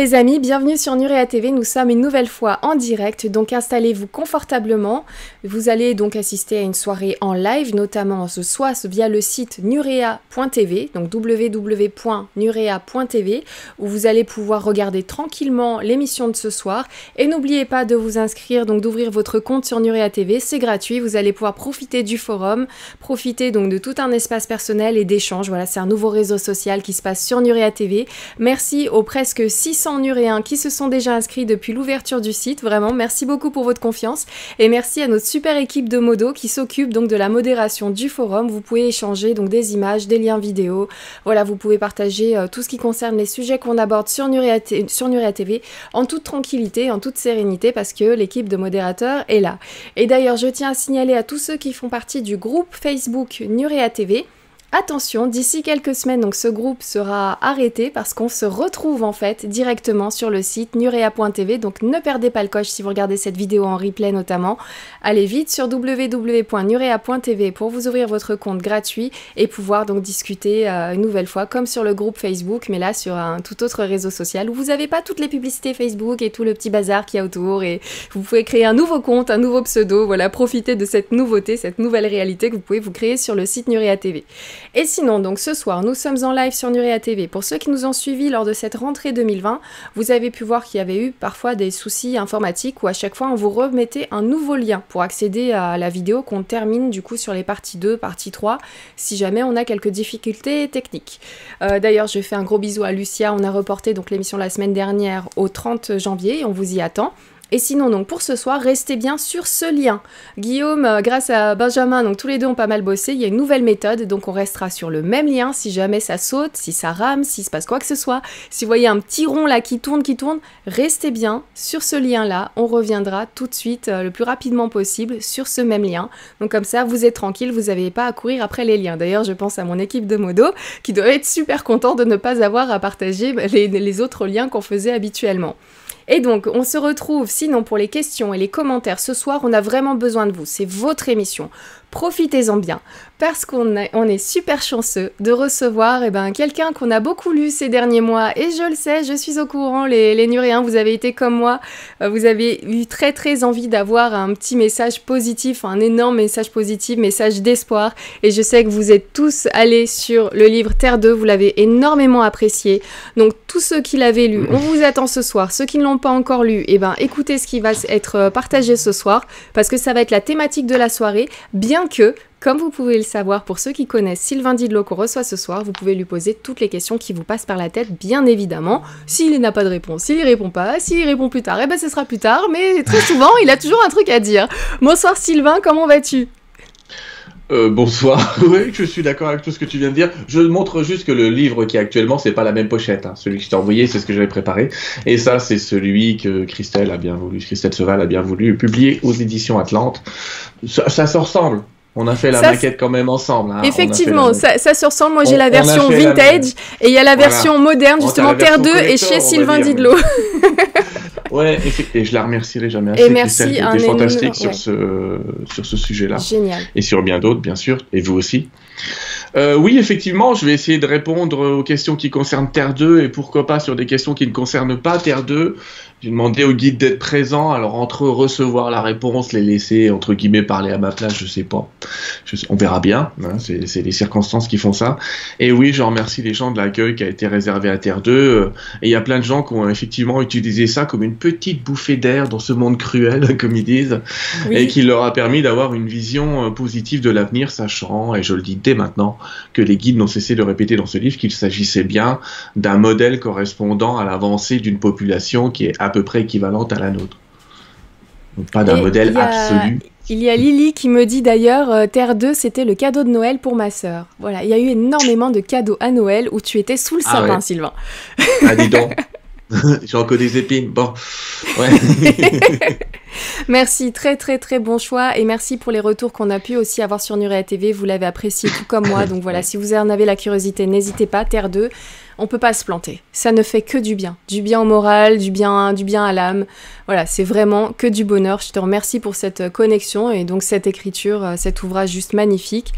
Les amis, bienvenue sur Nurea TV. Nous sommes une nouvelle fois en direct, donc installez-vous confortablement. Vous allez donc assister à une soirée en live, notamment ce soir via le site nurea.tv, donc www.nurea.tv, où vous allez pouvoir regarder tranquillement l'émission de ce soir. Et n'oubliez pas de vous inscrire, donc d'ouvrir votre compte sur Nurea TV, c'est gratuit. Vous allez pouvoir profiter du forum, profiter donc de tout un espace personnel et d'échange. Voilà, c'est un nouveau réseau social qui se passe sur Nurea TV. Merci aux presque 600 Nuréens qui se sont déjà inscrits depuis l'ouverture du site. Vraiment, merci beaucoup pour votre confiance et merci à notre super équipe de Modo qui s'occupe donc de la modération du forum. Vous pouvez échanger donc des images, des liens vidéo. Voilà, vous pouvez partager euh, tout ce qui concerne les sujets qu'on aborde sur Nurea, TV en toute tranquillité, en toute sérénité parce que l'équipe de modérateurs est là. Et d'ailleurs, je tiens à signaler à tous ceux qui font partie du groupe Facebook Nurea TV Attention, d'ici quelques semaines, donc ce groupe sera arrêté parce qu'on se retrouve en fait directement sur le site nurea.tv. Donc ne perdez pas le coche si vous regardez cette vidéo en replay notamment. Allez vite sur www.nurea.tv pour vous ouvrir votre compte gratuit et pouvoir donc discuter euh, une nouvelle fois comme sur le groupe Facebook, mais là sur un tout autre réseau social où vous n'avez pas toutes les publicités Facebook et tout le petit bazar qu'il y a autour et vous pouvez créer un nouveau compte, un nouveau pseudo. Voilà, profitez de cette nouveauté, cette nouvelle réalité que vous pouvez vous créer sur le site Nurea TV. Et sinon, donc ce soir, nous sommes en live sur Nurea TV. Pour ceux qui nous ont suivis lors de cette rentrée 2020, vous avez pu voir qu'il y avait eu parfois des soucis informatiques où à chaque fois on vous remettait un nouveau lien pour accéder à la vidéo qu'on termine du coup sur les parties 2, partie 3, si jamais on a quelques difficultés techniques. Euh, d'ailleurs, je fais un gros bisou à Lucia. On a reporté donc l'émission la semaine dernière au 30 janvier et on vous y attend. Et sinon, donc pour ce soir, restez bien sur ce lien. Guillaume, euh, grâce à Benjamin, donc tous les deux ont pas mal bossé. Il y a une nouvelle méthode, donc on restera sur le même lien. Si jamais ça saute, si ça rame, s'il se passe quoi que ce soit, si vous voyez un petit rond là qui tourne, qui tourne, restez bien sur ce lien-là. On reviendra tout de suite, euh, le plus rapidement possible, sur ce même lien. Donc comme ça, vous êtes tranquille, vous n'avez pas à courir après les liens. D'ailleurs, je pense à mon équipe de modo qui doit être super content de ne pas avoir à partager les autres liens qu'on faisait habituellement. Et donc, on se retrouve sinon pour les questions et les commentaires ce soir. On a vraiment besoin de vous. C'est votre émission profitez-en bien, parce qu'on on est super chanceux de recevoir eh ben, quelqu'un qu'on a beaucoup lu ces derniers mois, et je le sais, je suis au courant, les, les Nuréens, vous avez été comme moi, euh, vous avez eu très très envie d'avoir un petit message positif, un énorme message positif, message d'espoir, et je sais que vous êtes tous allés sur le livre Terre 2, vous l'avez énormément apprécié, donc tous ceux qui l'avaient lu, on vous attend ce soir, ceux qui ne l'ont pas encore lu, eh ben, écoutez ce qui va être partagé ce soir, parce que ça va être la thématique de la soirée, bien que, comme vous pouvez le savoir, pour ceux qui connaissent Sylvain Didlot qu'on reçoit ce soir, vous pouvez lui poser toutes les questions qui vous passent par la tête, bien évidemment. S'il n'a pas de réponse, s'il répond pas, s'il répond plus tard, eh ben ce sera plus tard, mais très souvent, il a toujours un truc à dire. Bonsoir Sylvain, comment vas-tu? Euh, bonsoir. oui, je suis d'accord avec tout ce que tu viens de dire. Je montre juste que le livre qui est actuellement, c'est pas la même pochette. Hein. Celui que je t'ai envoyé, c'est ce que j'avais préparé. Et ça, c'est celui que Christelle a bien voulu, Christelle Seval a bien voulu publier aux éditions Atlante. Ça, ça se ressemble. On a fait la maquette quand même ensemble. Hein. Effectivement, ça, ça, se ressemble. Moi, j'ai la version vintage et il y a la version moderne, justement, Terre 2 et chez Sylvain Didlot. ouais, et, je la remercierai jamais assez. Et merci, un fantastique sur ce, sur ce sujet-là. Génial. Et sur bien d'autres, bien sûr, et vous aussi. Euh, oui, effectivement, je vais essayer de répondre aux questions qui concernent Terre 2 et pourquoi pas sur des questions qui ne concernent pas Terre 2. J'ai demandé au guide d'être présent, alors entre recevoir la réponse, les laisser entre guillemets parler à ma place, je sais pas. on verra bien, hein, c'est les circonstances qui font ça. Et oui, je remercie les gens de l'accueil qui a été réservé à Terre 2. et il y a plein de gens qui ont effectivement utilisé ça comme une petite bouffée d'air dans ce monde cruel, comme ils disent, et qui leur a permis d'avoir une vision euh, positive de l'avenir, sachant, et je le dis dès maintenant, que les guides n'ont cessé de répéter dans ce livre qu'il s'agissait bien d'un modèle correspondant à l'avancée d'une population qui est à peu près équivalente à la nôtre. Donc pas d'un modèle absolu. Il y a Lily qui me dit d'ailleurs euh, Terre 2, c'était le cadeau de Noël pour ma sœur. Voilà, il y a eu énormément de cadeaux à Noël où tu étais sous le ah sapin, Sylvain. Ah, dis donc. J'ai encore des épines. Bon. Ouais. merci, très très très bon choix et merci pour les retours qu'on a pu aussi avoir sur Nurea TV. Vous l'avez apprécié tout comme moi. Donc voilà, si vous en avez la curiosité, n'hésitez pas. Terre 2, on peut pas se planter. Ça ne fait que du bien, du bien au moral, du bien, du bien à l'âme. Voilà, c'est vraiment que du bonheur. Je te remercie pour cette connexion et donc cette écriture, euh, cet ouvrage juste magnifique.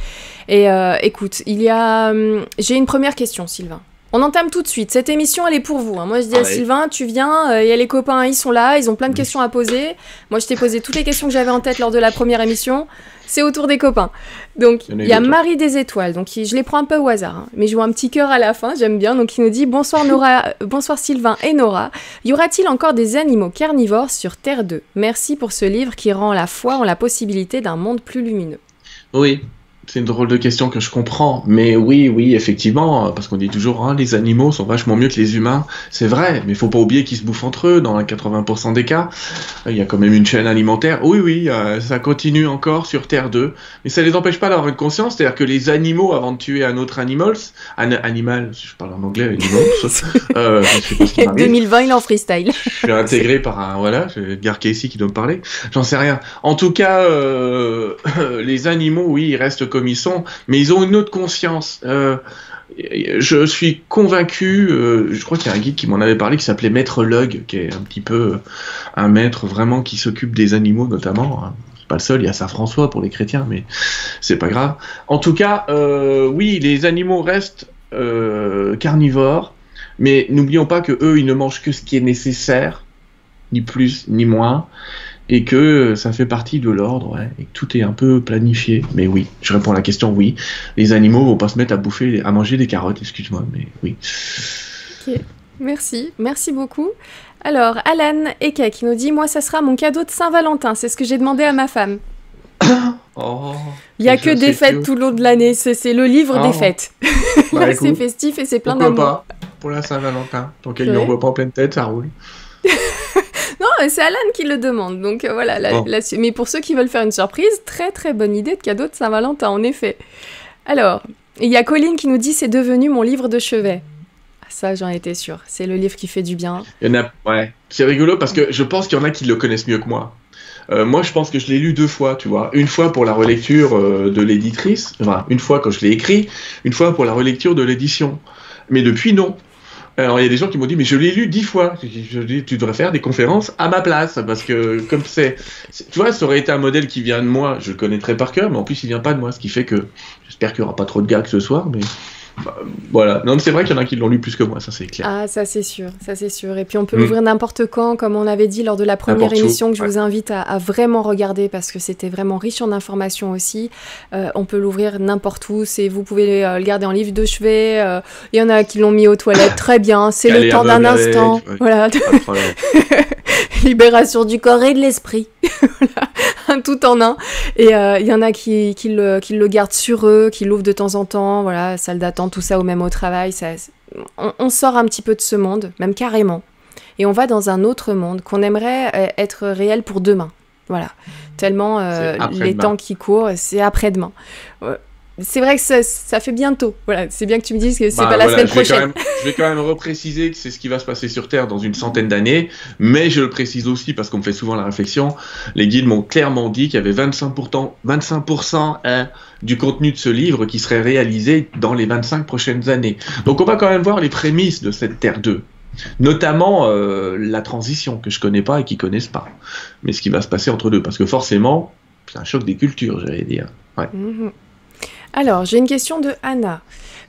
Et euh, écoute, il y a, hum, j'ai une première question, Sylvain. On entame tout de suite. Cette émission, elle est pour vous. hein. Moi, je dis à Sylvain, tu viens, euh, il y a les copains, ils sont là, ils ont plein de questions à poser. Moi, je t'ai posé toutes les questions que j'avais en tête lors de la première émission. C'est autour des copains. Donc, Il y a. Marie des Étoiles. Donc, je les prends un peu au hasard. hein. Mais je vois un petit cœur à la fin, j'aime bien. Donc, il nous dit Bonsoir Nora, euh, bonsoir Sylvain et Nora. Y aura-t-il encore des animaux carnivores sur Terre 2 Merci pour ce livre qui rend la foi en la possibilité d'un monde plus lumineux. Oui, c'est une drôle de question que je comprends. Mais oui, oui, effectivement, parce qu'on dit toujours, hein, les animaux sont vachement mieux que les humains. C'est vrai, mais il faut pas oublier qu'ils se bouffent entre eux dans 80% des cas. Il y a quand même une chaîne alimentaire. Oui, oui, euh, ça continue encore sur Terre 2. Mais ça les empêche pas d'avoir une conscience. C'est-à-dire que les animaux, avant de tuer un autre animal, un animal, si je parle en anglais, animals, euh, je sais pas ce qui m'arrive. 2020, il est en freestyle. Je suis intégré par un voilà, j'ai Edgar Casey qui doit me parler. J'en sais rien. En tout cas, euh, les animaux, oui, ils restent ils sont, mais ils ont une autre conscience. Euh, je suis convaincu. euh, je crois qu'il y a un guide qui m'en avait parlé qui s'appelait Maître Lug, qui est un petit peu un maître vraiment qui s'occupe des animaux notamment. hein. Pas le seul. Il y a Saint François pour les chrétiens, mais c'est pas grave. En tout cas, euh, oui, les animaux restent euh, carnivores. Mais n'oublions pas que eux, ils ne mangent que ce qui est nécessaire, ni plus ni moins, et que ça fait partie de l'ordre, ouais, et que tout est un peu planifié. Mais oui, je réponds à la question oui. Les animaux vont pas se mettre à bouffer, à manger des carottes, excuse-moi, mais oui. Merci, merci beaucoup. Alors, Alan Eka qui nous dit Moi, ça sera mon cadeau de Saint-Valentin. C'est ce que j'ai demandé à ma femme. Oh, Il y a que des fêtes cute. tout le long de l'année. C'est le livre Oh. des fêtes. bah, c'est festif et c'est plein pourquoi d'amour. pas pour la Saint-Valentin. Tant qu'elle Ouais. n'y envoie pas en pleine tête, ça roule. Non, mais c'est Alan qui le demande. Donc euh, voilà. la- Bon. la su- mais pour ceux qui veulent faire une surprise, très très bonne idée de cadeau de Saint-Valentin, en effet. Alors, il y a Colline qui nous dit C'est devenu mon livre de chevet. Ah, Ça, j'en étais sûre. C'est le livre qui fait du bien. Il y en a, ouais. C'est rigolo parce que je pense qu'il y en a qui le connaissent mieux que moi. Euh, moi, je pense que je l'ai lu deux fois, tu vois. Une fois pour la relecture euh, de l'éditrice, enfin, une fois quand je l'ai écrit, une fois pour la relecture de l'édition. Mais depuis, non. Alors, il y a des gens qui m'ont dit, mais je l'ai lu dix fois. Je dis, tu devrais faire des conférences à ma place, parce que comme c'est, tu vois, ça aurait été un modèle qui vient de moi, je le connaîtrais par cœur, mais en plus, il vient pas de moi, ce qui fait que j'espère qu'il y aura pas trop de gags ce soir, mais bah, voilà. Non, mais c'est vrai qu'il y en a qui l'ont lu plus que moi, ça c'est clair. Ah, ça c'est sûr, ça c'est sûr. Et puis on peut Mm. l'ouvrir n'importe quand, comme on avait dit lors de la première émission, que je ouais. vous invite à, à vraiment regarder parce que c'était vraiment riche en informations aussi. Euh, on peut l'ouvrir n'importe où. C'est, vous pouvez euh, le garder en livre de chevet. euh, Il y en a qui l'ont mis aux toilettes, très bien. C'est le temps d'un instant. ouais. Voilà. libération du corps et de l'esprit. voilà, un tout en un. Et euh, il y en a qui, qui, le, qui le gardent sur eux, qui l'ouvrent de temps en temps. Voilà, salle d'attente, tout ça, ou même au travail. Ça, on, on sort un petit peu de ce monde, même carrément. Et on va dans un autre monde qu'on aimerait euh, être réel pour demain. Voilà. Tellement euh, les temps qui courent, c'est après-demain. C'est vrai que ça, ça fait bientôt. Voilà, c'est bien que tu me dises que c'est Bah, pas la voilà, semaine je prochaine. même- je vais quand même repréciser que c'est ce qui va se passer sur Terre dans une centaine d'années, mais je le précise aussi parce qu'on me fait souvent la réflexion. Les guides m'ont clairement dit qu'il y avait 25%, 25% hein, du contenu de ce livre qui serait réalisé dans les 25 prochaines années. Donc on va quand même voir les prémices de cette Terre 2. Notamment euh, la transition que je connais pas et qu'ils connaissent pas. Mais ce qui va se passer entre deux. Parce que forcément, c'est un choc des cultures, j'allais dire. Ouais. Mhm. Alors, j'ai une question de Anna.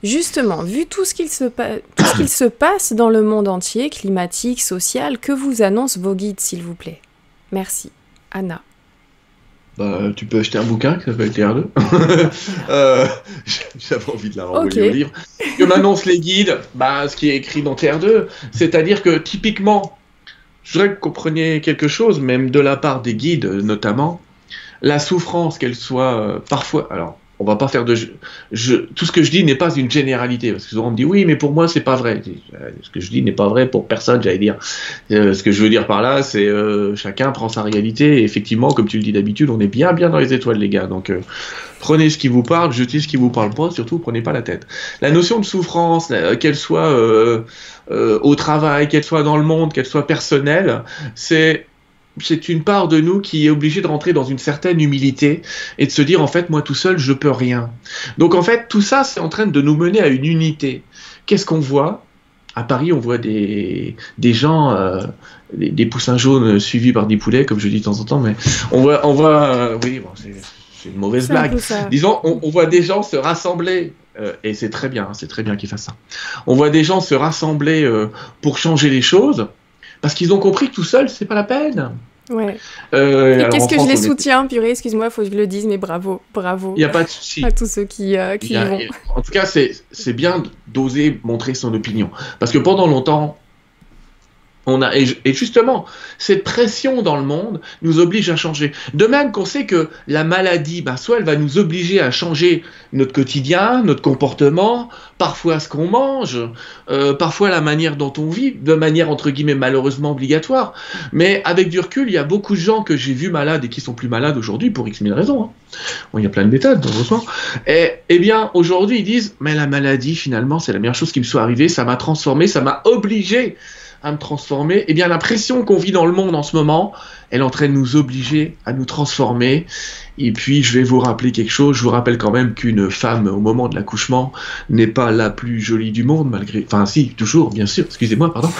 Justement, vu tout ce qu'il se, pa- tout ce qu'il se passe dans le monde entier, climatique, social, que vous annoncent vos guides, s'il vous plaît? Merci. Anna. Bah, tu peux acheter un bouquin qui s'appelle TR2. euh, J'avais envie de la renvoyer au livre. Que m'annoncent les guides, bah, ce qui est écrit dans TR2, c'est-à-dire que typiquement, je voudrais que vous compreniez quelque chose, même de la part des guides notamment, la souffrance, qu'elle soit euh, parfois. Alors, on va pas faire de. Tout ce que je dis n'est pas une généralité, parce que souvent on me dit oui, mais pour moi c'est pas vrai. Euh, Ce que je dis n'est pas vrai pour personne, j'allais dire. Euh, ce que je veux dire par là, c'est euh, chacun prend sa réalité. Et effectivement, comme tu le dis d'habitude, on est bien bien dans les étoiles, les gars. Donc prenez ce qui vous parle, jetez ce qui vous parle pas, surtout prenez pas la tête. La notion de souffrance, qu'elle soit au travail, qu'elle soit dans le monde, qu'elle soit personnelle, c'est c'est une part de nous qui est obligée de rentrer dans une certaine humilité et de se dire en fait moi tout seul je peux rien. Donc en fait tout ça c'est en train de nous mener à une unité. Qu'est-ce qu'on voit? À Paris on voit des, des gens, euh, des, des poussins jaunes suivis par des poulets comme je dis de temps en temps, mais on voit, on voit euh, oui bon, c'est une mauvaise un blague. Disons, on, on voit des gens se rassembler Euh, et c'est très bien, c'est très bien qu'ils fassent ça. On voit des gens se rassembler pour changer les choses parce qu'ils ont compris que tout seul, c'est pas la peine. Ouais. Euh, qu'est-ce que je les soutiens, purée, excuse-moi, il faut que je le dise, mais bravo, bravo. Il n'y a pas de souci. À tous ceux qui, qui y, vont. En tout cas, c'est bien d'oser montrer son opinion. Parce que pendant longtemps, et, justement, cette pression dans le monde nous oblige à changer. De même qu'on sait que la maladie, bah, soit elle va nous obliger à changer notre quotidien, notre comportement, parfois ce qu'on mange, euh, parfois la manière dont on vit, de manière entre guillemets malheureusement obligatoire. Mais avec du recul, il y a beaucoup de gens que j'ai vus malades et qui sont plus malades aujourd'hui pour X mille raisons. Hein. Bon, il y a plein de méthodes, heureusement. Et eh bien, aujourd'hui, ils disent, mais la maladie, finalement, c'est la meilleure chose qui me soit arrivée, ça m'a transformé, ça m'a obligé à me transformer, eh bien la pression qu'on vit dans le monde en ce moment, elle est en train de nous obliger à nous transformer. Et puis je vais vous rappeler quelque chose, je vous rappelle quand même qu'une femme au moment de l'accouchement n'est pas la plus jolie du monde malgré... Enfin si, toujours, bien sûr, excusez-moi, pardon.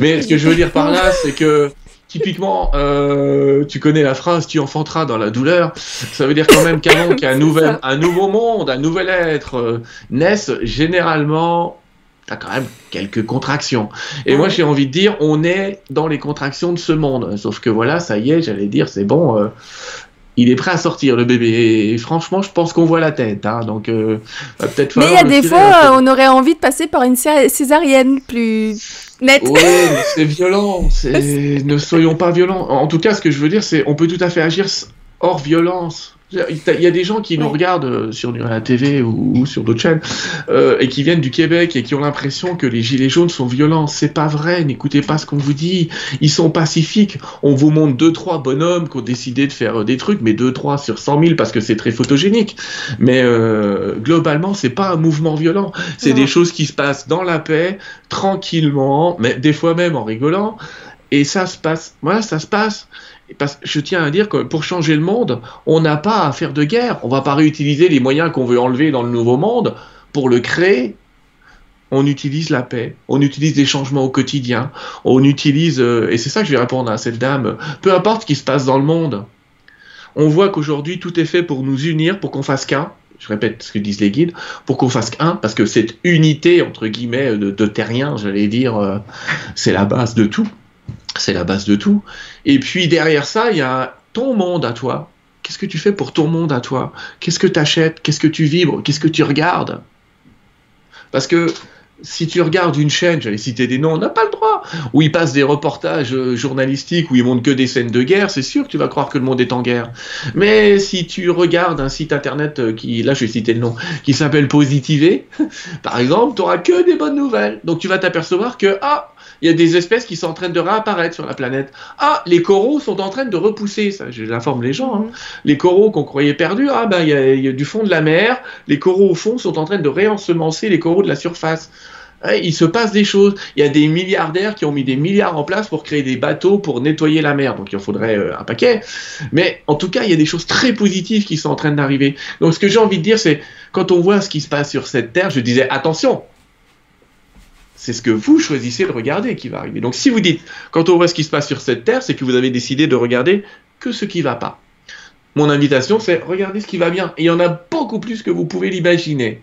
Mais ce que je veux dire par là, c'est que typiquement, euh, tu connais la phrase tu enfanteras dans la douleur. Ça veut dire quand même qu'avant qu'un nouvel, un nouveau monde, un nouvel être euh, naisse, généralement, t'as quand même quelques contractions. Et moi, j'ai envie de dire, on est dans les contractions de ce monde. Sauf que voilà, ça y est, j'allais dire, c'est bon. Euh, il est prêt à sortir le bébé et franchement je pense qu'on voit la tête hein, donc euh, peut-être mais il y a des fois on aurait envie de passer par une césarienne plus nette oui c'est violent ne soyons pas violents en tout cas ce que je veux dire c'est on peut tout à fait agir hors violence il y a des gens qui nous regardent euh, sur la TV ou, sur d'autres chaînes euh, et qui viennent du Québec et qui ont l'impression que les gilets jaunes sont violents. C'est pas vrai. N'écoutez pas ce qu'on vous dit. Ils sont pacifiques. On vous montre deux trois bonhommes qui ont décidé de faire euh, des trucs, mais deux trois sur cent mille parce que c'est très photogénique. Mais euh, globalement, c'est pas un mouvement violent. C'est des choses qui se passent dans la paix, tranquillement, mais des fois même en rigolant. Et ça se passe. Voilà, ça se passe. Je tiens à dire que pour changer le monde, on n'a pas à faire de guerre. On va pas réutiliser les moyens qu'on veut enlever dans le nouveau monde pour le créer. On utilise la paix, on utilise des changements au quotidien, on utilise, euh, et c'est ça que je vais répondre à cette dame, peu importe ce qui se passe dans le monde, on voit qu'aujourd'hui tout est fait pour nous unir, pour qu'on fasse qu'un, je répète ce que disent les guides, pour qu'on fasse qu'un, parce que cette unité, entre guillemets, de, de terriens, j'allais dire, euh, c'est la base de tout. C'est la base de tout. Et puis derrière ça, il y a ton monde à toi. Qu'est-ce que tu fais pour ton monde à toi? Qu'est-ce que tu achètes Qu'est-ce que tu vibres? Qu'est-ce que tu regardes? Parce que si tu regardes une chaîne, j'allais citer des noms, on n'a pas le droit, où ils passent des reportages euh, journalistiques où ils montrent que des scènes de guerre, c'est sûr que tu vas croire que le monde est en guerre. Mais si tu regardes un site internet euh, qui, là je vais citer le nom, qui s'appelle Positivé, par exemple, tu n'auras que des bonnes nouvelles. Donc tu vas t'apercevoir que, ah, il y a des espèces qui sont en train de réapparaître sur la planète. Ah, les coraux sont en train de repousser, ça, j'informe les gens. Hein. Mhm. Les coraux qu'on croyait perdus, ah ben il y, a, du fond de la mer, les coraux au fond sont en train de réensemencer les coraux de la surface. il se passe des choses. Il y a des milliardaires qui ont mis des milliards en place pour créer des bateaux pour nettoyer la mer. Donc il en faudrait euh, un paquet. Mais en tout cas, il y a des choses très positives qui sont en train d'arriver. Donc ce que j'ai envie de dire, c'est quand on voit ce qui se passe sur cette terre, je disais attention, c'est ce que vous choisissez de regarder qui va arriver. Donc si vous dites, quand on voit ce qui se passe sur cette terre, c'est que vous avez décidé de regarder que ce qui va pas. Mon invitation, c'est regardez ce qui va bien. Il y en a beaucoup plus que vous pouvez l'imaginer.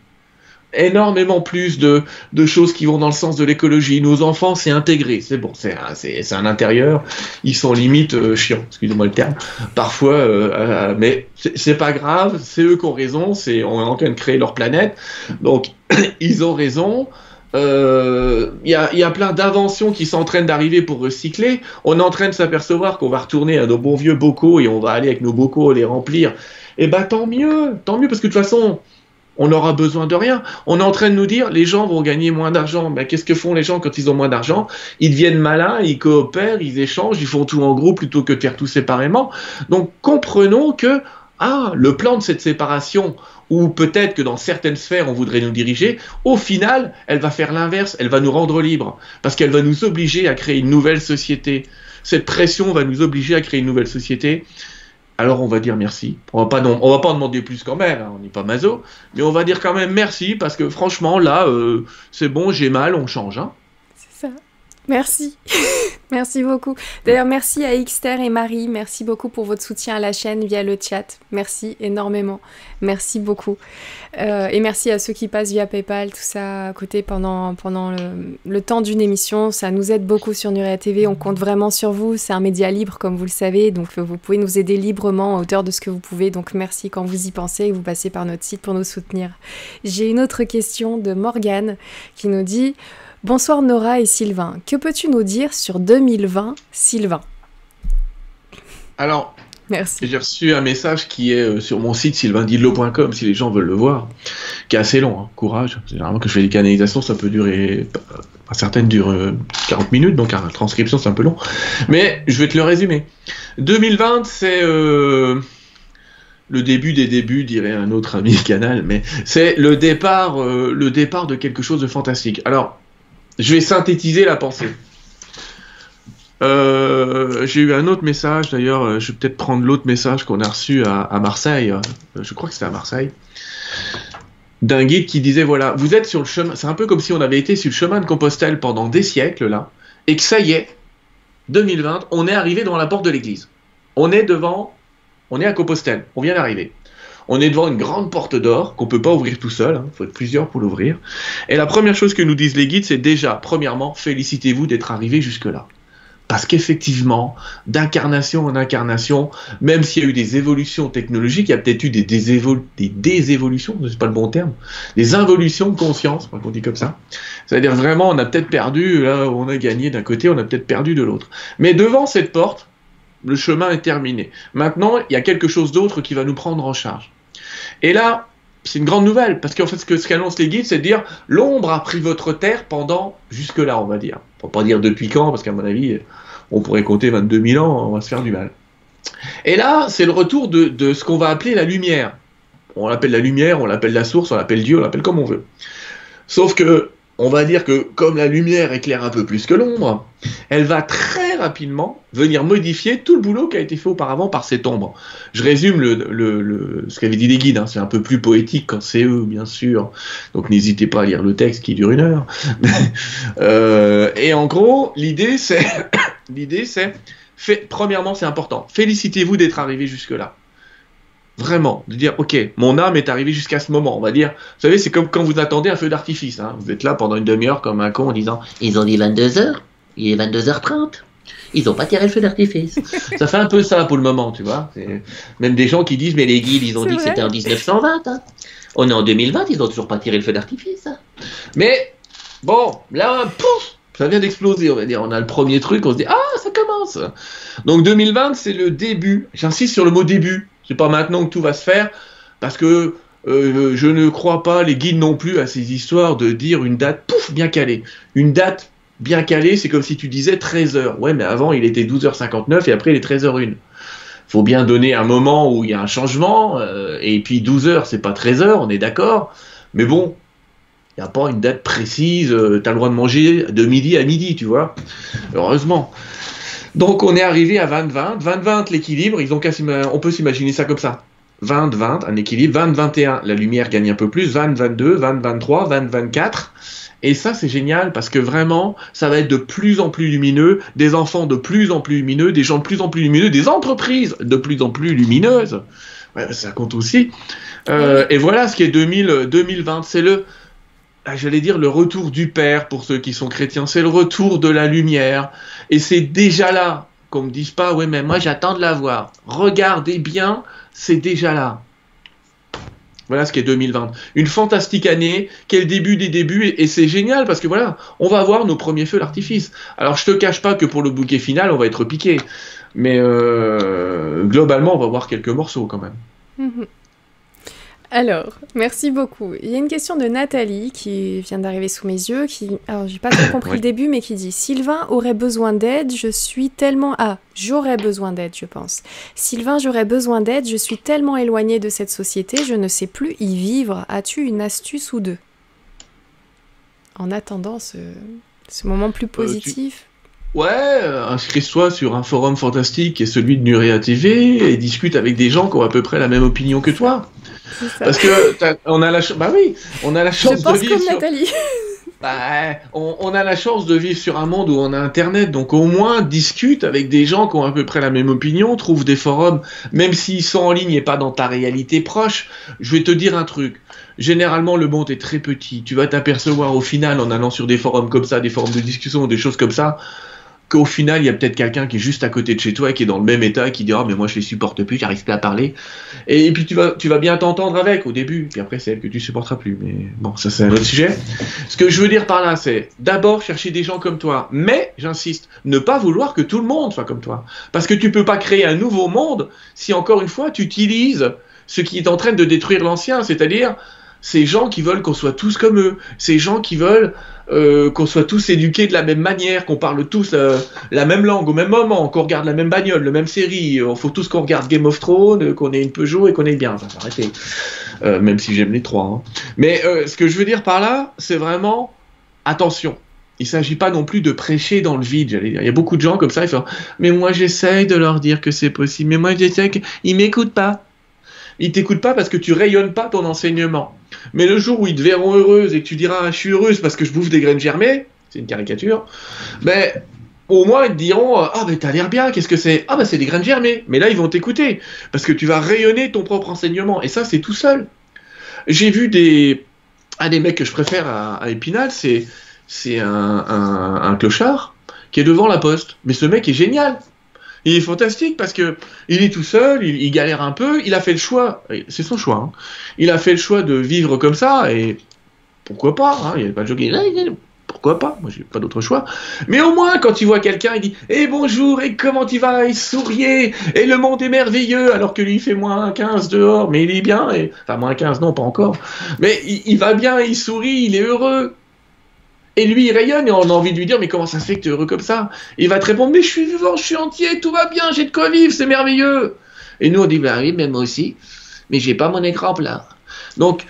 Énormément plus de, choses qui vont dans le sens de l'écologie. Nos enfants, c'est intégré. C'est bon, c'est un, un, intérieur. Ils sont limite euh, chiants, excusez-moi le terme. Parfois, euh, euh, mais c'est pas grave. C'est eux qui ont raison. C'est on est en train de créer leur planète. Donc, ils ont raison il euh, y, a, plein d'inventions qui train d'arriver pour recycler. On est en train de s'apercevoir qu'on va retourner à nos bons vieux bocaux et on va aller avec nos bocaux les remplir. Et eh ben tant mieux, tant mieux parce que de toute façon, on n'aura besoin de rien. On est en train de nous dire les gens vont gagner moins d'argent. Ben, qu'est-ce que font les gens quand ils ont moins d'argent? Ils deviennent malins, ils coopèrent, ils échangent, ils font tout en groupe plutôt que de faire tout séparément. Donc comprenons que ah, le plan de cette séparation, ou peut-être que dans certaines sphères on voudrait nous diriger, au final, elle va faire l'inverse, elle va nous rendre libres, parce qu'elle va nous obliger à créer une nouvelle société. Cette pression va nous obliger à créer une nouvelle société. Alors on va dire merci. On va pas non, on va pas en demander plus quand même, hein, on n'est pas maso, mais on va dire quand même merci parce que franchement là, euh, c'est bon, j'ai mal, on change. Hein. Merci. merci beaucoup. D'ailleurs, merci à Xter et Marie. Merci beaucoup pour votre soutien à la chaîne via le chat. Merci énormément. Merci beaucoup. Euh, et merci à ceux qui passent via PayPal, tout ça à côté pendant, pendant le, temps d'une émission. Ça nous aide beaucoup sur Nuria TV. On compte vraiment sur vous. C'est un média libre, comme vous le savez. Donc, vous pouvez nous aider librement à hauteur de ce que vous pouvez. Donc, merci quand vous y pensez et vous passez par notre site pour nous soutenir. J'ai une autre question de Morgane qui nous dit. Bonsoir Nora et Sylvain. Que peux-tu nous dire sur 2020, Sylvain? Alors, Merci. J'ai reçu un message qui est euh, sur mon site sylvaindidlo.com si les gens veulent le voir, qui est assez long, hein. courage. Généralement, que je fais des canalisations, ça peut durer. Certaines durent 40 euh, minutes, donc la transcription c'est un peu long. Mais je vais te le résumer. 2020, c'est. Euh, le début des débuts, dirait un autre ami canal, mais c'est le départ, le départ de quelque chose de fantastique. Alors, je vais synthétiser la pensée. Euh, j'ai eu un autre message, d'ailleurs, euh, je vais peut-être prendre l'autre message qu'on a reçu à, Marseille, euh, je crois que c'était à Marseille, d'un guide qui disait, voilà, vous êtes sur le chemin, c'est un peu comme si on avait été sur le chemin de Compostelle pendant des siècles, là, et que ça y est, 2020, on est arrivé devant la porte de l'église. On est devant, on est à Compostelle, on vient d'arriver. On est devant une grande porte d'or qu'on peut pas ouvrir tout seul, il hein. faut être plusieurs pour l'ouvrir. Et la première chose que nous disent les guides, c'est déjà, premièrement, félicitez-vous d'être arrivé jusque-là. Parce qu'effectivement, d'incarnation en incarnation, même s'il y a eu des évolutions technologiques, il y a peut-être eu des, des désévolutions, ce n'est pas le bon terme, des involutions de conscience, on dit comme ça. C'est-à-dire vraiment, on a peut-être perdu, là, on a gagné d'un côté, on a peut-être perdu de l'autre. Mais devant cette porte, le chemin est terminé. Maintenant, il y a quelque chose d'autre qui va nous prendre en charge. Et là, c'est une grande nouvelle, parce qu'en fait, ce qu'annoncent les guides, c'est de dire l'ombre a pris votre terre pendant jusque-là, on va dire. Pour pas dire depuis quand, parce qu'à mon avis, on pourrait compter 22 000 ans, on va se faire du mal. Et là, c'est le retour de ce qu'on va appeler la lumière. On l'appelle la lumière, on l'appelle la source, on l'appelle Dieu, on l'appelle comme on veut. Sauf que on va dire que comme la lumière éclaire un peu plus que l'ombre, elle va très rapidement venir modifier tout le boulot qui a été fait auparavant par cette ombre. Je résume ce qu'avaient dit les guides, hein. c'est un peu plus poétique quand c'est eux, bien sûr. Donc n'hésitez pas à lire le texte qui dure une heure. Euh, et en gros, l'idée c'est, l'idée c'est, premièrement c'est important, félicitez-vous d'être arrivé jusque-là. Vraiment, de dire, ok, mon âme est arrivée jusqu'à ce moment. On va dire, vous savez, c'est comme quand vous attendez un feu d'artifice. Hein. Vous êtes là pendant une demi-heure comme un con en disant, ils ont dit 22 h il est 22h30. Ils n'ont pas tiré le feu d'artifice. ça fait un peu ça pour le moment, tu vois. Même des gens qui disent, mais les guides, ils ont dit que c'était en 1920. Hein. On est en 2020, ils n'ont toujours pas tiré le feu d'artifice. Hein. Mais, bon, là, pouf, ça vient d'exploser, on va dire. On a le premier truc, on se dit, ah, ça commence. Donc 2020, c'est le début. J'insiste sur le mot début. C'est pas maintenant que tout va se faire, parce que euh, je ne crois pas, les guides non plus, à ces histoires de dire une date, pouf, bien calée. Une date bien calée, c'est comme si tu disais 13h. Ouais, mais avant, il était 12h59 et après, il est 13h01. Faut bien donner un moment où il y a un changement, euh, et puis 12h, c'est pas 13h, on est d'accord. Mais bon, il n'y a pas une date précise, euh, tu as le droit de manger de midi à midi, tu vois. Heureusement. Donc on est arrivé à 20-20. 20-20 l'équilibre, ils ont on peut s'imaginer ça comme ça. 20-20, un équilibre. 20-21, la lumière gagne un peu plus. 20-22, 20-23, 20-24. Et ça, c'est génial parce que vraiment, ça va être de plus en plus lumineux, des enfants de plus en plus lumineux, des gens de plus en plus lumineux, des entreprises de plus en plus lumineuses. ça compte aussi. Euh, et voilà ce qui est 2000, 2020. C'est le, ah, j'allais dire, le retour du Père pour ceux qui sont chrétiens, c'est le retour de la lumière. Et c'est déjà là, qu'on me dise pas, ouais, mais moi j'attends de la voir. Regardez bien, c'est déjà là. Voilà ce qu'est 2020. Une fantastique année, quel début des débuts, et, c'est génial parce que voilà, on va avoir nos premiers feux d'artifice. Alors je te cache pas que pour le bouquet final, on va être piqué, mais euh, globalement, on va voir quelques morceaux quand même. Mhm. Alors, merci beaucoup. Il y a une question de Nathalie qui vient d'arriver sous mes yeux, qui, alors j'ai pas trop compris le début, mais qui dit Sylvain aurait besoin d'aide, je suis tellement ah, j'aurais besoin d'aide, je pense. Sylvain, j'aurais besoin d'aide, je suis tellement éloigné de cette société, je ne sais plus y vivre. As-tu une astuce ou deux? En attendant ce, moment plus euh, positif. Ouais, inscris-toi sur un forum fantastique qui est celui de Nuria TV et discute avec des gens qui ont à peu près la même opinion que toi. Parce que on a la bah oui, on a la chance Je pense de vivre comme Nathalie. bah, on, a la chance de vivre sur un monde où on a Internet, donc au moins discute avec des gens qui ont à peu près la même opinion, trouve des forums, même s'ils sont en ligne et pas dans ta réalité proche. Je vais te dire un truc. Généralement, le monde est très petit. Tu vas t'apercevoir au final, en allant sur des forums comme ça, des forums de discussion, des choses comme ça, qu'au final, il y a peut-être quelqu'un qui est juste à côté de chez toi, qui est dans le même état, et qui dira, mais moi je les supporte plus, j'arrive plus à parler. Et, puis tu vas, tu vas bien t'entendre avec au début, puis après c'est elle que tu supporteras plus. Mais bon, ça c'est un autre sujet. Ce que je veux dire par là, c'est d'abord chercher des gens comme toi, mais j'insiste, ne pas vouloir que tout le monde soit comme toi, parce que tu peux pas créer un nouveau monde si encore une fois tu utilises ce qui est en train de détruire l'ancien, c'est-à-dire ces gens qui veulent qu'on soit tous comme eux, ces gens qui veulent euh, qu'on soit tous éduqués de la même manière, qu'on parle tous euh, la même langue au même moment, qu'on regarde la même bagnole, la même série, il faut tous qu'on regarde Game of Thrones, qu'on ait une Peugeot et qu'on ait bien. Enfin, arrêtez. Euh, même si j'aime les trois. Hein. Mais ce que je veux dire par là, c'est vraiment attention. Il s'agit pas non plus de prêcher dans le vide, j'allais dire. Il y a beaucoup de gens comme ça, Mais moi j'essaye de leur dire que c'est possible, mais moi j'essaye qu'ils m'écoutent pas. Ils t'écoutent pas parce que tu rayonnes pas ton enseignement. Mais le jour où ils te verront heureuse et que tu diras je suis heureuse parce que je bouffe des graines germées, c'est une caricature, ben au moins ils te diront ah ben t'as l'air bien, qu'est-ce que c'est? Ah ben c'est des graines germées. Mais là ils vont t'écouter parce que tu vas rayonner ton propre enseignement et ça c'est tout seul. J'ai vu des un des mecs que je préfère à, Épinal, c'est c'est un, un clochard qui est devant la poste. Mais ce mec est génial. Il est fantastique parce que il est tout seul, il, galère un peu, il a fait le choix, c'est son choix, hein. il a fait le choix de vivre comme ça et pourquoi pas, hein, il n'y a pas de joker, pourquoi pas, moi j'ai pas d'autre choix. Mais au moins quand il voit quelqu'un, il dit Eh bonjour, et comment tu vas Il sourit, et le monde est merveilleux, alors que lui il fait moins 15 dehors, mais il est bien, et... enfin moins 15 non, pas encore. Mais il, il va bien, il sourit, il est heureux. Et lui, il rayonne et on a envie de lui dire, mais comment ça se fait que tu es heureux comme ça? Il va te répondre, mais je suis vivant, je suis entier, tout va bien, j'ai de quoi vivre, c'est merveilleux. Et nous, on dit, bah oui, mais moi aussi, mais j'ai pas mon écran plat. Donc,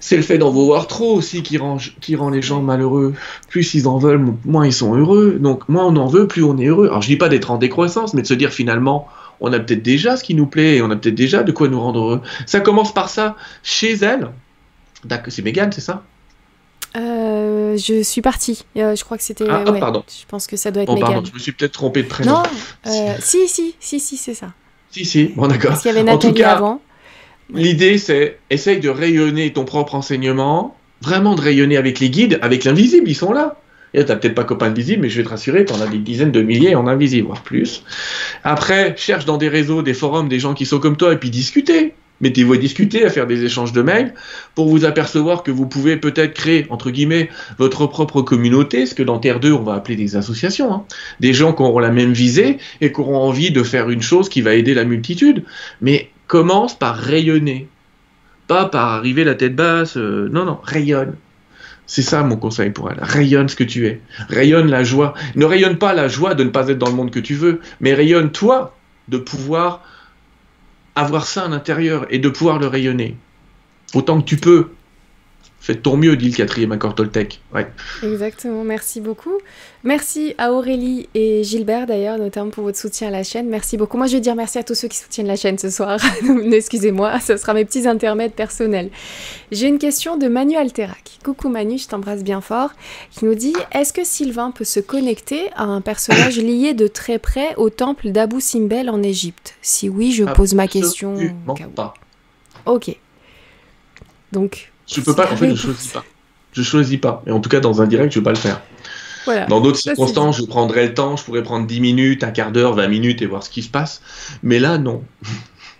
c'est le fait d'en vouloir trop aussi qui rend, les gens malheureux. Plus ils en veulent, moins ils sont heureux. Donc, moins on en veut, plus on est heureux. Alors, je dis pas d'être en décroissance, mais de se dire finalement, on a peut-être déjà ce qui nous plaît et on a peut-être déjà de quoi nous rendre heureux. Ça commence par ça chez elle. C'est Mégane, c'est ça? Euh, je suis partie. Euh, je crois que c'était. Ah, pardon. Je pense que ça doit être oh, Megan. je me suis peut-être trompé de prénom. Non, euh, si, si, si, si, c'est ça. Si, si, bon, d'accord. Parce qu'il y avait Nathalie en tout cas, avant. L'idée, c'est essaye de rayonner ton propre enseignement, vraiment de rayonner avec les guides, avec l'invisible, ils sont là. Et t'as peut-être pas copain invisible, mais je vais te rassurer, t'en as des dizaines de milliers en invisible, voire plus. Après, cherche dans des réseaux, des forums, des gens qui sont comme toi, et puis discutez mettez-vous à discuter, à faire des échanges de mails, pour vous apercevoir que vous pouvez peut-être créer, entre guillemets, votre propre communauté, ce que dans Terre 2, on va appeler des associations. Hein. Des gens qui auront la même visée et qui auront envie de faire une chose qui va aider la multitude. Mais commence par rayonner. Pas par arriver la tête basse. Euh, non, non, rayonne. C'est ça mon conseil pour elle. Rayonne ce que tu es. Rayonne la joie. Ne rayonne pas la joie de ne pas être dans le monde que tu veux, mais rayonne toi de pouvoir avoir ça à l'intérieur et de pouvoir le rayonner. Autant que tu peux. Faites ton mieux, dit le quatrième accord Toltec. Ouais. Exactement, merci beaucoup. Merci à Aurélie et Gilbert d'ailleurs, notamment pour votre soutien à la chaîne. Merci beaucoup. Moi, je vais dire merci à tous ceux qui soutiennent la chaîne ce soir. Excusez-moi, ce sera mes petits intermèdes personnels. J'ai une question de Manu Alterac. Coucou Manu, je t'embrasse bien fort. Qui nous dit Est-ce que Sylvain peut se connecter à un personnage lié de très près au temple d'Abu Simbel en Égypte? Si oui, je pose ma question. pas. Ok. Donc, je peux pas, en fait, je choisis pas. Je choisis pas. Et en tout cas, dans un direct, je vais pas le faire. Dans d'autres circonstances, je prendrais le temps, je pourrais prendre 10 minutes, un quart d'heure, 20 minutes et voir ce qui se passe. Mais là, non.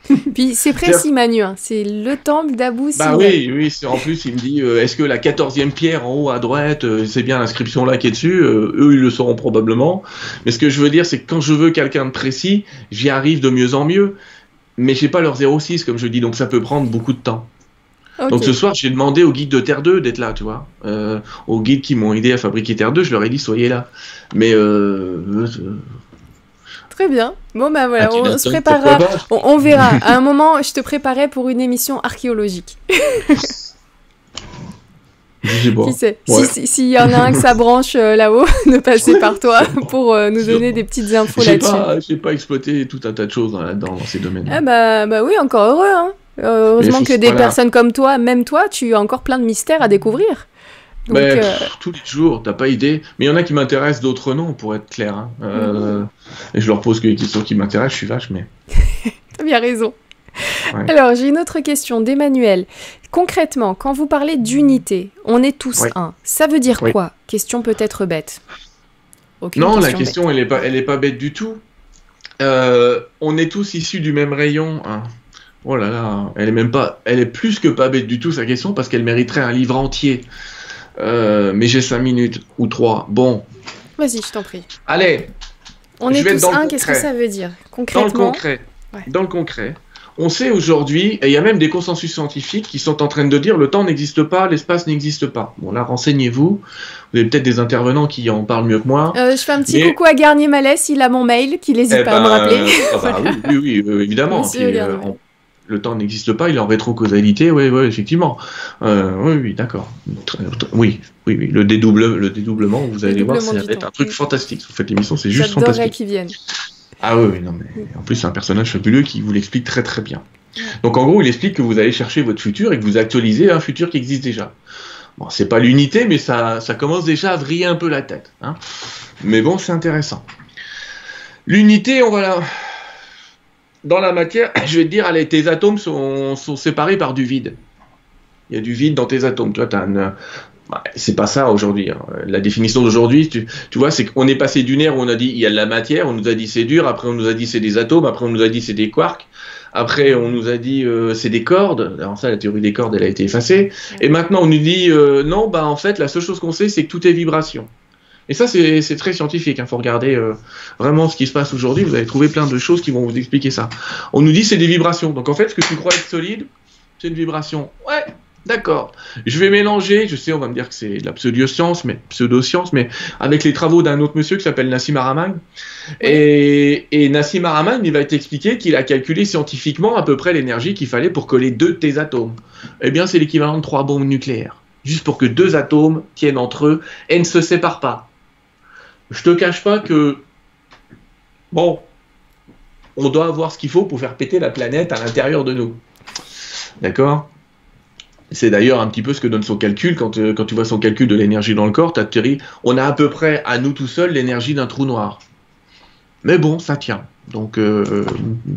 Puis c'est précis, Manu, hein. c'est le temple d'Abou Bah oui, oui, en plus il me dit euh, est-ce que la 14e pierre en haut à droite, euh, c'est bien l'inscription là qui est dessus euh, Eux ils le sauront probablement. Mais ce que je veux dire, c'est que quand je veux quelqu'un de précis, j'y arrive de mieux en mieux. Mais j'ai pas leur 06 comme je dis, donc ça peut prendre beaucoup de temps. Donc ce soir, j'ai demandé aux guides de Terre 2 d'être là, tu vois. Euh, aux guides qui m'ont aidé à fabriquer Terre 2, je leur ai dit soyez là. Mais euh, euh, Très bien. Bon ben voilà, ah, on se préparera. On, verra. à un moment, je te préparais pour une émission archéologique. Qui sait? S'il y en a un que ça branche là-haut, de passer par toi pour nous donner des petites infos là-dessus. J'ai pas exploité tout un tas de choses là-dedans, dans ces domaines. Ah bah, bah oui, encore heureux. Hein. Euh, heureusement que des personnes comme toi, même toi, tu as encore plein de mystères à découvrir. mais, euh, tous les jours, t'as pas idée. Mais il y en a qui m'intéressent, d'autres non, pour être clair. Hein. Euh, et je leur pose que les questions qui m'intéressent, je suis vache, mais. T'as bien raison. Alors, j'ai une autre question d'Emmanuel. Concrètement, quand vous parlez d'unité, on est tous un. Ça veut dire quoi? Question peut-être bête. non, la question, elle est pas, elle est pas bête du tout. On est tous issus du même rayon. Hein. Oh là là, elle est même pas, elle est plus que pas bête du tout sa question parce qu'elle mériterait un livre entier. Euh, mais j'ai 5 minutes ou 3. Bon. Vas-y, je t'en prie. Allez. On est tous un, qu'est-ce que ça veut dire Concrètement. Dans le concret. Dans le concret. On sait aujourd'hui, et il y a même des consensus scientifiques qui sont en train de dire le temps n'existe pas, l'espace n'existe pas. Bon là, renseignez-vous. Vous avez peut-être des intervenants qui en parlent mieux que moi. Euh, je fais un petit coucou à Garnier Malès, il a mon mail, qu'il n'hésite eh pas à me ben, rappeler. Ah bah oui, oui, oui, évidemment le temps n'existe pas, il est en rétrocausalité, oui, oui, effectivement. Euh, oui, oui, d'accord. Oui, oui, oui, le, dédouble, le dédoublement, vous allez voir, ça va être un truc fantastique. Vous faites l'émission, c'est juste fantastique. qu'ils viennent. Ah oui, oui, non, mais en plus, c'est un personnage fabuleux qui vous l'explique très très bien. Donc en gros, il explique que vous allez chercher votre futur et que vous actualisez un futur qui existe déjà. Bon, c'est pas l'unité, mais ça, ça commence déjà à vriller un peu la tête. Hein. Mais bon, c'est intéressant. L'unité, on va la dans la matière, je vais te dire, allez, tes atomes sont, séparés par du vide. Il y a du vide dans tes atomes. Tu vois, bah, c'est pas ça aujourd'hui. Hein. La définition d'aujourd'hui, tu, vois, c'est qu'on est passé d'une ère où on a dit il y a de la matière, on nous a dit c'est dur, après on nous a dit c'est des atomes, après on nous a dit c'est des quarks, après on nous a dit euh, c'est des cordes. Alors ça, la théorie des cordes, elle a été effacée. Et maintenant on nous dit euh, non, bah en fait, la seule chose qu'on sait, c'est que tout est vibration. Et ça, c'est très scientifique. Il hein. faut regarder euh, vraiment ce qui se passe aujourd'hui. Vous allez trouver plein de choses qui vont vous expliquer ça. On nous dit c'est des vibrations. Donc en fait, ce que tu crois être solide, c'est une vibration. Ouais, D'accord. Je vais mélanger, je sais, on va me dire que c'est de la pseudo-science, mais pseudo-science, mais avec les travaux d'un autre monsieur qui s'appelle Nassim Haramein. Et, et, Nassim Haramein, il va t'expliquer qu'il a calculé scientifiquement à peu près l'énergie qu'il fallait pour coller deux de tes atomes. Eh bien, c'est l'équivalent de trois bombes nucléaires. Juste pour que deux atomes tiennent entre eux et ne se séparent pas je te cache pas que, bon, on doit avoir ce qu'il faut pour faire péter la planète à l'intérieur de nous. D'accord? C'est d'ailleurs un petit peu ce que donne son calcul. Quand, euh, tu vois son calcul de l'énergie dans le corps, tu. On a à peu près à nous tout seuls l'énergie d'un trou noir. Mais bon, ça tient. Donc, euh,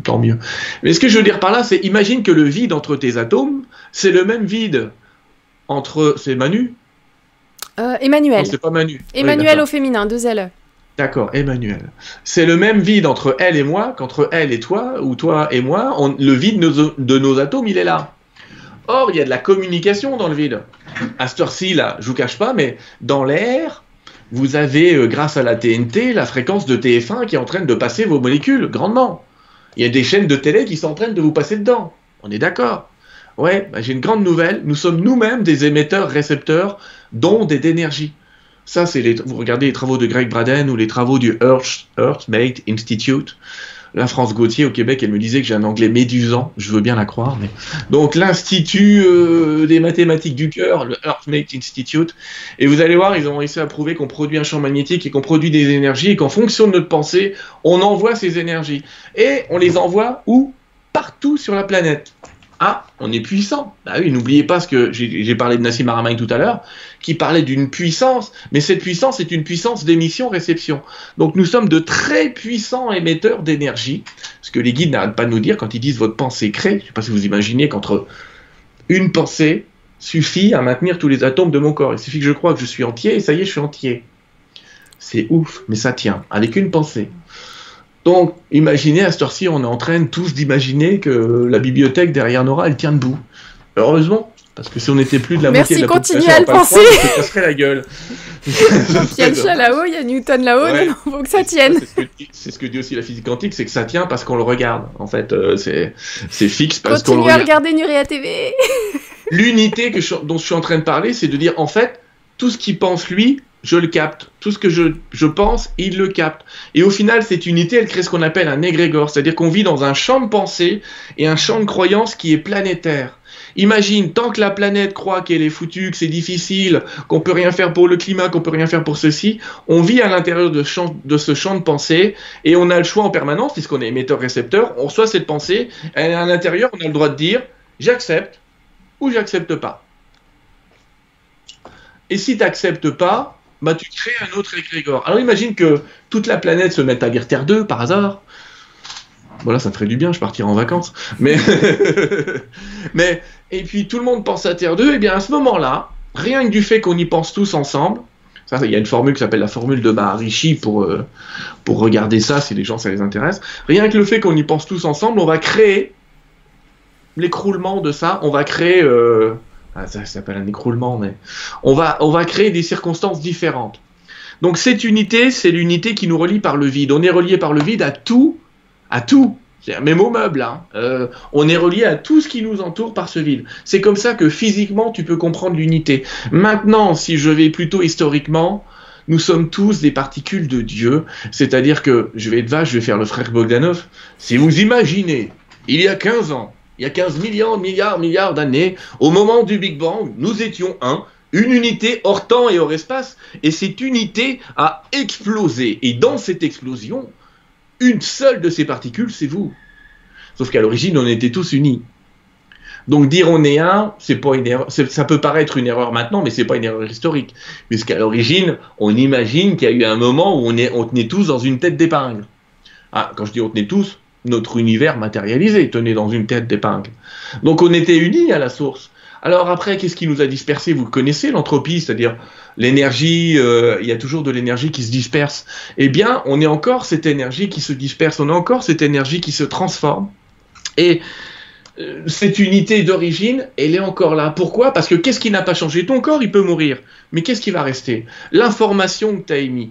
tant mieux. Mais ce que je veux dire par là, c'est imagine que le vide entre tes atomes, c'est le même vide entre. C'est Manu euh, Emmanuel. c'est pas Manu. Emmanuel au féminin, deux L. D'accord, Emmanuel. C'est le même vide entre elle et moi qu'entre elle et toi, ou toi et moi. le vide de nos, atomes, il est là. Or, il y a de la communication dans le vide. À cette heure-ci, là, je vous cache pas, mais dans l'air, vous avez, euh, grâce à la TNT, la fréquence de TF1 qui est en train de passer vos molécules grandement. Il y a des chaînes de télé qui sont en train de vous passer dedans. On est d'accord Ouais, bah, j'ai une grande nouvelle. Nous sommes nous-mêmes des émetteurs-récepteurs d'ondes et d'énergie. Ça, c'est les, vous regardez les travaux de Greg Braden ou les travaux du Earth, Earthmate Institute. La France Gauthier au Québec, elle me disait que j'ai un anglais médusant, je veux bien la croire. Mais... Donc l'Institut euh, des mathématiques du cœur, le Earthmate Institute, et vous allez voir, ils ont réussi à prouver qu'on produit un champ magnétique et qu'on produit des énergies et qu'en fonction de notre pensée, on envoie ces énergies. Et on les envoie où? Partout sur la planète. Ah, on est puissant. Bah oui, n'oubliez pas ce que j'ai parlé de Nassim Haramein tout à l'heure, qui parlait d'une puissance, mais cette puissance est une puissance d'émission-réception. Donc nous sommes de très puissants émetteurs d'énergie, ce que les guides n'arrêtent pas de nous dire quand ils disent votre pensée crée. Je ne sais pas si vous imaginez qu'entre une pensée suffit à maintenir tous les atomes de mon corps. Il suffit que je crois que je suis entier et ça y est, je suis entier. C'est ouf, mais ça tient, avec une pensée. Donc, imaginez, à cette heure-ci, on est en train tous d'imaginer que la bibliothèque derrière Nora, elle tient debout. Heureusement, parce que si on n'était plus de la moitié de la population à le penser. ça se casserait la gueule. il y a le chat là-haut, il y a Newton là-haut, il faut que ça tienne. C'est ce, que dit aussi la physique quantique, c'est que ça tient parce qu'on le regarde. En fait, euh, c'est fixe parce qu'on le regarde. à regarder Nuria TV. L'unité dont je suis en train de parler, c'est de dire, en fait, tout ce qu'il pense lui, je le capte. Tout ce que je, pense, il le capte. Et au final, cette unité, elle crée ce qu'on appelle un égrégore, c'est-à-dire qu'on vit dans un champ de pensée et un champ de croyance qui est planétaire. Imagine, tant que la planète croit qu'elle est foutue, que c'est difficile, qu'on peut rien faire pour le climat, qu'on peut rien faire pour ceci, on vit à l'intérieur de, de, ce champ de pensée et on a le choix en permanence, puisqu'on est émetteur-récepteur, on reçoit cette pensée, et à l'intérieur, on a le droit de dire j'accepte ou j'accepte pas. Et si tu n'acceptes pas, bah, tu crées un autre égrégore. Alors imagine que toute la planète se mette à dire Terre 2 par hasard. Voilà, ça ferait du bien, je partirais en vacances. Mais, et puis tout le monde pense à Terre 2, et bien à ce moment-là, rien que du fait qu'on y pense tous ensemble, ça, il y a une formule qui s'appelle la formule de Maharishi pour, euh, regarder ça si les gens ça les intéresse. Rien que le fait qu'on y pense tous ensemble, on va créer l'écroulement de ça, on va créer euh, ah, ça, s'appelle un écroulement, mais on va, on va créer des circonstances différentes. Donc cette unité, c'est l'unité qui nous relie par le vide. On est relié par le vide à tout, à tout. Même au meuble, hein. Euh, on est relié à tout ce qui nous entoure par ce vide. C'est comme ça que physiquement tu peux comprendre l'unité. Maintenant, si je vais plutôt historiquement, nous sommes tous des particules de Dieu. C'est-à-dire que, je vais être vache, je vais faire le frère Bogdanov. Si vous imaginez, il y a 15 ans, il y a 15 millions, milliards, milliards d'années, au moment du Big Bang, nous étions un, une unité hors temps et hors espace, et cette unité a explosé. Et dans cette explosion, une seule de ces particules, c'est vous. Sauf qu'à l'origine, on était tous unis. Donc dire on est un, c'est pas une erreur. Ça peut paraître une erreur maintenant, mais c'est pas une erreur historique, puisqu'à l'origine, on imagine qu'il y a eu un moment où on, est, on tenait tous dans une tête d'épingle. Ah, quand je dis on tenait tous, notre univers matérialisé tenait dans une tête d'épingle. Donc on était unis à la source. Alors après, qu'est-ce qui nous a dispersés? Vous connaissez l'entropie, c'est-à-dire l'énergie, euh, il y a toujours de l'énergie qui se disperse. Eh bien, on est encore cette énergie qui se disperse, on a encore cette énergie qui se transforme. Et euh, cette unité d'origine, elle est encore là. Pourquoi? Parce que qu'est-ce qui n'a pas changé? Ton corps, il peut mourir. Mais qu'est-ce qui va rester? L'information que tu as émise,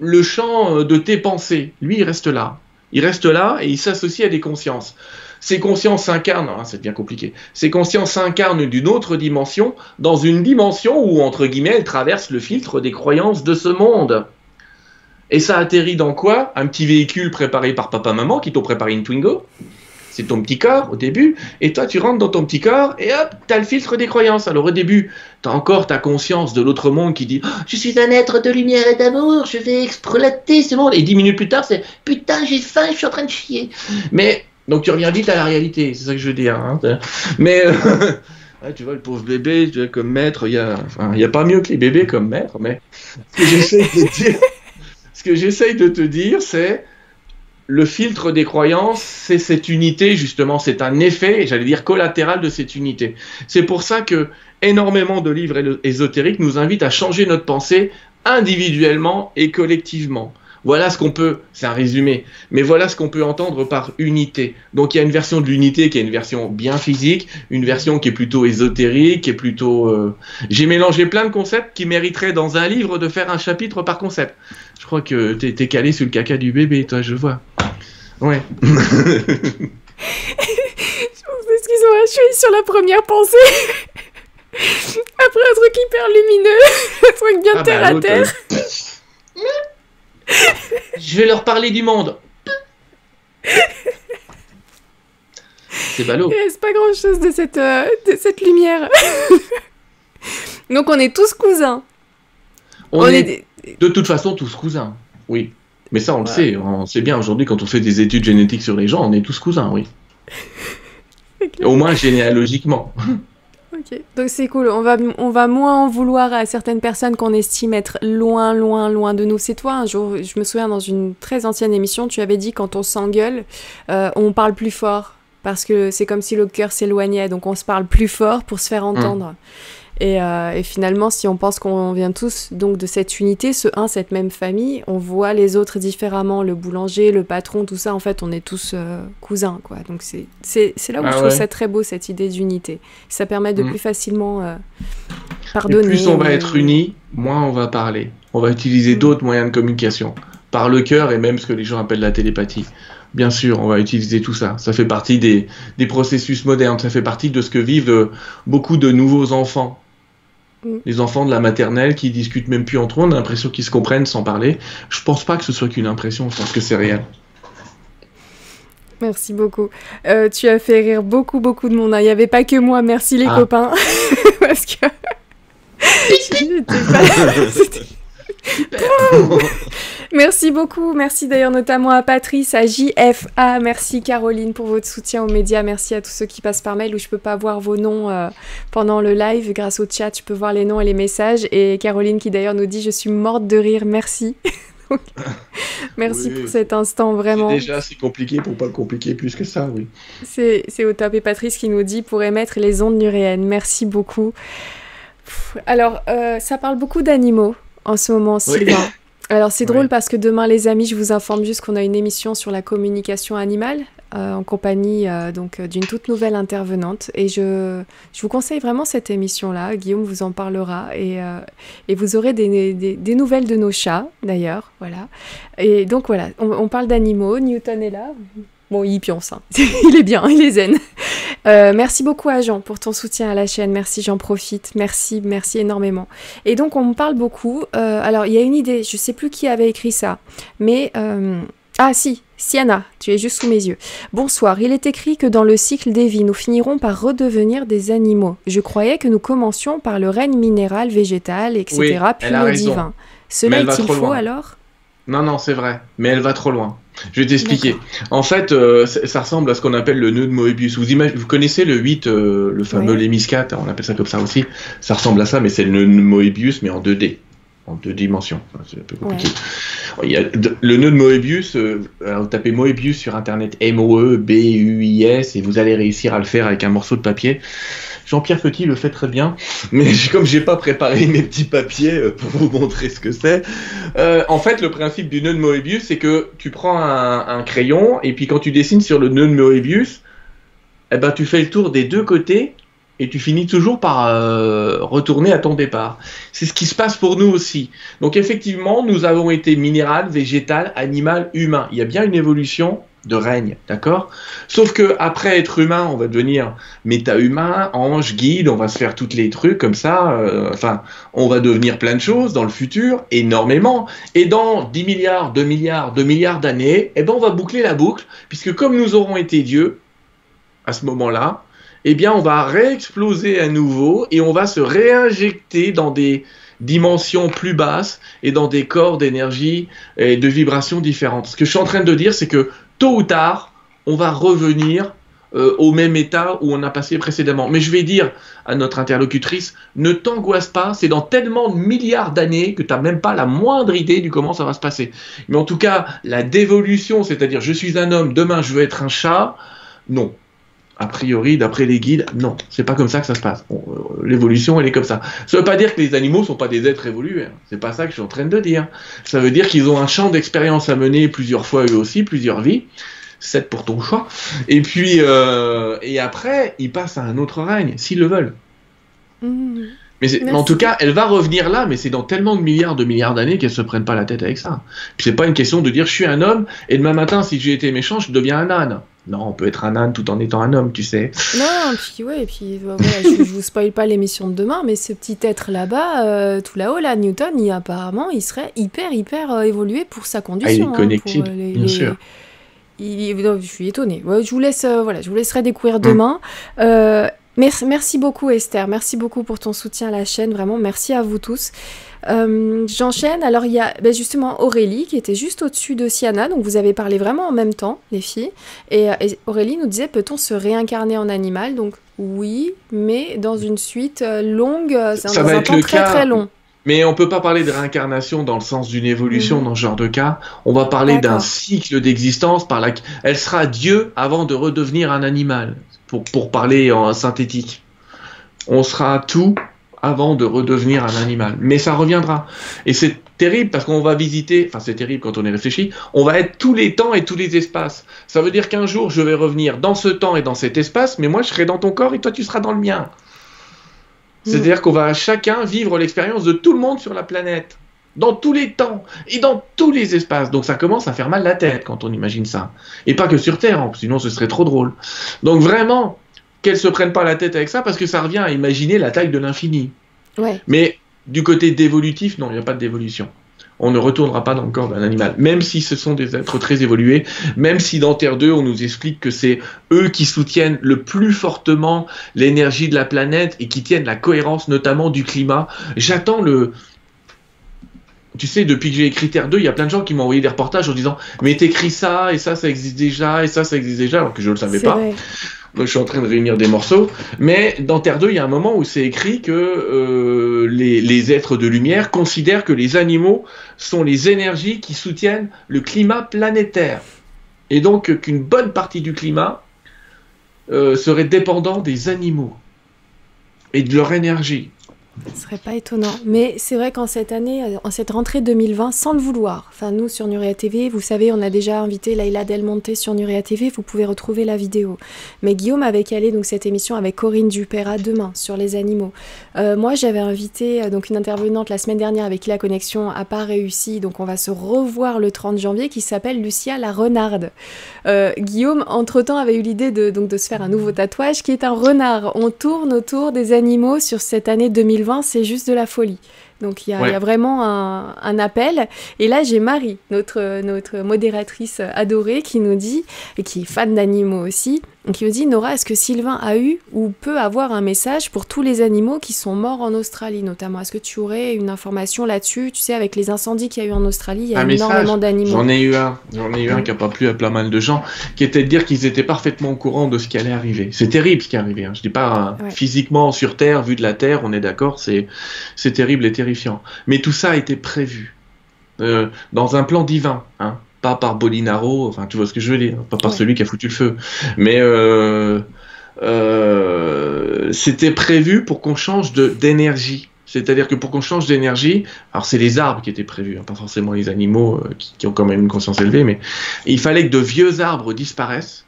le champ de tes pensées, lui, il reste là. Il reste là et il s'associe à des consciences. Ces consciences s'incarnent, hein, c'est bien compliqué, ces consciences s'incarnent d'une autre dimension, dans une dimension où, entre guillemets, elles traversent le filtre des croyances de ce monde. Et ça atterrit dans quoi? Un petit véhicule préparé par papa-maman qui t'ont préparé une Twingo? C'est ton petit corps au début, et toi tu rentres dans ton petit corps, et hop, t'as le filtre des croyances. Alors au début, t'as encore ta conscience de l'autre monde qui dit oh, Je suis un être de lumière et d'amour, je vais exploiter ce monde. Et dix minutes plus tard, c'est Putain, j'ai faim, je suis en train de chier. Mais, donc tu reviens vite à la réalité, c'est ça que je veux dire. Hein. Mais. Euh, tu vois, le pauvre bébé, comme maître, il n'y a, pas mieux que les bébés comme maître, mais ce que j'essaye de te dire, c'est le filtre des croyances, c'est cette unité, justement, c'est un effet, j'allais dire, collatéral de cette unité. C'est pour ça que énormément de livres ésotériques nous invitent à changer notre pensée individuellement et collectivement. Voilà ce qu'on peut, c'est un résumé, mais voilà ce qu'on peut entendre par unité. Donc il y a une version de l'unité qui est une version bien physique, une version qui est plutôt ésotérique, qui est plutôt... Euh, j'ai mélangé plein de concepts qui mériteraient dans un livre de faire un chapitre par concept. Je crois que t'es es calé sur le caca du bébé, toi, je vois. Ouais. Excusez-moi, je suis sur la première pensée. Après un truc hyper lumineux, un truc bien ah terre bah, à terre. je vais leur parler du monde. C'est ballot. C'est pas grand chose de cette, euh, de cette lumière. Donc on est tous cousins. On, est, de toute façon tous cousins, oui. Mais ça on le sait, on sait bien aujourd'hui quand on fait des études génétiques sur les gens, on est tous cousins, oui. Au moins généalogiquement. Ok, donc c'est cool. On va, on va moins en vouloir à certaines personnes qu'on estime être loin, loin, loin de nous. C'est toi, un jour, je me souviens dans une très ancienne émission, tu avais dit quand on s'engueule, euh, on parle plus fort. Parce que c'est comme si le cœur s'éloignait, donc on se parle plus fort pour se faire entendre. Euh, et, finalement, si on pense qu'on vient tous donc de cette unité, ce un, cette même famille, on voit les autres différemment, le boulanger, le patron, tout ça, en fait, on est tous euh, cousins, quoi. Donc c'est là où ah je trouve ça très beau, cette idée d'unité. Ça permet de mm. plus facilement euh, pardonner. plus on va être unis, moins on va parler. On va utiliser mm. d'autres moyens de communication, par le cœur et même ce que les gens appellent la télépathie. Bien sûr, on va utiliser tout ça. Ça fait partie des, des processus modernes. Ça fait partie de ce que vivent beaucoup de nouveaux enfants Mm. Les enfants de la maternelle qui discutent même plus entre eux, on a l'impression qu'ils se comprennent sans parler. Je pense pas que ce soit qu'une impression, je pense que c'est réel. Merci beaucoup. Euh, tu as fait rire beaucoup, beaucoup de monde. Hein. Il n'y avait pas que moi. Merci les ah. copains. Parce que. Merci beaucoup. Merci d'ailleurs notamment à Patrice, à JFA. Merci Caroline pour votre soutien aux médias. Merci à tous ceux qui passent par mail où je peux pas voir vos noms euh, pendant le live. Grâce au chat, je peux voir les noms et les messages. Et Caroline qui d'ailleurs nous dit Je suis morte de rire. Merci. merci pour cet instant, vraiment. Déjà, c'est compliqué pour pas compliquer plus que ça, oui. C'est au top. Et Patrice qui nous dit Pour émettre les ondes nuréennes. Merci beaucoup. Alors, euh, ça parle beaucoup d'animaux en ce moment, Sylvain. Alors c'est drôle parce que demain les amis, je vous informe juste qu'on a une émission sur la communication animale euh, en compagnie euh, donc euh, d'une toute nouvelle intervenante et je, je vous conseille vraiment cette émission là. Guillaume vous en parlera et, et vous aurez des, des, des, nouvelles de nos chats d'ailleurs, voilà. Et donc voilà, on, on parle d'animaux. Newton est là. Bon, il pionce, hein. il est bien, il est zen. Euh, merci beaucoup à Jean pour ton soutien à la chaîne. Merci, j'en profite. Merci, merci énormément. Et donc, on me parle beaucoup. Euh, alors, il y a une idée, je sais plus qui avait écrit ça, mais. Euh, ah si, Siana, tu es juste sous mes yeux. Bonsoir, il est écrit que dans le cycle des vies, nous finirons par redevenir des animaux. Je croyais que nous commencions par le règne minéral, végétal, etc., puis le divin. Cela est-il faux alors? Non, non, c'est vrai, mais elle va trop loin. Je vais t'expliquer. En fait, euh, ça ressemble à ce qu'on appelle le nœud de Moebius. Vous, vous connaissez le 8, euh, le fameux ouais. Lemiscat, on appelle ça comme ça aussi. Ça ressemble à ça, mais c'est le nœud de Moebius, mais en 2D, en deux dimensions. C'est un peu compliqué. Ouais. Il y a le nœud de Moebius, euh, vous tapez Moebius sur Internet, M-O-E-B-U-I-S, et vous allez réussir à le faire avec un morceau de papier. Jean-Pierre Petit le fait très bien, mais comme j'ai pas préparé mes petits papiers euh, pour vous montrer ce que c'est, euh, en fait le principe du nœud de Moebius c'est que tu prends un, crayon et puis quand tu dessines sur le nœud de Moebius, eh ben tu fais le tour des deux côtés et tu finis toujours par euh, retourner à ton départ. C'est ce qui se passe pour nous aussi. Donc effectivement, nous avons été minéral, végétal, animal, humain. Il y a bien une évolution de règne, d'accord? Sauf que après être humain, on va devenir méta-humain, ange, guide, on va se faire tous les trucs comme ça. Euh, enfin, on va devenir plein de choses dans le futur, énormément. Et dans 10 milliards, 2 milliards, 2 milliards d'années, eh ben on va boucler la boucle, puisque comme nous aurons été Dieu à ce moment-là, eh bien on va réexploser à nouveau et on va se réinjecter dans des dimensions plus basses et dans des corps d'énergie et de vibrations différentes. Ce que je suis en train de dire, c'est que tôt ou tard, on va revenir euh, au même état où on a passé précédemment. Mais je vais dire à notre interlocutrice, ne t'angoisse pas, c'est dans tellement de milliards d'années que tu n'as même pas la moindre idée du comment ça va se passer. Mais en tout cas, la dévolution, c'est-à-dire je suis un homme, demain je veux être un chat, non. A priori, d'après les guides, non, c'est pas comme ça que ça se passe. Bon, euh, L'évolution, elle est comme ça. Ça veut pas dire que les animaux sont pas des êtres évolués. Hein. C'est pas ça que je suis en train de dire. Ça veut dire qu'ils ont un champ d'expérience à mener plusieurs fois eux aussi, plusieurs vies. 7 pour ton choix. Et puis, euh, et après, ils passent à un autre règne, s'ils le veulent. Mmh. Mais en tout cas, elle va revenir là, mais c'est dans tellement de milliards de milliards d'années qu'elle se prenne pas la tête avec ça. Puis c'est pas une question de dire je suis un homme et demain matin, si j'ai été méchant, je deviens un âne. Non, on peut être un âne tout en étant un homme, tu sais. Non, puis ouais, et puis voilà, je, je, vous spoil pas l'émission de demain, mais ce petit être là-bas, euh, tout là-haut, là, Newton, il, apparemment, il serait hyper, hyper euh, évolué pour sa condition. Ah, il est connecté, hein, bien les... sûr. Il, non, je suis étonnée. Ouais, je vous laisse, euh, voilà, je vous laisserai découvrir demain. Mmh. Merci, merci, beaucoup Esther, merci beaucoup pour ton soutien à la chaîne, vraiment merci à vous tous. Euh, J'enchaîne, alors il y a ben justement Aurélie qui était juste au-dessus de Siana, donc vous avez parlé vraiment en même temps les filles, et, et Aurélie nous disait peut-on se réincarner en animal? Donc oui, mais dans une suite euh, longue, c'est Ça va un être temps le très cas. très long. Mais on peut pas parler de réincarnation dans le sens d'une évolution Mhm. dans ce genre de cas. On va parler d'un cycle d'existence par laquelle elle sera Dieu avant de redevenir un animal, pour, pour parler en synthétique. On sera tout avant de redevenir un animal. Mais ça reviendra. Et c'est terrible parce qu'on va visiter, enfin c'est terrible quand on y réfléchit, on va être tous les temps et tous les espaces. Ça veut dire qu'un jour je vais revenir dans ce temps et dans cet espace, mais moi je serai dans ton corps et toi tu seras dans le mien. C'est-à-dire qu'on va chacun vivre l'expérience de tout le monde sur la planète, dans tous les temps et dans tous les espaces. Donc ça commence à faire mal la tête quand on imagine ça. Et pas que sur Terre, sinon ce serait trop drôle. Donc vraiment, qu'elles se prennent pas la tête avec ça parce que ça revient à imaginer la taille de l'infini. Ouais. Mais du côté dévolutif, non, il n'y a pas de dévolution. On ne retournera pas dans le corps d'un animal, même si ce sont des êtres très évolués, même si dans Terre 2, on nous explique que c'est eux qui soutiennent le plus fortement l'énergie de la planète et qui tiennent la cohérence notamment du climat. J'attends le... tu sais, depuis que j'ai écrit Terre 2, il y a plein de gens qui m'ont envoyé des reportages en disant Mais t'écris ça, et ça, ça existe déjà, et ça, ça existe déjà, alors que je ne le savais pas. Je suis en train de réunir des morceaux. Mais dans Terre 2, il y a un moment où c'est écrit que euh, les, les, êtres de lumière considèrent que les animaux sont les énergies qui soutiennent le climat planétaire. Et donc qu'une bonne partie du climat euh, serait dépendant des animaux et de leur énergie. Ce serait pas étonnant. Mais c'est vrai qu'en cette année, euh, en cette rentrée 2020, sans le vouloir, enfin nous sur Nuria TV, vous savez, on a déjà invité Laila Del Monte sur Nuria TV, vous pouvez retrouver la vidéo. Mais Guillaume avait calé donc cette émission avec Corinne Dupéra demain sur les animaux. Euh, moi j'avais invité euh, donc une intervenante la semaine dernière avec qui la connexion n'a pas réussi, donc on va se revoir le 30 janvier qui s'appelle Lucia la renarde. Guillaume entre-temps avait eu l'idée de, donc, de se faire un nouveau tatouage qui est un renard. On tourne autour des animaux sur cette année 2020 c'est juste de la folie. Donc il y, a vraiment un, appel. Et là, j'ai Marie, notre, notre modératrice adorée, qui nous dit, et qui est fan d'animaux aussi, qui me dit Nora, est-ce que Sylvain a eu ou peut avoir un message pour tous les animaux qui sont morts en Australie notamment? Est-ce que tu aurais une information là-dessus? Tu sais, avec les incendies qu'il y a eu en Australie, il y a énormément d'animaux. J'en ai eu un, j'en ai eu un qui a pas plu à plein mal de gens, qui était de dire qu'ils étaient parfaitement au courant de ce qui allait arriver. C'est terrible ce qui est arrivé. Hein. Je dis pas hein, physiquement sur Terre, vu de la Terre, on est d'accord, c'est c'est terrible et terrifiant. Mais tout ça a été prévu. Euh, dans un plan divin. Hein pas par Bolinaro, enfin tu vois ce que je veux dire, pas par celui qui a foutu le feu, mais euh, euh, c'était prévu pour qu'on change d'énergie. C'est-à-dire que pour qu'on change d'énergie, alors c'est les arbres qui étaient prévus, hein, pas forcément les animaux euh, qui, ont quand même une conscience élevée, mais il fallait que de vieux arbres disparaissent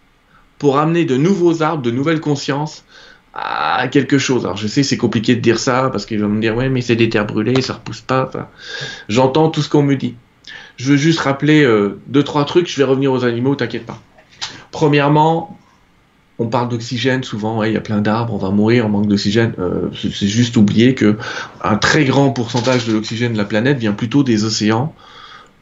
pour amener de nouveaux arbres, de nouvelles consciences à quelque chose. Alors je sais c'est compliqué de dire ça parce qu'ils vont me dire ouais mais c'est des terres brûlées, ça repousse pas. J'entends tout ce qu'on me dit. Je veux juste rappeler euh, deux, trois trucs, je vais revenir aux animaux, t'inquiète pas. Premièrement, on parle d'oxygène souvent, il y a plein d'arbres, on va mourir en manque d'oxygène. Euh, c'est juste oublier que un très grand pourcentage de l'oxygène de la planète vient plutôt des océans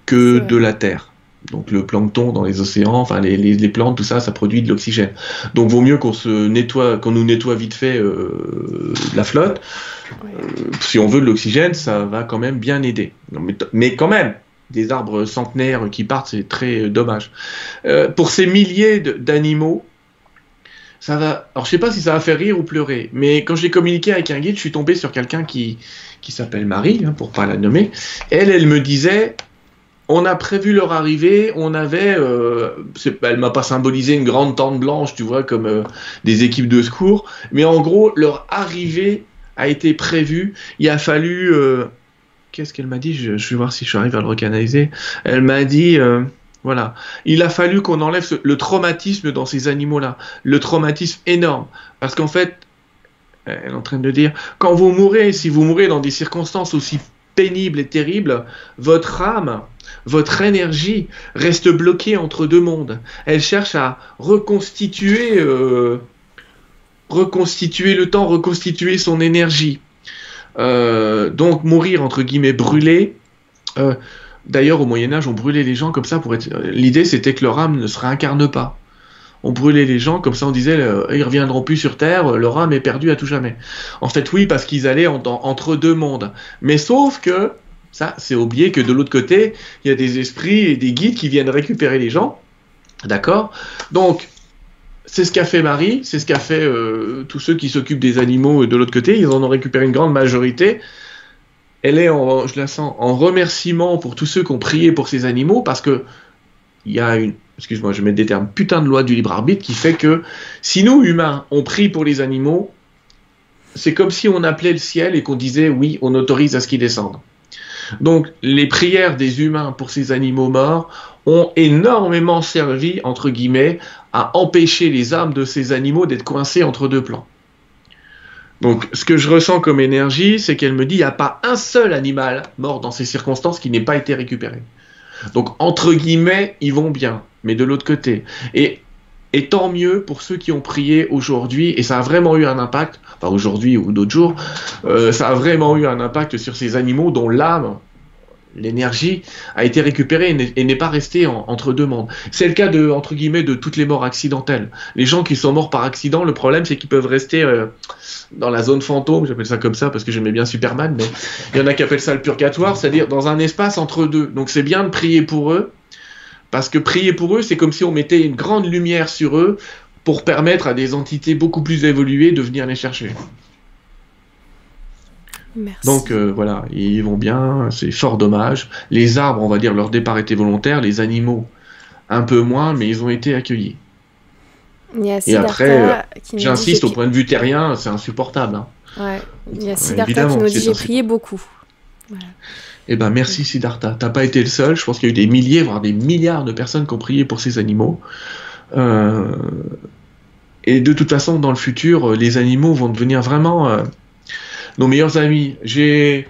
que de la Terre. Donc le plancton dans les océans, enfin les, plantes, tout ça, ça produit de l'oxygène. Donc vaut mieux qu'on se nettoie, qu'on nous nettoie vite fait euh, la flotte. si on veut de l'oxygène, ça va quand même bien aider. mais quand même, des arbres centenaires qui partent, c'est très dommage. Euh, pour ces milliers d'animaux, ça va. Alors je sais pas si ça va faire rire ou pleurer, mais quand j'ai communiqué avec un guide, je suis tombé sur quelqu'un qui, qui s'appelle Marie, hein, pour pas la nommer. Elle, elle me disait, on a prévu leur arrivée, on avait, euh, elle m'a pas symbolisé une grande tente blanche, tu vois, comme euh, des équipes de secours, mais en gros leur arrivée a été prévue. Il a fallu euh, qu'est-ce qu'elle m'a dit? Je, vais voir si je arrive à le recanaliser. Elle m'a dit, euh, voilà, il a fallu qu'on enlève le traumatisme dans ces animaux-là, le traumatisme énorme, parce qu'en fait, elle est en train de dire, quand vous mourrez, si vous mourrez dans des circonstances aussi pénibles et terribles, votre âme, votre énergie reste bloquée entre deux mondes. Elle cherche à reconstituer, euh, reconstituer le temps, reconstituer son énergie. Euh, donc mourir entre guillemets brûlé. Euh, d'ailleurs, au Moyen Âge, on brûlait les gens comme ça pour être. L'idée, c'était que leur âme ne se réincarne pas. On brûlait les gens comme ça, on disait euh, ils reviendront plus sur Terre, leur âme est perdue à tout jamais. En fait, oui, parce qu'ils allaient entre deux mondes. Mais sauf que ça, c'est oublié que de l'autre côté, il y a des esprits et des guides qui viennent récupérer les gens. D'accord? Donc, c'est ce qu'a fait Marie, c'est ce qu'a fait euh, tous ceux qui s'occupent des animaux de l'autre côté. Ils en ont récupéré une grande majorité. Elle est, en, je la sens, en remerciement pour tous ceux qui ont prié pour ces animaux parce que il y a une, excuse-moi, je mets des termes, putain de loi du libre arbitre qui fait que si nous humains on prie pour les animaux, c'est comme si on appelait le ciel et qu'on disait oui, on autorise à ce qu'ils descendent. Donc les prières des humains pour ces animaux morts ont énormément servi, entre guillemets, à empêcher les âmes de ces animaux d'être coincées entre deux plans. Donc ce que je ressens comme énergie, c'est qu'elle me dit, il n'y a pas un seul animal mort dans ces circonstances qui n'ait pas été récupéré. Donc entre guillemets, ils vont bien, mais de l'autre côté. Et, tant mieux pour ceux qui ont prié aujourd'hui, et ça a vraiment eu un impact, enfin aujourd'hui ou d'autres jours, euh, ça a vraiment eu un impact sur ces animaux dont l'âme l'énergie a été récupérée et n'est pas restée entre deux mondes. C'est le cas de entre guillemets de toutes les morts accidentelles. Les gens qui sont morts par accident, le problème c'est qu'ils peuvent rester euh, dans la zone fantôme, j'appelle ça comme ça parce que j'aimais bien Superman, mais il y en a qui appellent ça le purgatoire, c'est-à-dire dans un espace entre deux. Donc c'est bien de prier pour eux parce que prier pour eux, c'est comme si on mettait une grande lumière sur eux pour permettre à des entités beaucoup plus évoluées de venir les chercher. Merci. Donc euh, voilà, ils vont bien, c'est fort dommage. Les arbres, on va dire, leur départ était volontaire, les animaux un peu moins, mais ils ont été accueillis. Il y a Et après, J'insiste, au point de vue terrien, c'est insupportable. hein. Ouais, il y a Siddhartha qui nous dit j'ai prié beaucoup. Eh ben merci Siddhartha, t'as pas été le seul, je pense qu'il y a eu des milliers, voire des milliards de personnes qui ont prié pour ces animaux. Euh, Et de toute façon, dans le futur, euh, les animaux vont devenir vraiment euh, nos meilleurs amis. J'ai...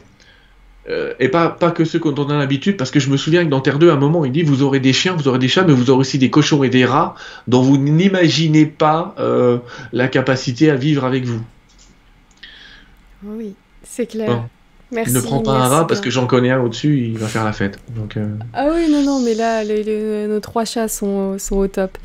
euh, et pas, pas que ceux dont on a l'habitude, parce que je me souviens que dans Terre 2, à un moment, il dit vous aurez des chiens, vous aurez des chats, mais vous aurez aussi des cochons et des rats dont vous n'imaginez pas euh, la capacité à vivre avec vous. Oui, c'est clair. Bon. Merci. ne prends pas un rat parce que j'en connais un au-dessus, il va faire la fête. Donc, euh, Ah oui, non, non, mais là, les- les- nos trois chats sont, sont au top.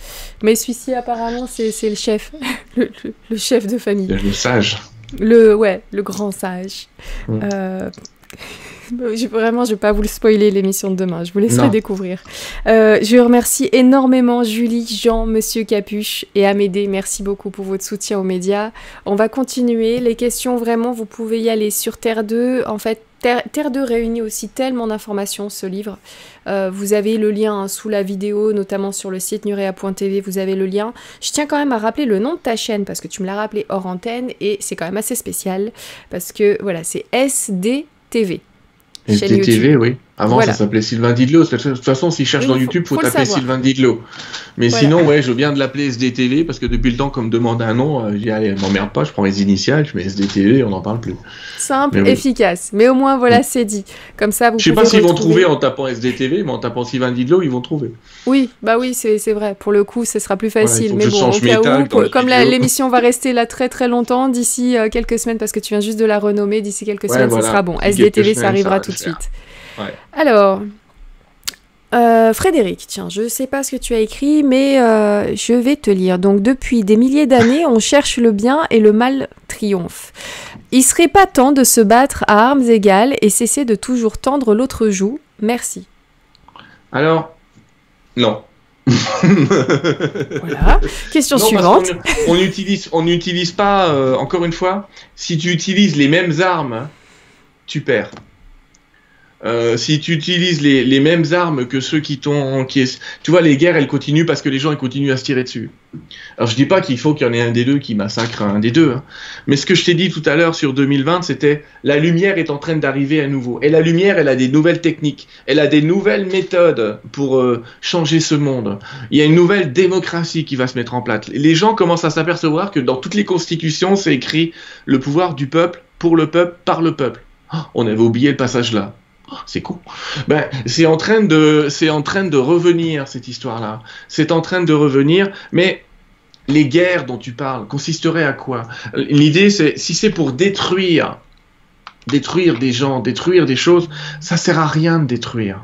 Mais celui-ci, apparemment, c'est c'est le chef. le, le- le chef de famille. le sage. Le, ouais, le grand sage. Mm. Euh, je- vraiment, je vais pas vous le spoiler l'émission de demain. Je vous laisserai Non. découvrir. Euh, je remercie énormément Julie, Jean, Monsieur Capuche et Amédée. Merci beaucoup pour votre soutien aux médias. On va continuer. Les questions, vraiment, vous pouvez y aller sur Terre 2. En fait, Terre, Terre 2 réunit aussi tellement d'informations, ce livre. Euh, vous avez le lien hein, sous la vidéo, notamment sur le site nurea.tv, vous avez le lien. Je tiens quand même à rappeler le nom de ta chaîne parce que tu me l'as rappelé hors antenne et c'est quand même assez spécial parce que voilà, c'est SDTV. Chaîne SDTV, oui. Avant, Voilà. ça s'appelait Sylvain Didlot. De toute façon, s'il cherche Oui, dans YouTube, faut, faut taper. Sylvain Didlot. Mais Voilà. sinon, ouais, je veux bien de l'appeler SDTV parce que depuis le temps qu'on me demande un nom, euh, je dis, allez, m'emmerde pas, je prends les initiales, je mets SDTV, on n'en parle plus. Simple, Mais oui. efficace. Mais au moins, voilà, c'est dit. Comme ça, vous Je sais pas s'ils vont trouver en tapant SDTV, mais en tapant Sylvain Didlot, ils vont trouver. Oui, bah oui, c'est vrai. Pour le coup, ce sera plus facile. Mais bon, au cas où, pour- comme l'émission va rester là très très longtemps, d'ici euh, quelques semaines, parce que tu viens juste de la renommer, d'ici quelques Ouais, semaine, voilà. ce sera bon. SDTV, ça semaines, arrivera tout de suite. Ouais. Alors, euh, Frédéric, tiens, je sais pas ce que tu as écrit, mais euh, je vais te lire. Donc, depuis des milliers d'années, on cherche le bien et le mal triomphe. Il serait pas temps de se battre à armes égales et cesser de toujours tendre l'autre joue. Merci. Alors, non. Voilà. Question Non, suivante. On utilise, on n'utilise pas, euh, encore une fois, si tu utilises les mêmes armes, tu perds. Euh, si tu utilises les, mêmes armes que ceux qui t'ont, qui tu vois, les guerres elles continuent parce que les gens ils continuent à se tirer dessus. Alors je dis pas qu'il faut qu'il y en ait un des deux qui massacre un des deux, hein. mais ce que je t'ai dit tout à l'heure sur 2020, c'était la lumière est en train d'arriver à nouveau. Et la lumière, elle a des nouvelles techniques, elle a des nouvelles méthodes pour euh, changer ce monde. Il y a une nouvelle démocratie qui va se mettre en place. Les gens commencent à s'apercevoir que dans toutes les constitutions, c'est écrit le pouvoir du peuple, pour le peuple, par le peuple. Ah, on avait oublié le passage là. Ah, c'est con. Ben, c'est en train de, c'est en train de revenir cette histoire-là. C'est en train de revenir, mais les guerres dont tu parles consisteraient à quoi? L'idée, c'est si c'est pour détruire, détruire des gens, détruire des choses, ça sert à rien de détruire.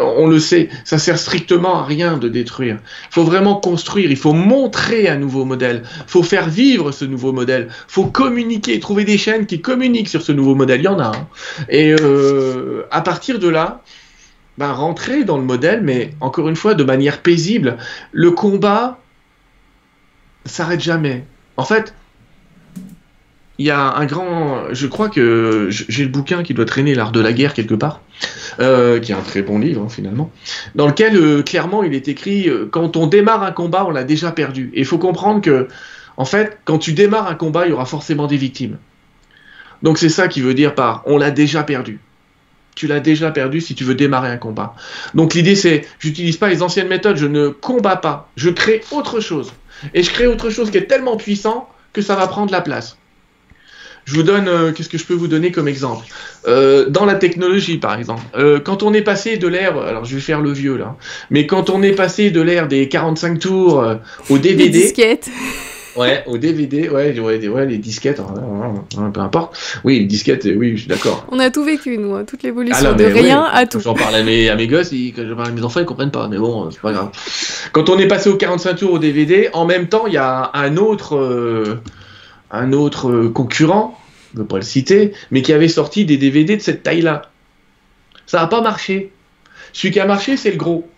On le sait, ça sert strictement à rien de détruire. Il faut vraiment construire, il faut montrer un nouveau modèle, il faut faire vivre ce nouveau modèle, il faut communiquer, trouver des chaînes qui communiquent sur ce nouveau modèle, il y en a. hein. Et euh, à partir de là, ben, rentrer dans le modèle, mais encore une fois, de manière paisible. Le combat s'arrête jamais. En fait, il y a un grand. Je crois que j'ai le bouquin qui doit traîner l'art de la guerre quelque part, euh, qui est un très bon livre hein, finalement, dans lequel euh, clairement il est écrit euh, quand on démarre un combat, on l'a déjà perdu. Et il faut comprendre que, en fait, quand tu démarres un combat, il y aura forcément des victimes. Donc c'est ça qui veut dire par on l'a déjà perdu. Tu l'as déjà perdu si tu veux démarrer un combat. Donc l'idée c'est, j'utilise pas les anciennes méthodes, je ne combats pas, je crée autre chose. Et je crée autre chose qui est tellement puissant que ça va prendre la place. Je vous donne, euh, qu'est-ce que je peux vous donner comme exemple Euh, Dans la technologie, par exemple, euh, quand on est passé de l'ère, alors je vais faire le vieux là, mais quand on est passé de l'ère des 45 tours euh, au DVD, disquettes. Ouais, au DVD, ouais, ouais, ouais les disquettes, hein, hein, peu importe. Oui, les disquettes, oui, je suis d'accord. On a tout vécu, nous, hein, toute l'évolution ah de rien à tout. J'en parle à mes, à mes gosses, quand je parle à mes enfants, ils comprennent pas, mais bon, c'est pas grave. Quand on est passé au 45 tours au DVD, en même temps, il y a un autre, euh, un autre concurrent, je ne veux pas le citer, mais qui avait sorti des DVD de cette taille-là. Ça n'a pas marché. Celui qui a marché, c'est le gros.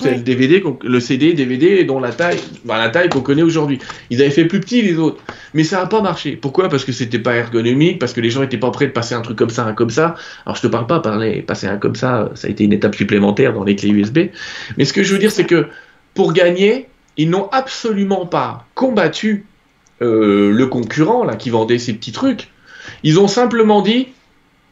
C'est le DVD, le CD, DVD dont la taille, bah, la taille qu'on connaît aujourd'hui. Ils avaient fait plus petit les autres, mais ça n'a pas marché. Pourquoi? Parce que c'était pas ergonomique, parce que les gens étaient pas prêts de passer un truc comme ça, un comme ça. Alors je te parle pas, parler, passer un comme ça, ça a été une étape supplémentaire dans les clés USB. Mais ce que je veux dire, c'est que pour gagner, ils n'ont absolument pas combattu euh, le concurrent là qui vendait ces petits trucs. Ils ont simplement dit,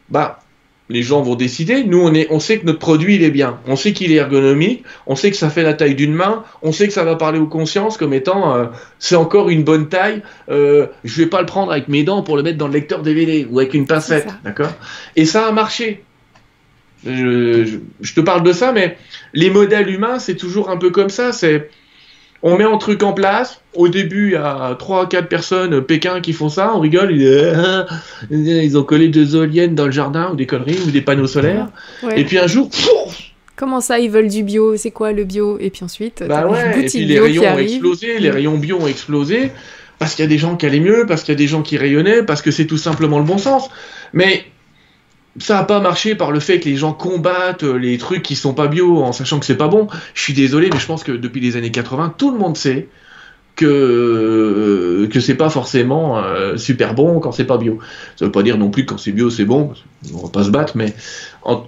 bah les gens vont décider. Nous, on, est, on sait que notre produit, il est bien. On sait qu'il est ergonomique. On sait que ça fait la taille d'une main. On sait que ça va parler aux consciences comme étant, euh, c'est encore une bonne taille. Euh, je vais pas le prendre avec mes dents pour le mettre dans le lecteur DVD ou avec une pincette. D'accord? Et ça a marché. Je, je, te parle de ça, mais les modèles humains, c'est toujours un peu comme ça. C'est on met un truc en place. Au début, il y a 3 4 personnes euh, Pékin qui font ça. On rigole. Ils, ont collé deux éoliennes dans le jardin ou des conneries ou des panneaux solaires. Et puis un jour, Comment ça, ils veulent du bio? C'est quoi le bio? Et puis ensuite, bah ouais, et puis les rayons ont explosé, les rayons bio ont explosé parce qu'il y a des gens qui allaient mieux, parce qu'il y a des gens qui rayonnaient, parce que c'est tout simplement le bon sens. Mais ça n'a pas marché par le fait que les gens combattent euh, les trucs qui sont pas bio en sachant que c'est pas bon. Je suis désolé, mais je pense que depuis les années 80, tout le monde sait que euh, que c'est pas forcément euh, super bon quand c'est pas bio. Ça veut pas dire non plus que quand c'est bio c'est bon. On va pas se battre, mais en,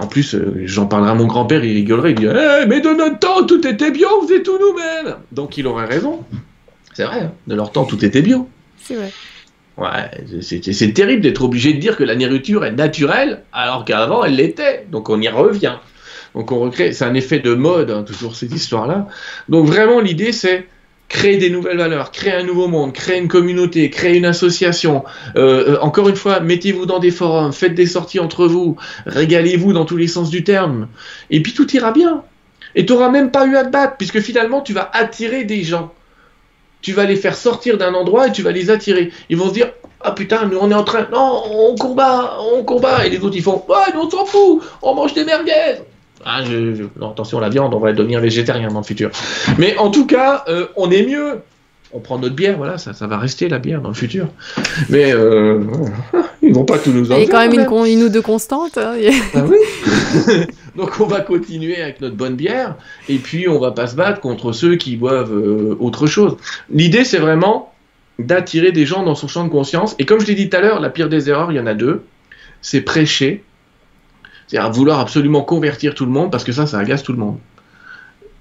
en plus, j'en parlerai à mon grand-père, il rigolerait, il dit eh, mais de notre temps tout était bio, on faisait tout nous-mêmes. Donc il aurait raison. C'est vrai, hein. de leur temps tout était bio. C'est vrai. Ouais, c'est terrible d'être obligé de dire que la nourriture est naturelle alors qu'avant elle l'était. Donc on y revient. Donc on recrée, c'est un effet de mode, hein, toujours cette histoire-là. Donc vraiment l'idée c'est créer des nouvelles valeurs, créer un nouveau monde, créer une communauté, créer une association. Euh, euh, encore une fois, mettez-vous dans des forums, faites des sorties entre vous, régalez-vous dans tous les sens du terme. Et puis tout ira bien. Et tu n'auras même pas eu à te battre, puisque finalement tu vas attirer des gens tu vas les faire sortir d'un endroit et tu vas les attirer. Ils vont se dire Ah putain, nous on est en train. Non, on combat, on combat. Et les autres ils font Ouais, nous on s'en fout, on mange des merguez. Ah, je, Non, attention, la viande, on va devenir végétarien dans le futur. Mais en tout cas, euh, on est mieux. On prend notre bière, voilà, ça, ça va rester la bière dans le futur. Mais euh, ils vont pas tout nous en Il y a quand même une, une, ou deux constantes. Hein. Ah oui Donc on va continuer avec notre bonne bière, et puis on va pas se battre contre ceux qui boivent euh, autre chose. L'idée c'est vraiment d'attirer des gens dans son champ de conscience, et comme je l'ai dit tout à l'heure, la pire des erreurs, il y en a deux, c'est prêcher, c'est-à-dire vouloir absolument convertir tout le monde, parce que ça, ça agace tout le monde.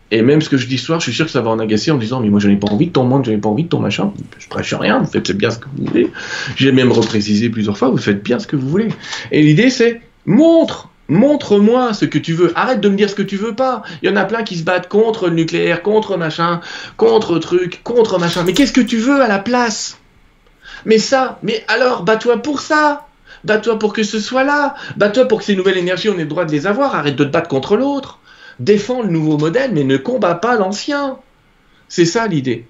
Et même ce que je dis ce soir, je suis sûr que ça va en agacer en disant Mais moi, je n'ai pas envie de ton monde, je n'ai pas envie de ton machin. Je prêche rien, vous faites bien ce que vous voulez. J'ai même reprécisé plusieurs fois Vous faites bien ce que vous voulez. Et l'idée, c'est montre Montre-moi ce que tu veux. Arrête de me dire ce que tu veux pas. Il y en a plein qui se battent contre le nucléaire, contre machin, contre truc, contre machin. Mais qu'est-ce que tu veux à la place? Mais ça, mais alors, bats-toi pour ça. Bats-toi pour que ce soit là. Bats-toi pour que ces nouvelles énergies, on ait le droit de les avoir. Arrête de te battre contre l'autre. Défends le nouveau modèle, mais ne combats pas l'ancien. C'est ça l'idée.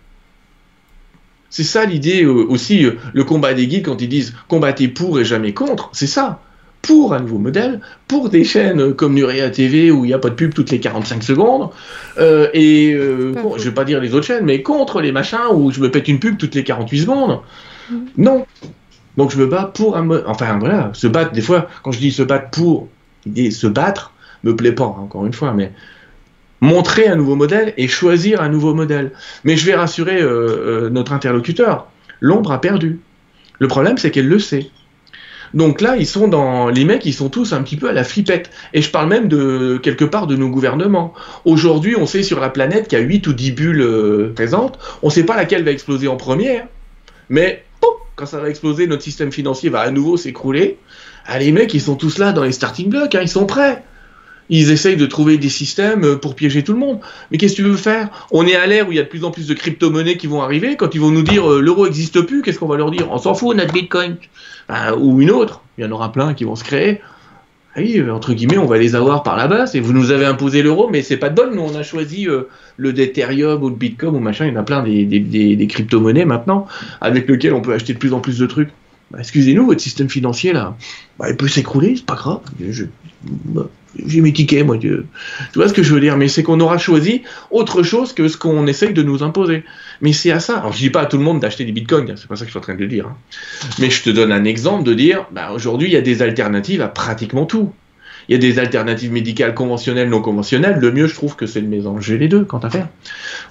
C'est ça l'idée euh, aussi, euh, le combat des guides quand ils disent combattez pour et jamais contre. C'est ça pour un nouveau modèle, pour des chaînes comme Nurea TV où il n'y a pas de pub toutes les 45 secondes, euh, et euh, je vais pas dire les autres chaînes, mais contre les machins où je me pète une pub toutes les 48 secondes. Mm. Non. Donc je me bats pour un enfin voilà, se battre des fois quand je dis se battre pour l'idée se battre me plaît pas encore une fois, mais montrer un nouveau modèle et choisir un nouveau modèle. Mais je vais rassurer euh, notre interlocuteur, l'ombre a perdu. Le problème c'est qu'elle le sait. Donc là, ils sont dans les mecs, ils sont tous un petit peu à la flippette. Et je parle même de quelque part de nos gouvernements. Aujourd'hui, on sait sur la planète qu'il y a 8 ou 10 bulles euh, présentes. On ne sait pas laquelle va exploser en première, mais quand ça va exploser, notre système financier va à nouveau s'écrouler. Ah, les mecs, ils sont tous là dans les starting blocks, hein, ils sont prêts. Ils essayent de trouver des systèmes euh, pour piéger tout le monde. Mais qu'est-ce que tu veux faire? On est à l'ère où il y a de plus en plus de crypto-monnaies qui vont arriver. Quand ils vont nous dire euh, l'euro n'existe plus, qu'est-ce qu'on va leur dire? On s'en fout, notre bitcoin. ou une autre. Il y en aura plein qui vont se créer. Ah oui, euh, entre guillemets, on va les avoir par la base. Et vous nous avez imposé l'euro, mais c'est pas de bol. Nous, on a choisi euh, le Ethereum ou le Bitcoin ou machin. Il y en a plein des, crypto-monnaies maintenant, avec lesquelles on peut acheter de plus en plus de trucs. Bah, excusez-nous, votre système financier là, bah, il peut s'écrouler, c'est pas grave. Bah, j'ai mes tickets, moi. Tu vois ce que je veux dire? Mais c'est qu'on aura choisi autre chose que ce qu'on essaye de nous imposer. Mais c'est à ça. Alors, je dis pas à tout le monde d'acheter des bitcoins, c'est pas ça que je suis en train de dire. Hein. Mais je te donne un exemple de dire, bah, aujourd'hui, il y a des alternatives à pratiquement tout. Il y a des alternatives médicales conventionnelles, non conventionnelles. Le mieux, je trouve que c'est de mélanger les deux, quant à faire.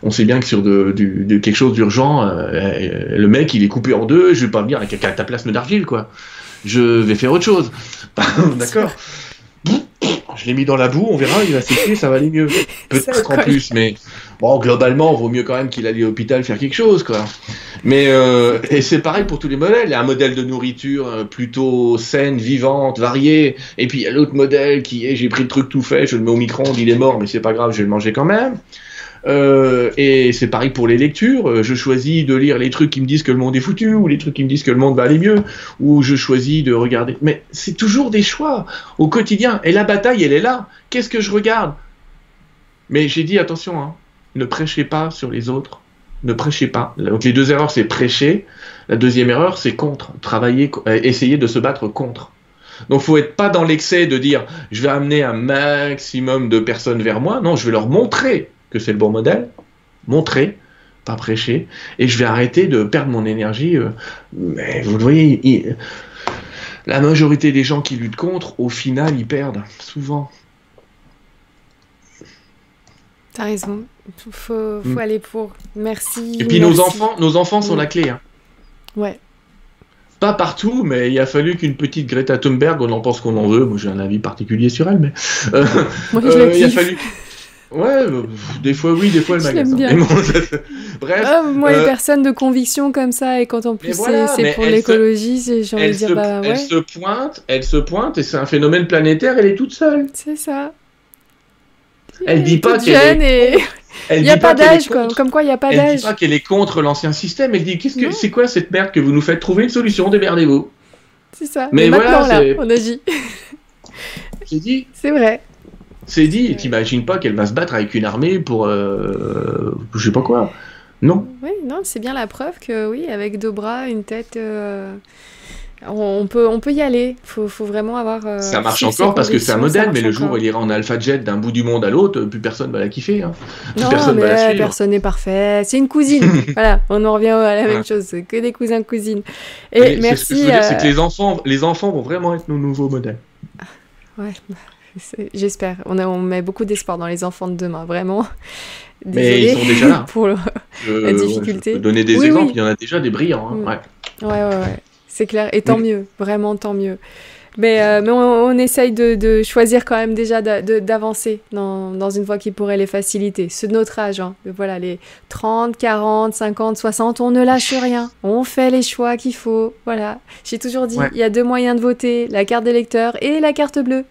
On sait bien que sur quelque chose d'urgent, euh, le mec, il est coupé en deux. Je vais pas venir avec un cataplasme d'argile, quoi. Je vais faire autre chose. D'accord je l'ai mis dans la boue, on verra, il va sécher, ça va aller mieux. Peut-être en plus, mais bon, globalement, vaut mieux quand même qu'il aille à l'hôpital faire quelque chose, quoi. Mais euh, et c'est pareil pour tous les modèles. Il y a un modèle de nourriture euh, plutôt saine, vivante, variée, et puis il y a l'autre modèle qui est j'ai pris le truc tout fait, je le mets au micro-ondes, il est mort, mais c'est pas grave, je vais le manger quand même. Euh, et c'est pareil pour les lectures. Euh, je choisis de lire les trucs qui me disent que le monde est foutu, ou les trucs qui me disent que le monde va aller mieux, ou je choisis de regarder. Mais c'est toujours des choix au quotidien. Et la bataille, elle est là. Qu'est-ce que je regarde? Mais j'ai dit attention, hein, ne prêchez pas sur les autres. Ne prêchez pas. Donc les deux erreurs, c'est prêcher. La deuxième erreur, c'est contre. Travailler, euh, essayer de se battre contre. Donc faut être pas dans l'excès de dire je vais amener un maximum de personnes vers moi. Non, je vais leur montrer que c'est le bon modèle, montrer, pas prêcher, et je vais arrêter de perdre mon énergie. Euh, mais vous le voyez, la majorité des gens qui luttent contre, au final, ils perdent, souvent. T'as raison, faut, faut mm. aller pour. Merci. Et puis nos enfants, nos enfants sont mm. la clé. Hein. Ouais. Pas partout, mais il a fallu qu'une petite Greta Thunberg, on en pense qu'on en veut, moi j'ai un avis particulier sur elle, mais euh, moi, je euh, il a fallu, Ouais, euh, des fois oui, des fois le magasin. Bien. Bref. Ah, moi, les euh, personnes de conviction comme ça, et quand en plus c'est pour l'écologie, j'ai envie de dire bah ouais. Elle se pointe, elle se pointe, et c'est un phénomène planétaire, elle est toute seule. C'est ça. Elle, dit pas qu'elle est. Il n'y a pas d'âge, comme quoi il n'y a pas d'âge. Elle dit pas qu'elle est contre l'ancien système, elle dit qu'est-ce que c'est quoi cette merde que vous nous faites trouver une solution, démerdez-vous. C'est ça. Mais, Mais voilà, là, on agit. J'ai dit. C'est vrai. C'est dit, t'imagines pas qu'elle va se battre avec une armée pour. Euh, je sais pas quoi. Non. Oui, non, c'est bien la preuve que, oui, avec deux bras, une tête. Euh, on peut, on peut y aller. Faut, faut vraiment avoir. Euh, ça marche encore parce que c'est un modèle, mais le jour où elle ira en alpha jet d'un bout du monde à l'autre, plus personne va la kiffer. Hein. non, personne mais personne n'est parfait. C'est une cousine. voilà, on en revient à la même chose. C'est que des cousins cousines. Et merci. Ce que je veux dire, c'est que les enfants, les enfants vont vraiment être nos nouveaux modèles. Ouais. J'espère. On, on, met beaucoup d'espoir dans les enfants de demain, vraiment. Mais ils sont déjà là. pour la difficulté. Je peux donner des exemples, il y en a déjà des brillants. Hein. Mm. Ouais. ouais, ouais, ouais. C'est clair. Et tant mieux, vraiment tant mieux. Mais, euh, mais on, essaye de, de, choisir quand même déjà d'avancer dans, dans, une voie qui pourrait les faciliter. Ceux de notre âge, hein. voilà, les 30, 40, 50, 60, on ne lâche rien. On fait les choix qu'il faut. Voilà. J'ai toujours dit, il y a deux moyens de voter, la carte d'électeur et la carte bleue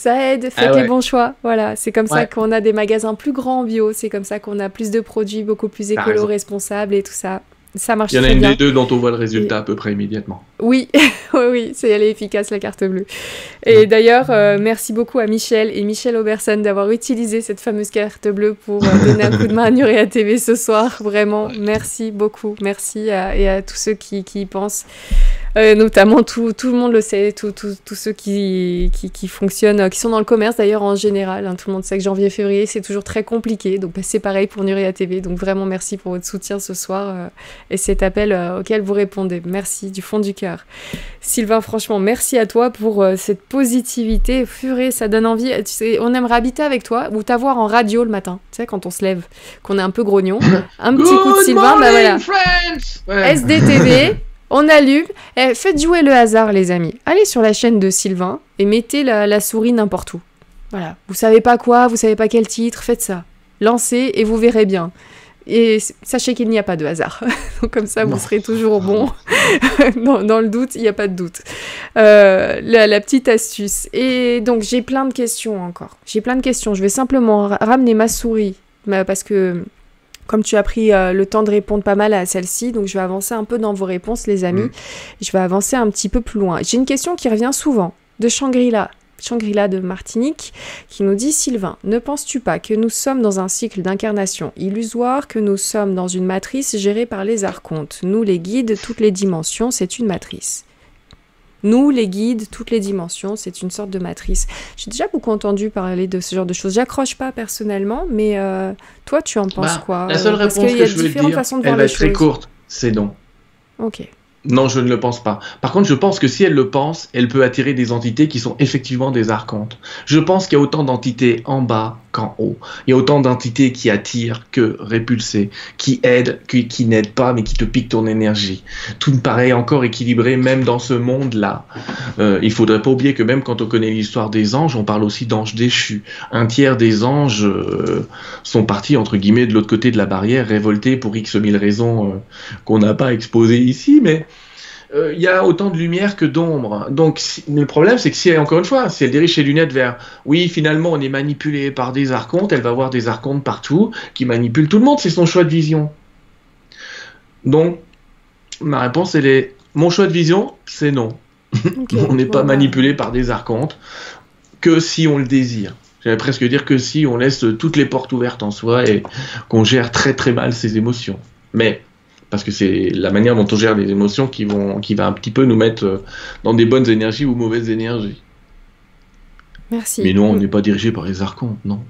ça aide, faites ah les bons choix. Voilà, c'est comme ça qu'on a des magasins plus grands bio, c'est comme ça qu'on a plus de produits beaucoup plus écolo responsables et tout ça. Ça marche très bien. Il y en a une des deux dont on voit le résultat à peu près immédiatement. Oui, oui, oui, c'est elle est efficace la carte bleue. Et d'ailleurs, euh, merci beaucoup à Michel et Michel Oberson d'avoir utilisé cette fameuse carte bleue pour euh, donner un coup de main à Nuria TV ce soir. Vraiment, merci beaucoup, merci et à tous ceux qui, qui y pensent. Euh, notamment tout, tout, le monde le sait, tous ceux qui, qui, qui, fonctionnent, qui sont dans le commerce d'ailleurs en général. Hein, tout le monde sait que janvier-février c'est toujours très compliqué, donc bah, c'est pareil pour Nuria TV. Donc vraiment merci pour votre soutien ce soir et cet appel auquel vous répondez. Merci du fond du cœur. Sylvain, franchement, merci à toi pour cette positivité. Furée, ça donne envie. Tu sais, on aimerait habiter avec toi ou t'avoir en radio le matin, tu sais, quand on se lève, qu'on est un peu grognon. Un petit coup de Sylvain, bah voilà. SDTV. On allume. Eh, faites jouer le hasard, les amis. Allez sur la chaîne de Sylvain et mettez la, souris n'importe où. Voilà. Vous savez pas quoi, vous savez pas quel titre, faites ça. Lancez et vous verrez bien. Et sachez qu'il n'y a pas de hasard. Donc comme ça, vous serez toujours bon. dans, le doute, il n'y a pas de doute. Euh, la, la, petite astuce. Et donc j'ai plein de questions encore. J'ai plein de questions. Je vais simplement ramener ma souris parce que comme tu as pris euh, le temps de répondre pas mal à celle-ci, donc je vais avancer un peu dans vos réponses, les amis. Je vais avancer un petit peu plus loin. J'ai une question qui revient souvent de Shangri-La. Shangri-La de Martinique, qui nous dit Sylvain, ne penses-tu pas que nous sommes dans un cycle d'incarnation illusoire, que nous sommes dans une matrice gérée par les archontes? Nous, les guides, toutes les dimensions, c'est une matrice. Nous, les guides, toutes les dimensions, c'est une sorte de matrice. J'ai déjà beaucoup entendu parler de ce genre de choses. J'accroche pas personnellement, mais euh, toi, tu en penses Bah, quoi? La seule Euh, Parce réponse qu'il que y a je veux te différentes dire, façons de elle voir va les être très courte, c'est non. Ok. Non, je ne le pense pas. Par contre, je pense que si elle le pense, elle peut attirer des entités qui sont effectivement des archontes. Je pense qu'il y a autant d'entités en bas qu'en haut. Il y a autant d'entités qui attirent que répulsées, qui aident, qui, qui n'aident pas, mais qui te piquent ton énergie. Tout me paraît encore équilibré, même dans ce monde-là. Euh, il faudrait pas oublier que même quand on connaît l'histoire des anges, on parle aussi d'anges déchus. Un tiers des anges euh, sont partis, entre guillemets, de l'autre côté de la barrière, révoltés pour X mille raisons euh, qu'on n'a pas exposées ici, mais euh, il y a autant de lumière que d'ombre. Donc, si- le problème, c'est que si, encore une fois, si elle dirige ses lunettes vers, oui, finalement, on est manipulé par des archontes, elle va voir des archontes partout qui manipulent tout le monde. C'est son choix de vision. Donc, ma réponse, elle est, mon choix de vision, c'est non. On n'est pas manipulé par des archontes que si on le désire. J'allais presque dire que si on laisse toutes les portes ouvertes en soi et qu'on gère très très mal ses émotions. Mais parce que c'est la manière dont on gère les émotions qui vont qui va un petit peu nous mettre euh, dans des bonnes énergies ou mauvaises énergies. Merci. Mais non, on n'est pas dirigé par les archontes, non.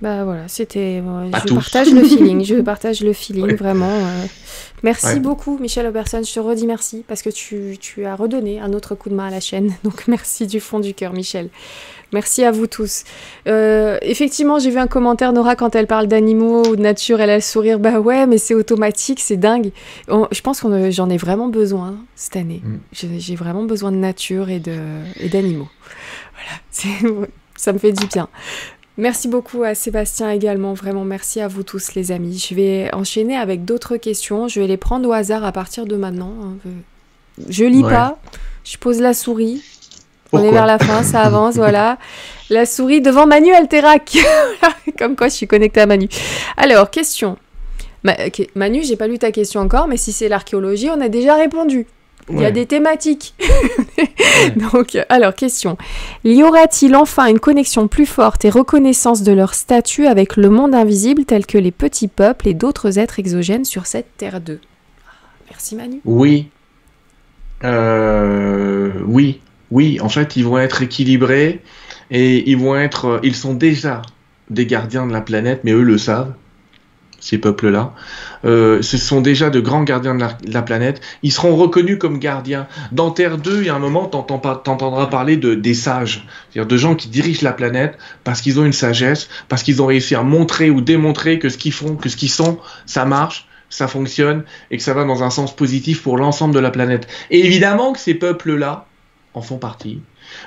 Bah voilà, c'était. euh, je tous. partage le feeling. Je partage le feeling, Ouais. vraiment. euh. Merci Ouais. beaucoup, Michel Oberson. Je te redis merci parce que tu, tu as redonné un autre coup de main à la chaîne. Donc merci du fond du cœur, Michel. Merci à vous tous. Euh, effectivement, j'ai vu un commentaire, Nora, quand elle parle d'animaux ou de nature, elle a le sourire. Bah ouais, mais c'est automatique, c'est dingue. On- je pense que j'en ai vraiment besoin cette année. Mm. J'ai vraiment besoin de nature et de- et d'animaux. Voilà, ça me fait du bien. Merci beaucoup à Sébastien également, vraiment merci à vous tous les amis. Je vais enchaîner avec d'autres questions, je vais les prendre au hasard à partir de maintenant. hein. Je lis Ouais. pas, je pose la souris, on est vers la fin, ça avance, voilà. La souris devant Manu Alterac, comme quoi je suis connectée à Manu. Alors, question. Ma- ok, Manu, j'ai pas lu ta question encore, mais si c'est l'archéologie, on a déjà répondu. Il y a des thématiques. Donc, alors, question. Y aura-t-il enfin une connexion plus forte et reconnaissance de leur statut avec le monde invisible tel que les petits peuples et d'autres êtres exogènes sur cette Terre 2 Merci Manu. Oui. Euh, oui. Oui, en fait, ils vont être équilibrés et ils vont être. Ils sont déjà des gardiens de la planète, mais eux le savent, ces peuples-là. Euh, ce sont déjà de grands gardiens de la, planète. Ils seront reconnus comme gardiens. Dans Terre 2, il y a un moment, t'entendras parler de, des sages, c'est-à-dire de gens qui dirigent la planète parce qu'ils ont une sagesse, parce qu'ils ont réussi à montrer ou démontrer que ce qu'ils font, que ce qu'ils sont, ça marche, ça fonctionne et que ça va dans un sens positif pour l'ensemble de la planète. Et évidemment que ces peuples-là en font partie.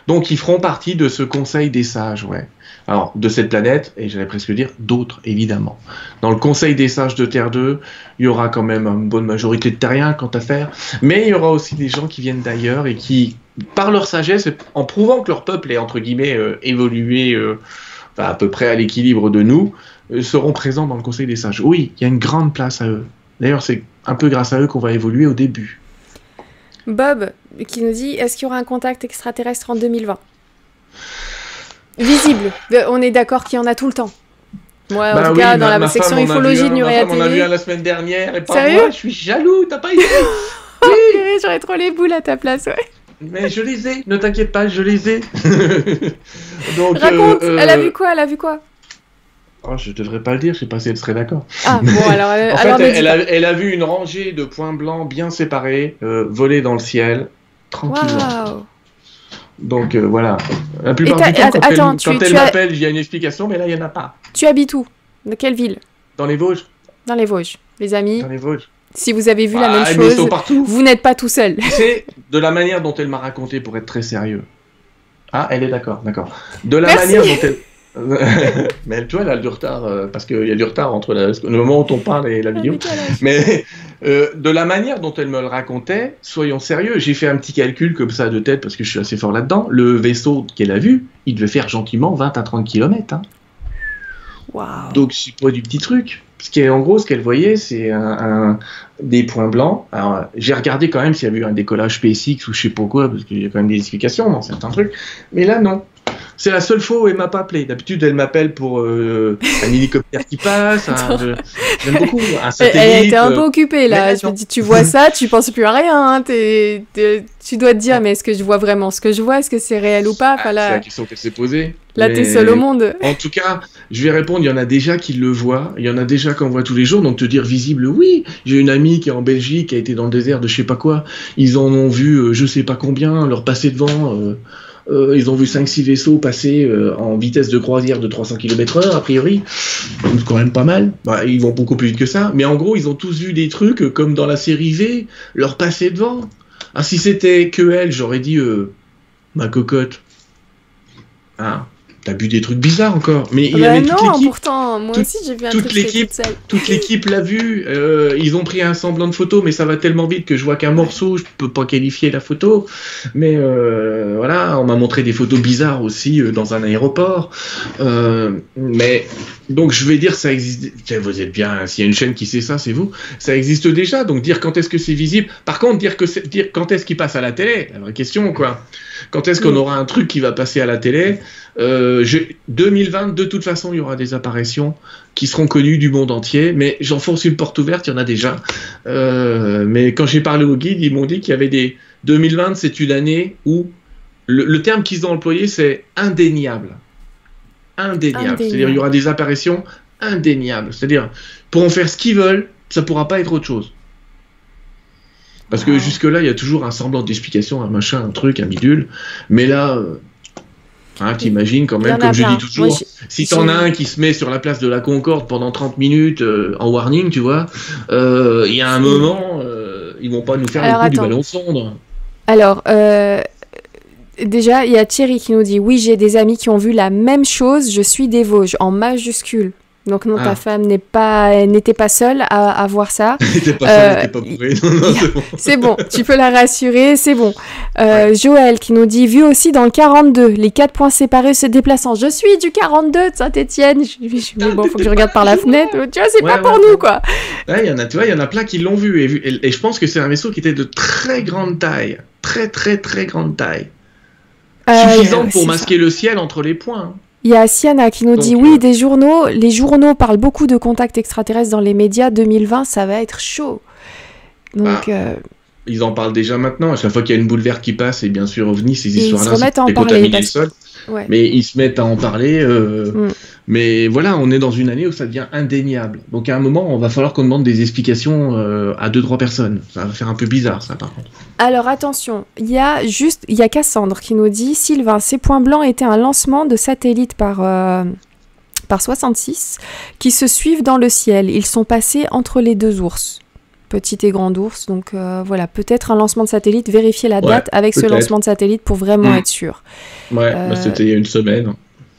Donc ils feront partie de ce conseil des sages, ouais. Alors, de cette planète, et j'allais presque dire d'autres, évidemment. Dans le conseil des sages de Terre 2, il y aura quand même une bonne majorité de terriens quant à faire, mais il y aura aussi des gens qui viennent d'ailleurs et qui, par leur sagesse, en prouvant que leur peuple est, entre guillemets, euh, évolué euh, à peu près à l'équilibre de nous, euh, seront présents dans le conseil des sages. Oui, il y a une grande place à eux. D'ailleurs, c'est un peu grâce à eux qu'on va évoluer au début. Bob qui nous dit est-ce qu'il y aura un contact extraterrestre en 2020 Visible. Euh, On est d'accord qu'il y en a tout le temps. Moi, en Bah tout oui, cas, ma- dans la section femme ufologie de Nurea femme en a vu TV. un la semaine dernière et pas Sérieux moi, je suis jaloux, t'as pas idée. Purée, J'aurais trop les boules à ta place, ouais. Mais je les ai, ne t'inquiète pas, je les ai. Donc, Raconte, euh, elle a euh, vu quoi Elle a vu quoi? Oh, je devrais pas le dire, je sais pas si elle serait d'accord. Ah, bon, alors, euh, En alors fait, elle, a, elle a vu une rangée de points blancs bien séparés, euh, voler dans le ciel, tranquillement. Donc euh, voilà. La plupart du temps, quand attends, elle, tu- quand tu elle as- m'appelle, il y a une explication, mais là, il y en a pas. Tu habites où? Dans quelle ville? Dans les Vosges. Dans les Vosges. Les amis, Dans les Vosges. si vous avez vu la Ah, même chose, vous n'êtes pas tout seul. C'est de la manière dont elle m'a raconté, pour être très sérieux. Ah, elle est d'accord, d'accord. De la Merci. manière dont elle. mais tu vois, elle a du retard, euh, parce qu'il y a du retard entre la- le moment où on parle et la vidéo. Mais euh, de la manière dont elle me le racontait, soyons sérieux, j'ai fait un petit calcul comme ça de tête parce que je suis assez fort là-dedans. Le vaisseau qu'elle a vu, il devait faire gentiment 20 à 30 km. Hein. Waouh Donc c'est pas du petit truc. Parce qu'en gros, ce qu'elle voyait, c'est un, un- des points blancs. Alors, j'ai regardé quand même s'il y avait eu un décollage SpaceX ou je sais pas quoi, parce qu'il y a quand même des explications dans certains trucs. Mais là, non. C'est la seule fois où elle m'a pas appelé. D'habitude, elle m'appelle pour euh, un hélicoptère qui passe. Un, j'aime beaucoup. Un satellite. Elle était un peu euh, occupée là. Je me dis, tu vois ça, tu penses plus à rien. hein. T'es- t'es- tu dois te dire, mais est-ce que je vois vraiment ce que je vois? Est-ce que c'est réel ou pas? Ah, Enfin, C'est la là, question qu'elle s'est posée. là t'es seul au monde. En tout cas, je vais répondre, il y en a déjà qui le voient, il y en a déjà qu'on voit tous les jours, donc te dire visible, oui, j'ai une amie qui est en Belgique, qui a été dans le désert de je sais pas quoi, ils en ont vu euh, je sais pas combien, leur passer devant, euh, euh, ils ont vu 5-6 vaisseaux passer euh, en vitesse de croisière de 300 km heure, a priori, c'est quand même pas mal, Bah, ils vont beaucoup plus vite que ça, mais en gros, ils ont tous vu des trucs euh, comme dans la série V, leur passer devant. Ah, si c'était que elle, j'aurais dit, ma cocotte. Ah, t'as bu des trucs bizarres encore. Mais il y Bah avait toute non, l'équipe. pourtant, moi aussi j'ai vu un toute truc, l'équipe- toute l'équipe l'a vu. euh, ils ont pris un semblant de photo, mais ça va tellement vite que je vois qu'un morceau, je peux pas qualifier la photo. Mais euh, voilà, on m'a montré des photos bizarres aussi euh, dans un aéroport. Mais donc je vais dire ça existe. Vous êtes bien. S'il y a une chaîne qui sait ça, c'est vous. Ça existe déjà. Donc dire quand est-ce que c'est visible. Par contre, dire que c'est- dire quand est-ce qu'il passe à la télé, la vraie question quoi. Quand est-ce qu'on Mm. aura un truc qui va passer à la télé euh, je- 2020, de toute façon, il y aura des apparitions qui seront connues du monde entier, mais j'enfonce une porte ouverte, il y en a déjà. Euh, mais quand j'ai parlé au guide, ils m'ont dit qu'il y avait des... 2020, c'est une année où le, le terme qu'ils ont employé, c'est indéniable. Indéniable. Indéniable. C'est-à-dire, il y aura des apparitions indéniables. C'est-à-dire, pour en faire ce qu'ils veulent, ça pourra pas être autre chose. Parce que Wow. jusque-là, il y a toujours un semblant d'explication, un machin, un truc, un bidule. Mais là, euh, hein, t'imagines quand même, comme je plein. dis toujours, Moi, si t'en as un qui se met sur la place de la Concorde pendant 30 minutes euh, en warning, tu vois, euh, il y a un moment, euh, ils vont pas nous faire Alors, le coup attends. du ballon sonde. Alors, euh, déjà, il y a Thierry qui nous dit Oui, j'ai des amis qui ont vu la même chose, je suis des Vosges, en majuscule. Donc, non, Ah. ta femme n'est pas, n'était pas seule à, à voir ça. T'es pas Euh, ça, t'es pas bourré. Non, non, c'est bon. Tu peux la rassurer, c'est bon. Euh, Joël qui nous dit Vu aussi dans le 42, les quatre points séparés se déplaçant. Je suis du 42 de Saint-Etienne. Je, je, mais bon, faut que je regarde par la fenêtre. Tu vois, c'est Ouais, pas pour nous, quoi. Il y en a, tu vois, il y en a plein qui l'ont vu et, vu- et- et je pense que c'est un vaisseau qui était de très grande taille, très très très grande taille, Euh, pour ça. masquer le ciel entre les points. Il y a Siana qui nous dit Donc, oui, euh, des journaux, les journaux parlent beaucoup de contacts extraterrestres dans les médias. 2020, ça va être chaud. Donc, Bah, euh, Ils en parlent déjà maintenant. À chaque fois qu'il y a une boule verte qui passe, et bien sûr OVNI, ces ils se histoires-là, remettent à en c'est parler, contaminer le parce- sol. Ouais. Mais ils se mettent à en parler. euh, Mm. Mais voilà, on est dans une année où ça devient indéniable. Donc à un moment, on va falloir qu'on demande des explications euh, à deux trois personnes. Ça va faire un peu bizarre, ça, par contre. Alors attention, il y a juste, il y a Cassandre qui nous dit Sylvain, ces points blancs étaient un lancement de satellites par euh, par 66 qui se suivent dans le ciel. Ils sont passés entre les deux ours. Petit et grand ours, donc euh, voilà, peut-être un lancement de satellite, vérifier la Ouais, date avec ce lancement de satellite pour vraiment Mm. être sûr. Ouais, Euh, bah, c'était il y a une semaine.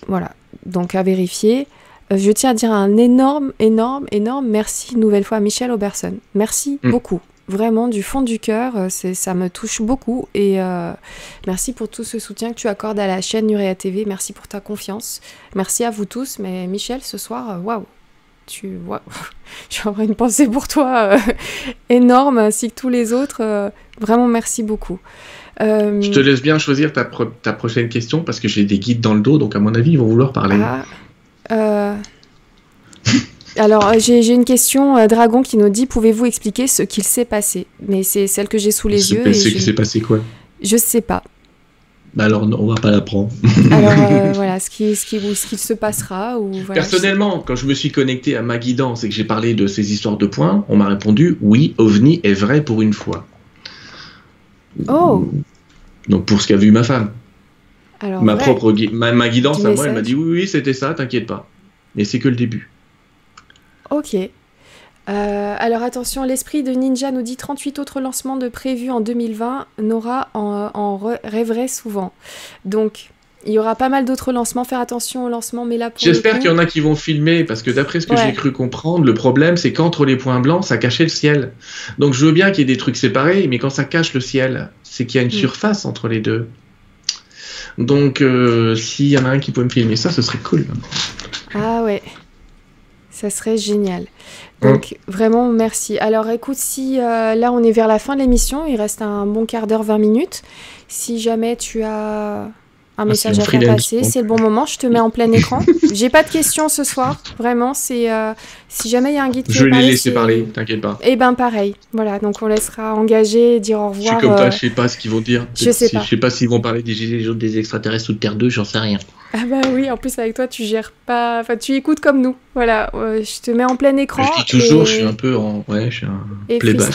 Voilà, donc à vérifier. Euh, Je tiens à dire un énorme, énorme, énorme merci une nouvelle fois à Michel Auberson. Merci Mm. beaucoup. Vraiment du fond du cœur, ça me touche beaucoup et euh, merci pour tout ce soutien que tu accordes à la chaîne Nurea TV. Merci pour ta confiance. Merci à vous tous. Mais Michel, ce soir, waouh, tu, j'ai vraiment une pensée pour toi euh, énorme, ainsi que tous les autres. euh, vraiment, merci beaucoup. Euh, Je te laisse bien choisir ta, pro- ta prochaine question parce que j'ai des guides dans le dos, donc à mon avis, ils vont vouloir parler. Ah, Alors, j'ai une question, Dragon, qui nous dit Pouvez-vous expliquer ce qu'il s'est passé? Mais c'est celle que j'ai sous les yeux. C'est- je, c'est passé quoi? Je sais pas. Bah alors, non, on va pas l'apprendre. Alors, euh, voilà, ce qui, ce, qui, ce qu'il se passera. Ou, voilà, Personnellement, quand je me suis connecté à ma guidance et que j'ai parlé de ces histoires de points, on m'a répondu oui, OVNI est vrai pour une fois. Oh. Donc pour ce qu'a vu ma femme. Alors, ma ouais. propre gui- ma, ma guidance à moi, elle m'a dit oui, oui, c'était ça, t'inquiète pas. Mais c'est que le début. Ok. Euh, alors attention, l'esprit de Ninja nous dit 38 autres lancements de prévus en 2020. Nora en, en rêverait souvent. Donc, il y aura pas mal d'autres lancements. Faire attention aux lancements, mais là J'espère qu'il y en a qui vont filmer, parce que d'après ce que Ouais. j'ai cru comprendre, le problème c'est qu'entre les points blancs, ça cachait le ciel. Donc je veux bien qu'il y ait des trucs séparés, mais quand ça cache le ciel, c'est qu'il y a une Mm. surface entre les deux. Donc euh, s'il y en a un qui peut me filmer ça, ce serait cool. Ah ouais, ça serait génial. Donc vraiment merci. Alors écoute, si euh, là on est vers la fin de l'émission, il reste un bon quart d'heure, 20 minutes. Si jamais tu as un message à faire passer. C'est le bon moment. Je te mets en plein écran. J'ai pas de questions ce soir. Vraiment, c'est euh, si jamais il y a un guide qui Je vais les laisser parler. T'inquiète pas. Et eh ben pareil. Voilà. Donc on laissera engager, dire au revoir. Je suis comme toi. Je sais pas ce qu'ils vont dire. Je sais pas. Je sais pas s'ils vont parler des gilets jaunes, des extraterrestres ou de Terre 2. J'en sais rien. Ah bah oui. En plus avec toi, tu gères pas. Enfin, tu écoutes comme nous. Voilà. je te mets en plein écran. Je dis toujours. Je suis un peu en. Ouais. Je suis un et playback.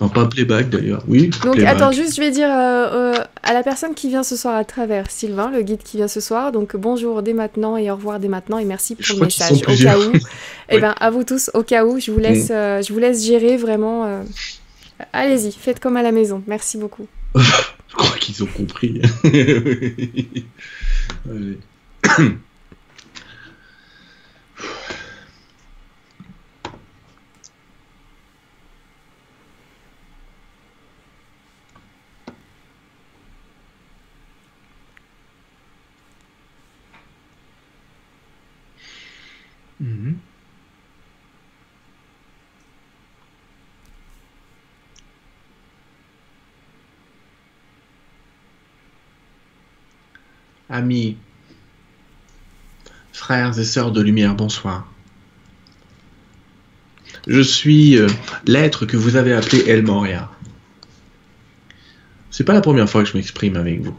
Non, pas playback d'ailleurs, oui. Donc attends, juste je vais dire euh, euh, à la personne qui vient ce soir à travers, Sylvain, le guide qui vient ce soir, donc bonjour dès maintenant et au revoir dès maintenant et merci pour le message. Au cas où, et eh ben à vous tous, au cas où, je vous laisse, mm. euh, je vous laisse gérer vraiment. Allez-y, faites comme à la maison. Merci beaucoup. je crois qu'ils ont compris. Mhm. Amis, frères et sœurs de lumière, bonsoir. Je suis euh, l'être que vous avez appelé El Moria. C'est pas la première fois que je m'exprime avec vous.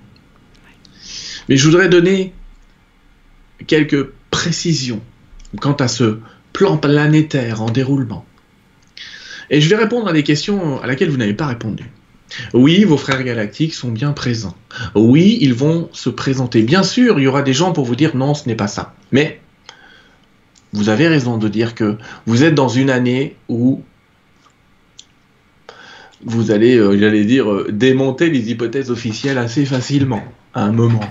Mais je voudrais donner quelques précisions quant à ce plan planétaire en déroulement. Et je vais répondre à des questions à laquelle vous n'avez pas répondu. Oui, vos frères galactiques sont bien présents. Oui, ils vont se présenter. Bien sûr, il y aura des gens pour vous dire non, ce n'est pas ça. Mais vous avez raison de dire que vous êtes dans une année où vous allez, euh, j'allais dire, euh, démonter les hypothèses officielles assez facilement, à un moment.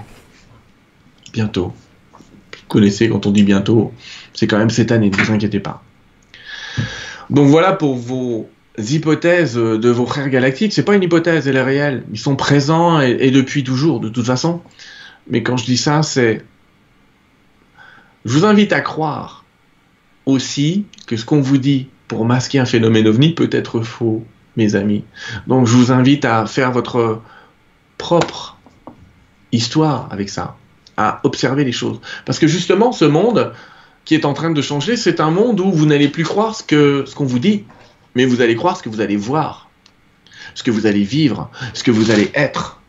Bientôt. Vous connaissez quand on dit bientôt, c'est quand même cette année, ne vous inquiétez pas. Donc voilà pour vos hypothèses de vos frères galactiques. C'est pas une hypothèse, elle est réelle. Ils sont présents et, depuis toujours, de toute façon. Mais quand je dis ça, c'est. Je vous invite à croire aussi que ce qu'on vous dit pour masquer un phénomène ovni peut être faux, mes amis. Donc je vous invite à faire votre propre histoire avec ça, à observer les choses. Parce que justement, ce monde, qui est en train de changer, c'est un monde où vous n'allez plus croire ce que ce qu'on vous dit, mais vous allez croire ce que vous allez voir, ce que vous allez vivre, ce que vous allez être.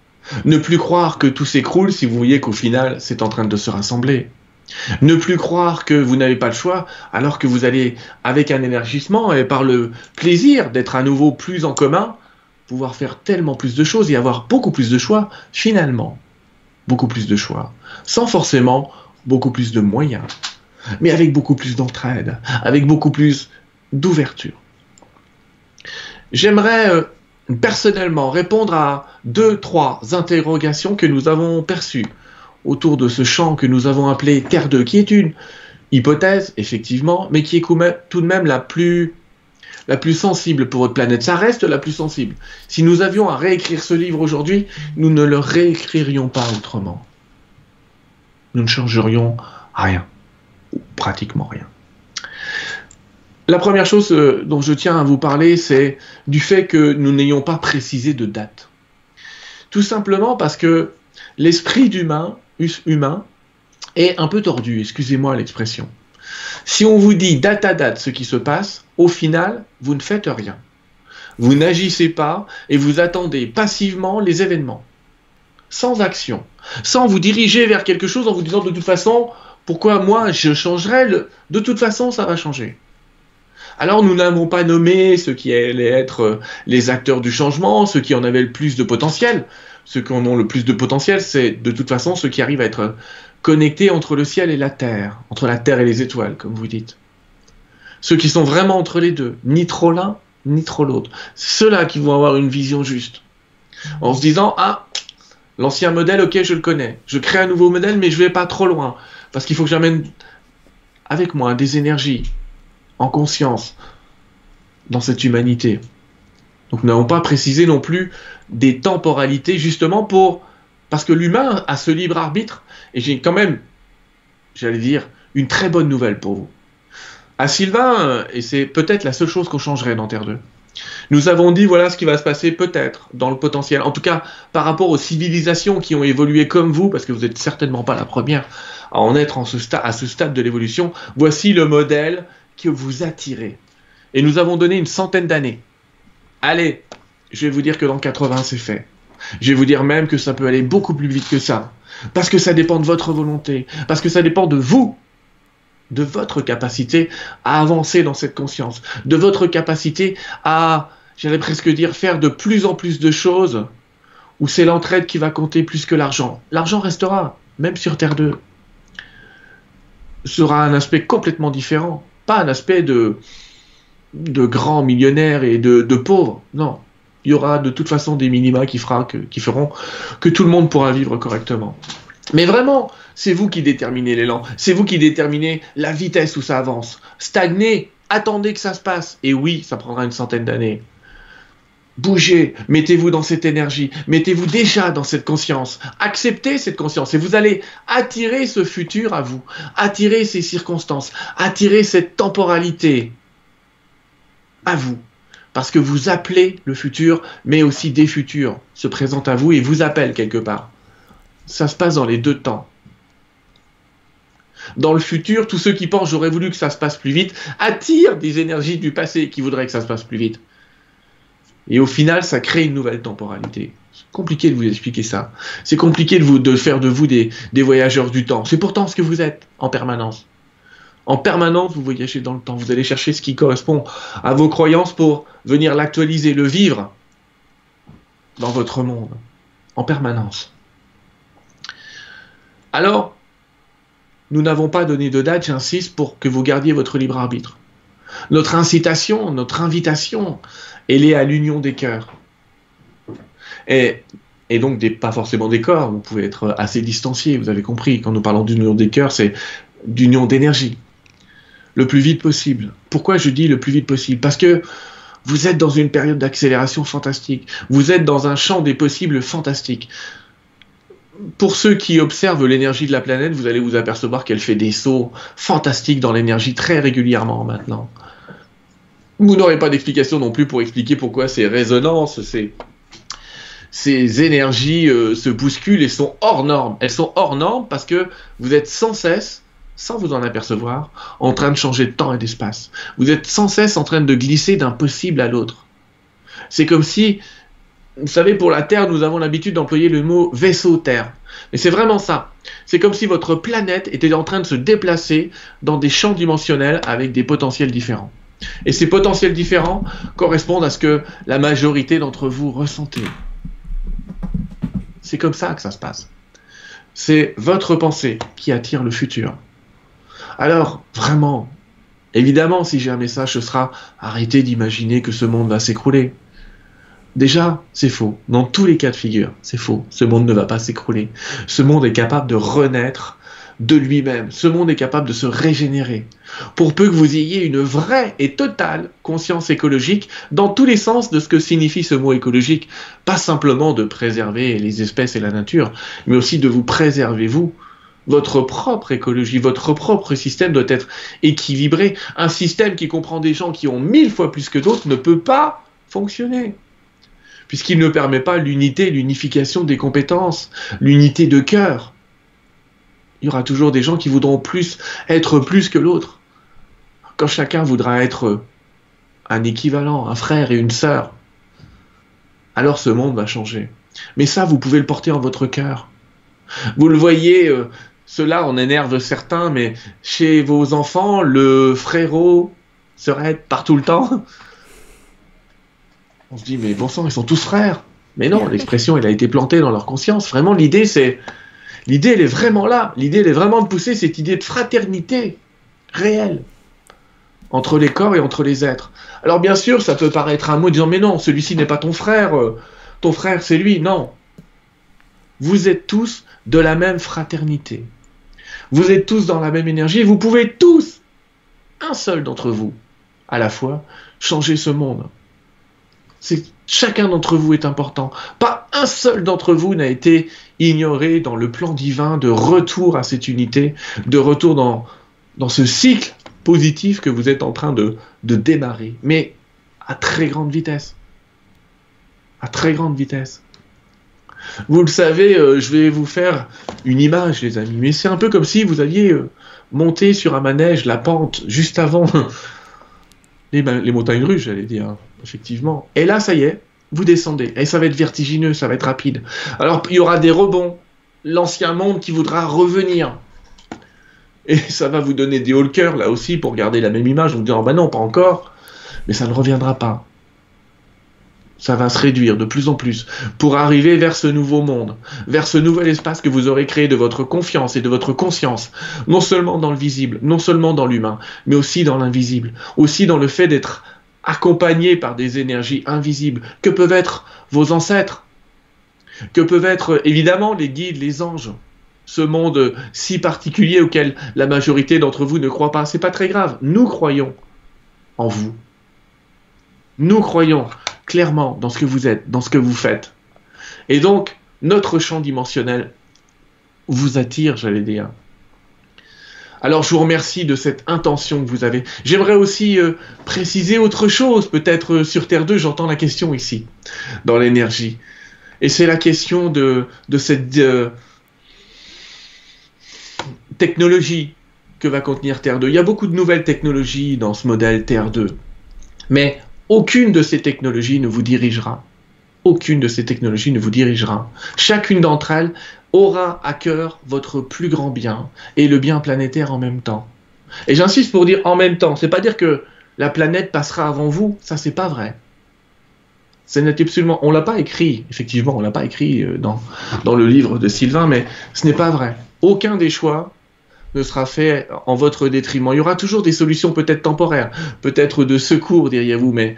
Ne plus croire que tout s'écroule si vous voyez qu'au final c'est en train de se rassembler. Ne plus croire que vous n'avez pas le choix alors que vous allez, avec un énergissement et par le plaisir d'être à nouveau plus en commun, pouvoir faire tellement plus de choses et avoir beaucoup plus de choix, finalement. Beaucoup plus de choix. Sans forcément beaucoup plus de moyens mais avec beaucoup plus d'entraide, avec beaucoup plus d'ouverture. J'aimerais euh, personnellement répondre à deux, trois interrogations que nous avons perçues autour de ce champ que nous avons appelé Terre 2, qui est une hypothèse, effectivement, mais qui est tout de même la plus, sensible pour votre planète. Ça reste la plus sensible. Si nous avions à réécrire ce livre aujourd'hui, nous ne le réécririons pas autrement. Nous ne changerions rien pratiquement rien. La première chose euh, dont je tiens à vous parler, c'est du fait que nous n'ayons pas précisé de date. Tout simplement parce que l'esprit d'humain humain est un peu tordu, excusez-moi l'expression. Si on vous dit date à date ce qui se passe, au final, vous ne faites rien. Vous n'agissez pas et vous attendez passivement les événements, sans action, sans vous diriger vers quelque chose en vous disant de toute façon, pourquoi moi je changerais le... De toute façon, ça va changer. Alors nous n'avons pas nommé ceux qui allaient être euh, les acteurs du changement, ceux qui en avaient le plus de potentiel. Ceux qui en ont le plus de potentiel, c'est de toute façon ceux qui arrivent à être connectés entre le ciel et la terre, entre la terre et les étoiles, comme vous dites. Ceux qui sont vraiment entre les deux, ni trop l'un, ni trop l'autre. Ceux-là qui vont avoir une vision juste. En se disant, ah, l'ancien modèle, ok, je le connais. Je crée un nouveau modèle, mais je vais pas trop loin. Parce qu'il faut que j'amène avec moi des énergies en conscience dans cette humanité. Donc nous n'avons pas précisé non plus des temporalités justement pour... Parce que l'humain a ce libre arbitre, et j'ai quand même, j'allais dire, une très bonne nouvelle pour vous. À Sylvain, et c'est peut-être la seule chose qu'on changerait dans Terre 2, Nous avons dit voilà ce qui va se passer peut-être dans le potentiel. En tout cas, par rapport aux civilisations qui ont évolué comme vous, parce que vous n'êtes certainement pas la première à en être en ce à ce stade de l'évolution, voici le modèle que vous attirez. Et nous avons donné une centaine d'années. Allez, je vais vous dire que dans 80, c'est fait. Je vais vous dire même que ça peut aller beaucoup plus vite que ça. Parce que ça dépend de votre volonté. Parce que ça dépend de vous de votre capacité à avancer dans cette conscience, de votre capacité à, j'allais presque dire, faire de plus en plus de choses où c'est l'entraide qui va compter plus que l'argent. L'argent restera, même sur Terre 2. Sera un aspect complètement différent, pas un aspect de, de grands millionnaires et de, de pauvres, non. Il y aura de toute façon des minima qui, qui feront que tout le monde pourra vivre correctement. Mais vraiment, c'est vous qui déterminez l'élan, c'est vous qui déterminez la vitesse où ça avance. Stagnez, attendez que ça se passe. Et oui, ça prendra une centaine d'années. Bougez, mettez-vous dans cette énergie, mettez-vous déjà dans cette conscience, acceptez cette conscience et vous allez attirer ce futur à vous, attirer ces circonstances, attirer cette temporalité à vous. Parce que vous appelez le futur, mais aussi des futurs se présentent à vous et vous appellent quelque part. Ça se passe dans les deux temps. Dans le futur, tous ceux qui pensent j'aurais voulu que ça se passe plus vite attirent des énergies du passé qui voudraient que ça se passe plus vite. Et au final, ça crée une nouvelle temporalité. C'est compliqué de vous expliquer ça. C'est compliqué de, faire de vous des, des voyageurs du temps. C'est pourtant ce que vous êtes en permanence. En permanence, vous voyagez dans le temps. Vous allez chercher ce qui correspond à vos croyances pour venir l'actualiser, le vivre dans votre monde. En permanence. Alors, nous n'avons pas donné de date, j'insiste, pour que vous gardiez votre libre arbitre. Notre incitation, notre invitation, elle est à l'union des cœurs. Et, donc, pas forcément des corps, vous pouvez être assez distancié, vous avez compris. Quand nous parlons d'union des cœurs, c'est d'union d'énergie. Le plus vite possible. Pourquoi je dis le plus vite possible? Parce que vous êtes dans une période d'accélération fantastique. Vous êtes dans un champ des possibles fantastique pour ceux qui observent l'énergie de la planète, vous allez vous apercevoir qu'elle fait des sauts fantastiques dans l'énergie très régulièrement maintenant. Vous n'aurez pas d'explication non plus pour expliquer pourquoi ces résonances, ces, ces énergies euh, se bousculent et sont hors normes. Elles sont hors normes parce que vous êtes sans cesse, sans vous en apercevoir, en train de changer de temps et d'espace. Vous êtes sans cesse en train de glisser d'un possible à l'autre. C'est comme si vous savez, pour la Terre, nous avons l'habitude d'employer le mot vaisseau Terre. Mais c'est vraiment ça. C'est comme si votre planète était en train de se déplacer dans des champs dimensionnels avec des potentiels différents. Et ces potentiels différents correspondent à ce que la majorité d'entre vous ressentez. C'est comme ça que ça se passe. C'est votre pensée qui attire le futur. Alors, vraiment, évidemment, si j'ai un message, ce sera arrêtez d'imaginer que ce monde va s'écrouler. Déjà, c'est faux. Dans tous les cas de figure, c'est faux. Ce monde ne va pas s'écrouler. Ce monde est capable de renaître de lui-même. Ce monde est capable de se régénérer. Pour peu que vous ayez une vraie et totale conscience écologique dans tous les sens de ce que signifie ce mot écologique. Pas simplement de préserver les espèces et la nature, mais aussi de vous préserver vous. Votre propre écologie, votre propre système doit être équilibré. Un système qui comprend des gens qui ont mille fois plus que d'autres ne peut pas fonctionner puisqu'il ne permet pas l'unité, l'unification des compétences, l'unité de cœur. Il y aura toujours des gens qui voudront plus être plus que l'autre. Quand chacun voudra être un équivalent, un frère et une sœur, alors ce monde va changer. Mais ça, vous pouvez le porter en votre cœur. Vous le voyez, euh, cela en énerve certains, mais chez vos enfants, le frérot serait partout le temps. On se dit, mais bon sang, ils sont tous frères. Mais non, l'expression, elle a été plantée dans leur conscience. Vraiment, l'idée, c'est. L'idée, elle est vraiment là. L'idée, elle est vraiment de pousser cette idée de fraternité réelle entre les corps et entre les êtres. Alors, bien sûr, ça peut paraître un mot disant, mais non, celui-ci n'est pas ton frère. Euh, ton frère, c'est lui. Non. Vous êtes tous de la même fraternité. Vous êtes tous dans la même énergie. Vous pouvez tous, un seul d'entre vous, à la fois, changer ce monde. C'est chacun d'entre vous est important. Pas un seul d'entre vous n'a été ignoré dans le plan divin de retour à cette unité, de retour dans, ce cycle positif que vous êtes en train de, démarrer. Mais à très grande vitesse. À très grande vitesse. Vous le savez, euh, je vais vous faire une image, les amis, mais c'est un peu comme si vous aviez euh, monté sur un manège la pente juste avant les montagnes russes, j'allais dire, effectivement. Et là, ça y est, vous descendez. Et ça va être vertigineux, ça va être rapide. Alors, il y aura des rebonds. L'ancien monde qui voudra revenir. Et ça va vous donner des cœur là aussi pour garder la même image. Vous dire, bah non, pas encore. Mais ça ne reviendra pas ça va se réduire de plus en plus pour arriver vers ce nouveau monde, vers ce nouvel espace que vous aurez créé de votre confiance et de votre conscience, non seulement dans le visible, non seulement dans l'humain, mais aussi dans l'invisible, aussi dans le fait d'être accompagné par des énergies invisibles que peuvent être vos ancêtres, que peuvent être évidemment les guides, les anges, ce monde si particulier auquel la majorité d'entre vous ne croit pas. C'est pas très grave. Nous croyons en vous. Nous croyons clairement dans ce que vous êtes, dans ce que vous faites. Et donc, notre champ dimensionnel vous attire, j'allais dire. Alors je vous remercie de cette intention que vous avez. J'aimerais aussi euh, préciser autre chose, peut-être euh, sur Terre 2, j'entends la question ici, dans l'énergie. Et c'est la question de, cette euh, technologie que va contenir Terre 2. Il y a beaucoup de nouvelles technologies dans ce modèle Terre 2. Mais aucune de ces technologies ne vous dirigera. Aucune de ces technologies ne vous dirigera. Chacune d'entre elles aura à cœur votre plus grand bien et le bien planétaire en même temps. Et j'insiste pour dire en même temps. C'est pas dire que la planète passera avant vous. Ça, c'est pas vrai. Ce n'est absolument, on l'a pas écrit, effectivement, on l'a pas écrit euh, dans, dans le livre de Sylvain, mais ce n'est pas vrai. Aucun des choix ne sera fait en votre détriment. Il y aura toujours des solutions peut-être temporaires, peut-être de secours, diriez-vous, mais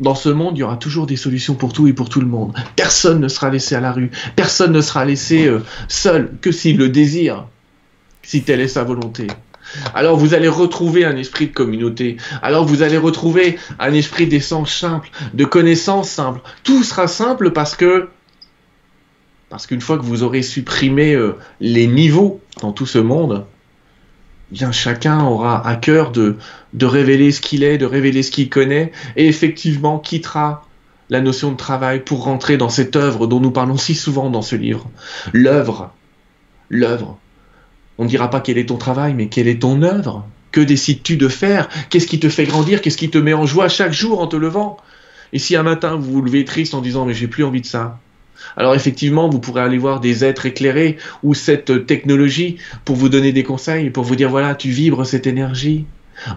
dans ce monde, il y aura toujours des solutions pour tout et pour tout le monde. Personne ne sera laissé à la rue, personne ne sera laissé euh, seul que s'il le désire, si telle est sa volonté. Alors vous allez retrouver un esprit de communauté. Alors vous allez retrouver un esprit d'essence simple, de connaissance simple. Tout sera simple parce que parce qu'une fois que vous aurez supprimé euh, les niveaux dans tout ce monde, bien chacun aura à cœur de, révéler ce qu'il est, de révéler ce qu'il connaît, et effectivement quittera la notion de travail pour rentrer dans cette œuvre dont nous parlons si souvent dans ce livre. L'œuvre. L'œuvre. On ne dira pas quel est ton travail, mais quelle est ton œuvre Que décides-tu de faire? Qu'est-ce qui te fait grandir? Qu'est-ce qui te met en joie chaque jour en te levant? Et si un matin vous vous levez triste en disant mais j'ai plus envie de ça, alors effectivement, vous pourrez aller voir des êtres éclairés ou cette technologie pour vous donner des conseils, pour vous dire voilà, tu vibres cette énergie.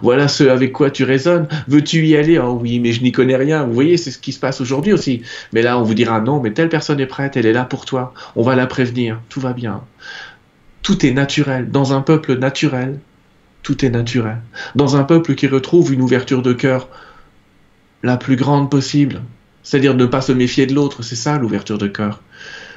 Voilà ce avec quoi tu résonnes. Veux-tu y aller? Oh oui, mais je n'y connais rien. Vous voyez, c'est ce qui se passe aujourd'hui aussi. Mais là, on vous dira non, mais telle personne est prête, elle est là pour toi. On va la prévenir. Tout va bien. Tout est naturel. Dans un peuple naturel, tout est naturel. Dans un peuple qui retrouve une ouverture de cœur la plus grande possible, c'est-à-dire ne pas se méfier de l'autre, c'est ça l'ouverture de cœur.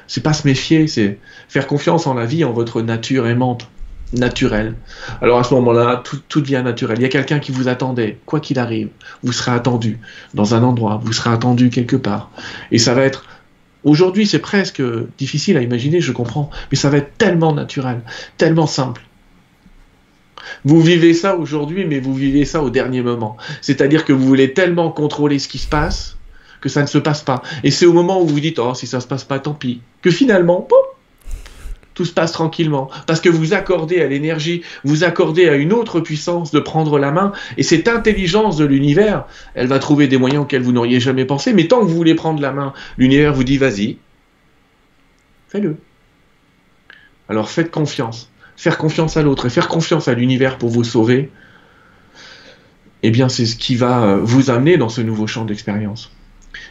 C'est pas se méfier, c'est faire confiance en la vie, en votre nature aimante, naturelle. Alors à ce moment-là, tout, tout devient naturel. Il y a quelqu'un qui vous attendait, quoi qu'il arrive, vous serez attendu dans un endroit, vous serez attendu quelque part. Et ça va être Aujourd'hui, c'est presque difficile à imaginer, je comprends, mais ça va être tellement naturel, tellement simple. Vous vivez ça aujourd'hui, mais vous vivez ça au dernier moment. C'est-à-dire que vous voulez tellement contrôler ce qui se passe que ça ne se passe pas. Et c'est au moment où vous dites, oh, si ça se passe pas, tant pis, que finalement, tout se passe tranquillement. Parce que vous accordez à l'énergie, vous accordez à une autre puissance de prendre la main, et cette intelligence de l'univers, elle va trouver des moyens auxquels vous n'auriez jamais pensé, mais tant que vous voulez prendre la main, l'univers vous dit, vas-y, fais-le. Alors faites confiance. Faire confiance à l'autre et faire confiance à l'univers pour vous sauver, eh bien c'est ce qui va euh, vous amener dans ce nouveau champ d'expérience.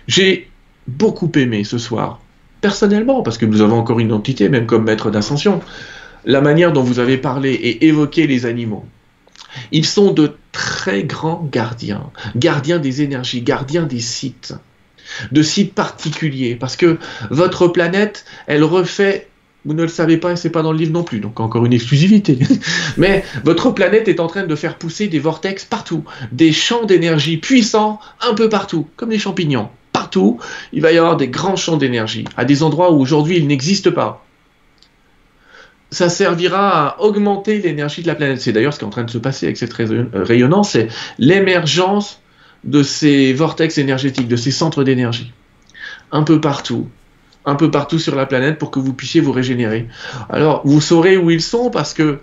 J'ai beaucoup aimé ce soir, personnellement, parce que nous avons encore une identité, même comme maître d'ascension, la manière dont vous avez parlé et évoqué les animaux. Ils sont de très grands gardiens, gardiens des énergies, gardiens des sites, de sites particuliers, parce que votre planète, elle refait vous ne le savez pas et c'est pas dans le livre non plus, donc encore une exclusivité. Mais votre planète est en train de faire pousser des vortex partout, des champs d'énergie puissants un peu partout, comme des champignons il va y avoir des grands champs d'énergie, à des endroits où aujourd'hui il n'existe pas. Ça servira à augmenter l'énergie de la planète. C'est d'ailleurs ce qui est en train de se passer avec cette rayonnance, c'est l'émergence de ces vortex énergétiques, de ces centres d'énergie, un peu partout, un peu partout sur la planète pour que vous puissiez vous régénérer. Alors, vous saurez où ils sont parce que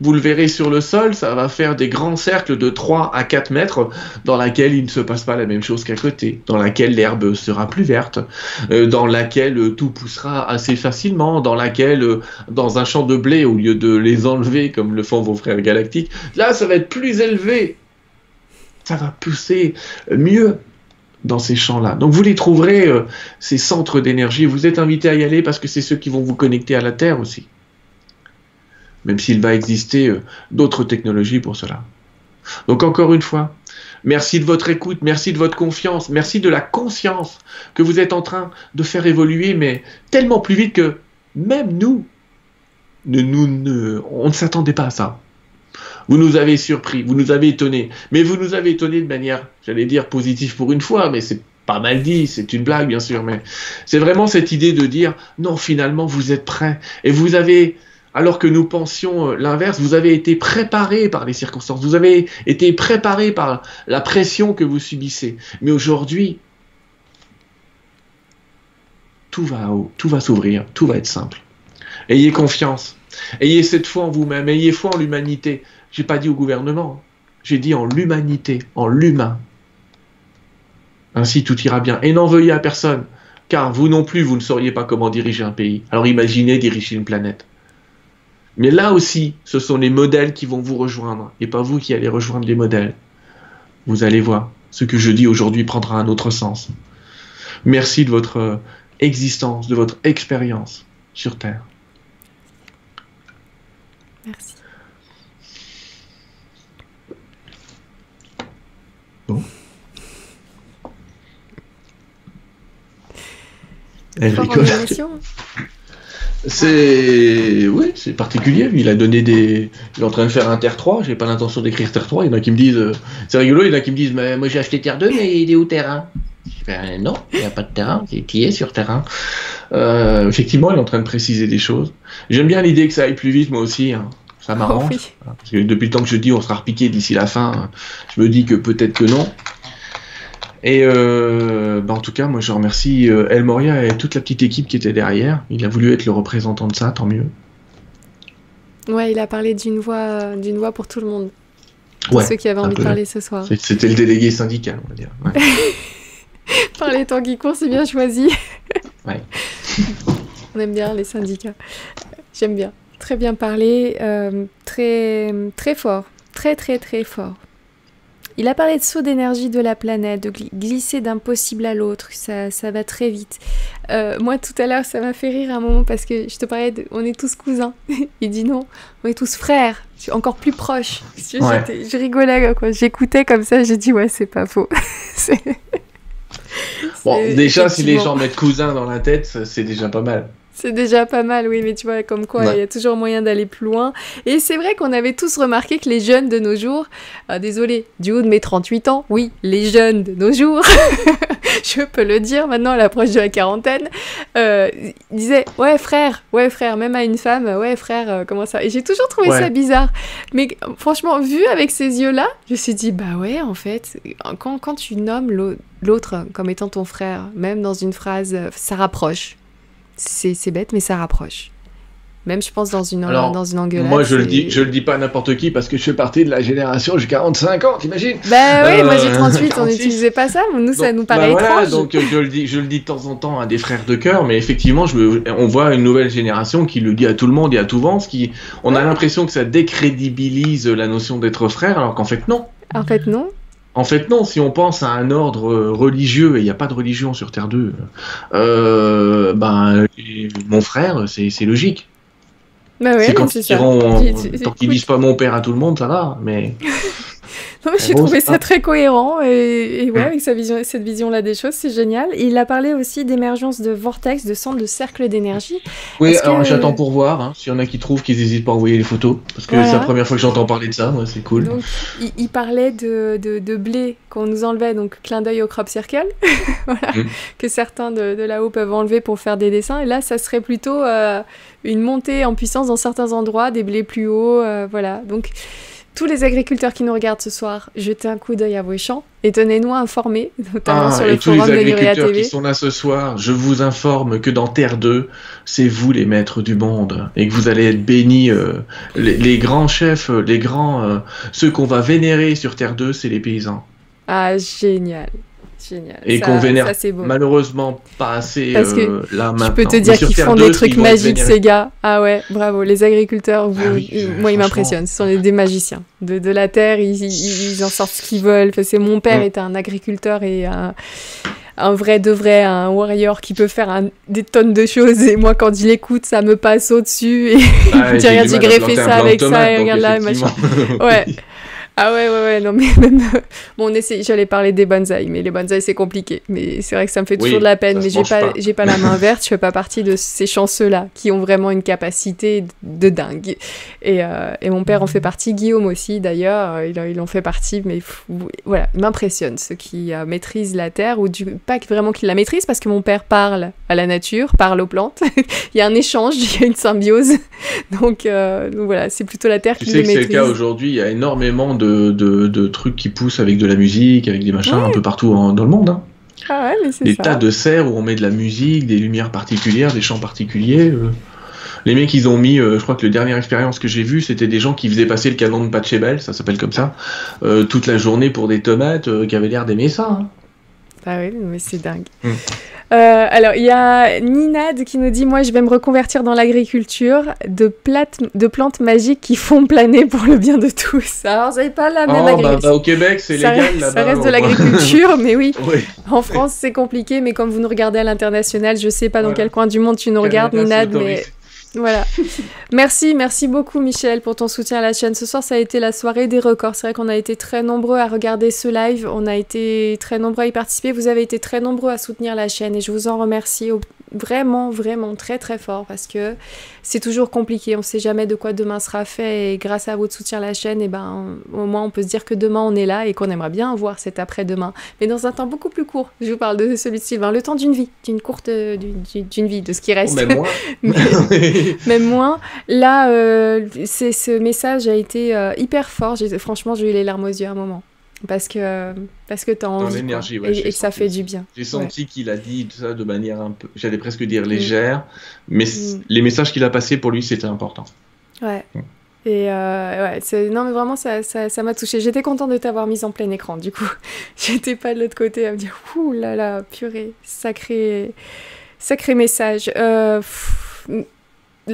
vous le verrez sur le sol, ça va faire des grands cercles de 3 à 4 mètres dans laquelle il ne se passe pas la même chose qu'à côté, dans laquelle l'herbe sera plus verte, euh, dans laquelle euh, tout poussera assez facilement, dans laquelle, euh, dans un champ de blé, au lieu de les enlever comme le font vos frères galactiques, là, ça va être plus élevé. Ça va pousser mieux dans ces champs-là. Donc vous les trouverez, ces centres d'énergie. Vous êtes invités à y aller parce que c'est ceux qui vont vous connecter à la Terre aussi même s'il va exister euh, d'autres technologies pour cela. Donc encore une fois, merci de votre écoute, merci de votre confiance, merci de la conscience que vous êtes en train de faire évoluer, mais tellement plus vite que même nous, nous, on ne s'attendait pas à ça. Vous nous avez surpris, vous nous avez étonnés, mais vous nous avez étonnés de manière, j'allais dire, positive pour une fois, mais c'est pas mal dit, c'est une blague bien sûr, mais c'est vraiment cette idée de dire non, finalement vous êtes prêts et vous avez alors que nous pensions euh, l'inverse, vous avez été préparé par les circonstances, vous avez été préparé par la pression que vous subissez. Mais aujourd'hui, tout va, tout va s'ouvrir, tout va être simple. Ayez confiance, ayez cette foi en vous-même, ayez foi en l'humanité. J'ai pas dit au gouvernement, j'ai dit en l'humanité, en l'humain. Ainsi tout ira bien. Et n'en veuillez à personne, car vous non plus, vous ne sauriez pas comment diriger un pays. Alors imaginez diriger une planète. Mais là aussi, ce sont les modèles qui vont vous rejoindre, et pas vous qui allez rejoindre les modèles. Vous allez voir, ce que je dis aujourd'hui prendra un autre sens. Merci de votre existence, de votre expérience sur Terre. Merci. Bon. Elle rigole. C'est oui, c'est particulier. Il a donné des. Il est en train de faire un Terre 3. J'ai pas l'intention d'écrire Terre 3. Il y en a qui me disent. C'est rigolo. Il y en a qui me disent. Mais moi j'ai acheté Terre 2, mais il est où Terre 1 Non, il n'y a pas de terrain. Qui est sur Terre 1 euh, Effectivement, il est en train de préciser des choses. J'aime bien l'idée que ça aille plus vite, moi aussi. Hein. Ça m'arrange. Oh, Parce que depuis le temps que je dis on sera repiqué d'ici la fin, je me dis que peut-être que non. Et euh, bah, en tout cas, moi je remercie euh, El Moria et toute la petite équipe qui était derrière. Il a voulu être le représentant de ça, tant mieux. Ouais, il a parlé d'une voix, d'une voix pour tout le monde. Pour ceux qui avaient envie de parler ce soir. C'était le délégué syndical, on va dire. Par les temps qui courent, c'est bien choisi. ouais. on aime bien les syndicats. J'aime bien. Très bien parlé, euh, très, très fort, très très très fort. Il a parlé de saut d'énergie de la planète, de glisser d'un possible à l'autre, ça, ça va très vite. Euh, moi, tout à l'heure, ça m'a fait rire un moment parce que je te parlais de, on est tous cousins. Il dit non, on est tous frères, encore plus proches. Je rigolais quand j'écoutais comme ça, j'ai dit ouais, c'est pas faux. bon, déjà, si les gens mettent cousin dans la tête, c'est déjà pas mal. C'est déjà pas mal, oui, mais tu vois, comme quoi, il y a toujours moyen d'aller plus loin. Et c'est vrai qu'on avait tous remarqué que les jeunes de nos jours, euh, désolé, du haut de mes 38 ans, oui, les jeunes de nos jours, je peux le dire maintenant à l'approche de la quarantaine, euh, disaient, ouais, frère, ouais, frère, même à une femme, ouais, frère, euh, comment ça? Et j'ai toujours trouvé ça bizarre. Mais franchement, vu avec ces yeux-là, je me suis dit, bah ouais, en fait, quand, quand tu nommes l'autre comme étant ton frère, même dans une phrase, ça rapproche c'est bête, mais ça rapproche. Même, je pense, dans une, dans une engueulade. Moi, je le dis, je le dis pas à n'importe qui parce que je fais partie de la génération, j'ai 45 ans, t'imagines? Bah oui, moi j'ai 38, on n'utilisait pas ça, nous ça nous paraît bah étrange. donc euh, je le, dis, je le dis de temps en temps à des frères de cœur, mais effectivement, je, on voit une nouvelle génération qui le dit à tout le monde et à tout vent, ce qui, on a l'impression que ça décrédibilise la notion d'être frère, alors qu'en fait, non. En fait, non. En fait, non, si on pense à un ordre religieux, et il n'y a pas de religion sur Terre 2, euh, ben, mon frère, c'est logique. Bah ouais, c'est quand ils diront, tant qu'ils disent pas mon père à tout le monde, ça va, mais... j'ai trouvé ça très cohérent et, ouais, avec sa vision, cette vision-là des choses, c'est génial. Il a parlé aussi d'émergence de vortex, de centres de cercle d'énergie. Oui, alors j'attends pour voir. Hein, S'il y en a qui trouvent qu'ils n'hésitent pas à envoyer les photos, parce que c'est la première fois que j'entends parler de ça, moi, c'est cool. Donc, il, parlait de, de, blé qu'on nous enlevait, donc clin d'œil au crop circle, voilà, mm. que certains de, de là-haut peuvent enlever pour faire des dessins. Et là, ça serait plutôt euh, une montée en puissance dans certains endroits, des blés plus hauts, euh, voilà. Donc tous les agriculteurs qui nous regardent ce soir, jetez un coup d'œil à vos champs et tenez-nous informés, notamment Ah, sur le et tous les forum de Nuria agriculteurs TV. qui sont là ce soir, je vous informe que dans Terre 2, c'est vous les maîtres du monde et que vous allez être bénis. euh, les, les grands chefs, les grands, euh, ceux qu'on va vénérer sur Terre 2, c'est les paysans. Ah, génial. Génial. Et qu'on vénère ça, c'est beau. Malheureusement, pas assez Parce que euh, là maintenant. Je peux te dire qu'ils font 2, des trucs magiques, ces gars. Ah ouais, bravo. Les agriculteurs, vous- Ah oui, euh, moi, ils m'impressionnent. Ce sont des, des magiciens. De, de la terre, ils, ils- ils en sortent ce qu'ils veulent. C'est mon père Mm. est un agriculteur et un, un vrai de vrai, un warrior qui peut faire un- des tonnes de choses. Et moi, quand je l'écoute, ça me passe au-dessus. Et Ah, je dis, regarde, j'ai greffé ça avec ça, et regarde là, machin. Ouais. Ah ouais, ouais, ouais, non, mais même. euh, Bon, on j'allais parler des bonsaïs, mais les bonsaïs, c'est compliqué. Mais c'est vrai que ça me fait toujours Oui, de la peine, mais j'ai pas, j'ai pas la main verte, je fais pas partie de ces chanceux-là qui ont vraiment une capacité de dingue. Et, euh, et mon père en fait partie, Guillaume aussi, d'ailleurs, euh, il, il en fait partie, mais voilà, il m'impressionne ceux qui euh, maîtrisent la terre, ou du, pas vraiment qu'ils la maîtrisent, parce que mon père parle à la nature, parle aux plantes. il y a un échange, il y a une symbiose. Donc, euh, donc voilà, c'est plutôt la terre Tu qui sais le que c'est le maîtrise. cas aujourd'hui, il y a énormément de, de, de trucs qui poussent avec de la musique, avec des machins un peu partout en- dans le monde. Hein. Ah ouais, mais c'est Des ça. tas de serres où on met de la musique, des lumières particulières, des chants particuliers. euh. Les mecs, ils ont mis, euh, je crois que la dernière expérience que j'ai vue, c'était des gens qui faisaient passer le canon de Pachelbel, ça s'appelle comme ça, euh, toute la journée pour des tomates, qui avaient l'air d'aimer ça. hein. Ah oui, mais c'est dingue. Mm. Euh, alors, il y a Ninad qui nous dit Moi, je vais me reconvertir dans l'agriculture de, de plantes magiques qui font planer pour le bien de tous. Alors, vous n'avez pas la même Oh, bah, agriculture. bah, au Québec, c'est légal reste- ça reste de l'agriculture, mais oui. Oui. En France, c'est compliqué, mais comme vous nous regardez à l'international, je sais pas dans Voilà. quel coin du monde tu nous regardes, Ninad, c'est mais. Voilà. Merci, merci beaucoup Michel pour ton soutien à la chaîne. Ce soir, ça a été la soirée des records. C'est vrai qu'on a été très nombreux à regarder ce live. On a été très nombreux à y participer. Vous avez été très nombreux à soutenir la chaîne et je vous en remercie au- vraiment, vraiment très très fort parce que c'est toujours compliqué. On sait jamais de quoi demain sera fait et grâce à votre soutien à la chaîne, et ben, au moins on peut se dire que demain on est là et qu'on aimerait bien voir cet après-demain. Mais dans un temps beaucoup plus court. Je vous parle de celui de Sylvain. Le temps d'une vie, d'une courte, d'une- d'une vie, de ce qui Oh, reste. même moi. Mais- même moins. Là, euh, ce message a été euh, hyper fort. Franchement, j'ai eu les larmes aux yeux à un moment. Parce que, parce que t'as envie. quoi. l'énergie, ouais, et, j'ai et que ça fait du bien. J'ai senti qu'il a dit ça de manière un peu, j'allais presque dire légère, mais Mm. les messages qu'il a passés pour lui, c'était important. Ouais. Mm. Et euh, ouais, c'est- non, mais vraiment, ça ça- ça m'a touché. J'étais contente de t'avoir mise en plein écran, du coup. J'étais pas de l'autre côté à me dire, ouh là là, purée, sacré, sacré message. Euh, pff,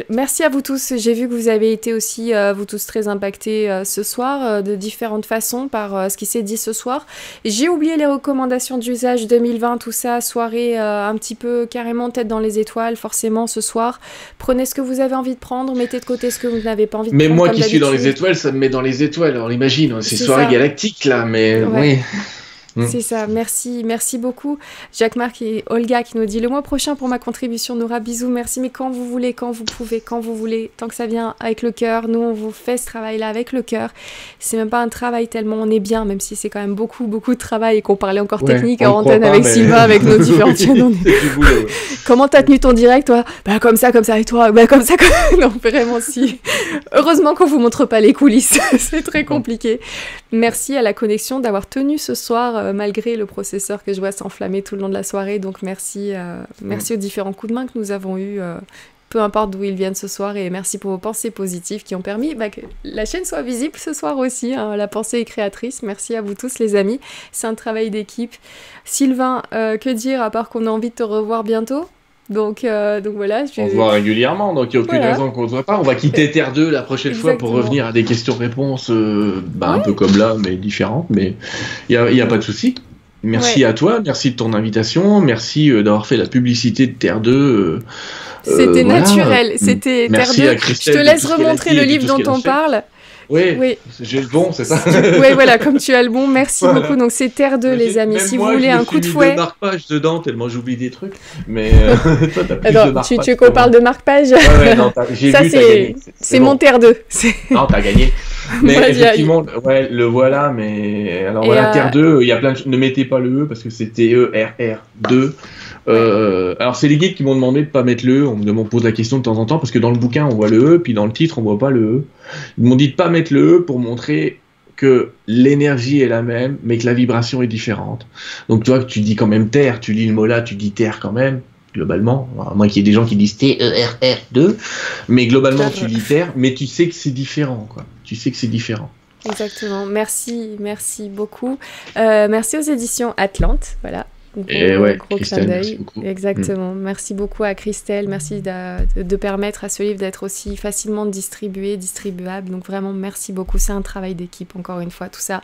Merci à vous tous. J'ai vu que vous avez été aussi, euh, vous tous, très impactés euh, ce soir, euh, de différentes façons, par euh, ce qui s'est dit ce soir. J'ai oublié les recommandations d'usage 2020, tout ça, soirée euh, un petit peu carrément tête dans les étoiles, forcément, ce soir. Prenez ce que vous avez envie de prendre, mettez de côté ce que vous n'avez pas envie de Mais prendre. moi comme qui suis dans les étoiles, ça me met dans les étoiles. Alors imagine, c'est C'est soirée ça. galactique là, mais Ouais. oui. Mm. C'est ça, merci, merci beaucoup. Jacques-Marc et Olga qui nous dit le mois prochain pour ma contribution, Noura, bisous, merci, mais quand vous voulez, quand vous pouvez, quand vous voulez, tant que ça vient avec le cœur, nous on vous fait ce travail-là avec le cœur. C'est même pas un travail tellement on est bien, même si c'est quand même beaucoup, beaucoup de travail et qu'on parlait encore Ouais, technique en antenne pas, avec mais- Sylvain, avec nos est- boulot, ouais. Comment t'as tenu ton direct, toi? Bah comme ça, comme ça, et toi? Bah comme ça, comme... Non, vraiment, si. Heureusement qu'on vous montre pas les coulisses, c'est très compliqué. Merci à la connexion d'avoir tenu ce soir, euh, malgré le processeur que je vois s'enflammer tout le long de la soirée. Donc merci, euh, merci aux différents coups de main que nous avons eus, euh, peu importe d'où ils viennent ce soir. Et merci pour vos pensées positives qui ont permis bah, que la chaîne soit visible ce soir aussi. hein. La pensée est créatrice. Merci à vous tous, les amis. C'est un travail d'équipe. Sylvain, que dire à part qu'on a envie de te revoir bientôt? Donc, euh, donc voilà. je- On se voit régulièrement, donc il n'y a aucune Voilà. raison qu'on ne se voit pas. On va quitter Terre 2 la prochaine fois pour revenir à des questions-réponses, euh, bah, un peu comme là, mais différentes. Mais il n'y a, il y a pas de souci. Merci à toi, merci de ton invitation, merci euh, d'avoir fait la publicité de Terre 2. euh, C'était euh, voilà. naturel, c'était Merci Terre à 2. Je te laisse remontrer le livre dont on fait. Oui, Oui. j'ai le bon, c'est ça oui, voilà, comme tu as le bon, merci Voilà. beaucoup. Donc c'est Terre 2, les amis. Même Si moi, vous voulez un coup de fouet. deux marque-pages dedans, tellement j'oublie des trucs. Mais euh, toi, t'as plus de Attends, tu, marque-pages tu qu'on parle de marque-page Ouais, ouais, non, j'ai Ça, c'est- bon. mon Terre 2. C'est- Non, t'as gagné. Mais effectivement, ouais, le voilà, mais alors Et, voilà, euh, Terre 2, il y a plein de... Ne mettez pas le E parce que c'était E, R, R, 2. Euh, alors c'est les guides qui m'ont demandé de pas mettre le E. On me pose la question de temps en temps parce que dans le bouquin on voit le E, puis dans le titre on voit pas le E. Ils m'ont dit de pas mettre le E pour montrer que l'énergie est la même, mais que la vibration est différente. Donc que tu dis quand même terre, tu lis le mot là, tu dis terre quand même globalement, à moins qu'il y ait des gens qui disent T-E-R-R-2, mais globalement tu lis terre, mais tu sais que c'est différent, quoi. Tu sais que c'est différent. Exactement. Merci, merci beaucoup. Euh, merci aux éditions Atlante, voilà. Et ouais, Christelle, merci beaucoup. Exactement. Merci beaucoup à Christelle. Merci de, permettre à ce livre d'être aussi facilement distribué, distribuable. Donc vraiment, merci beaucoup. C'est un travail d'équipe, encore une fois, tout ça.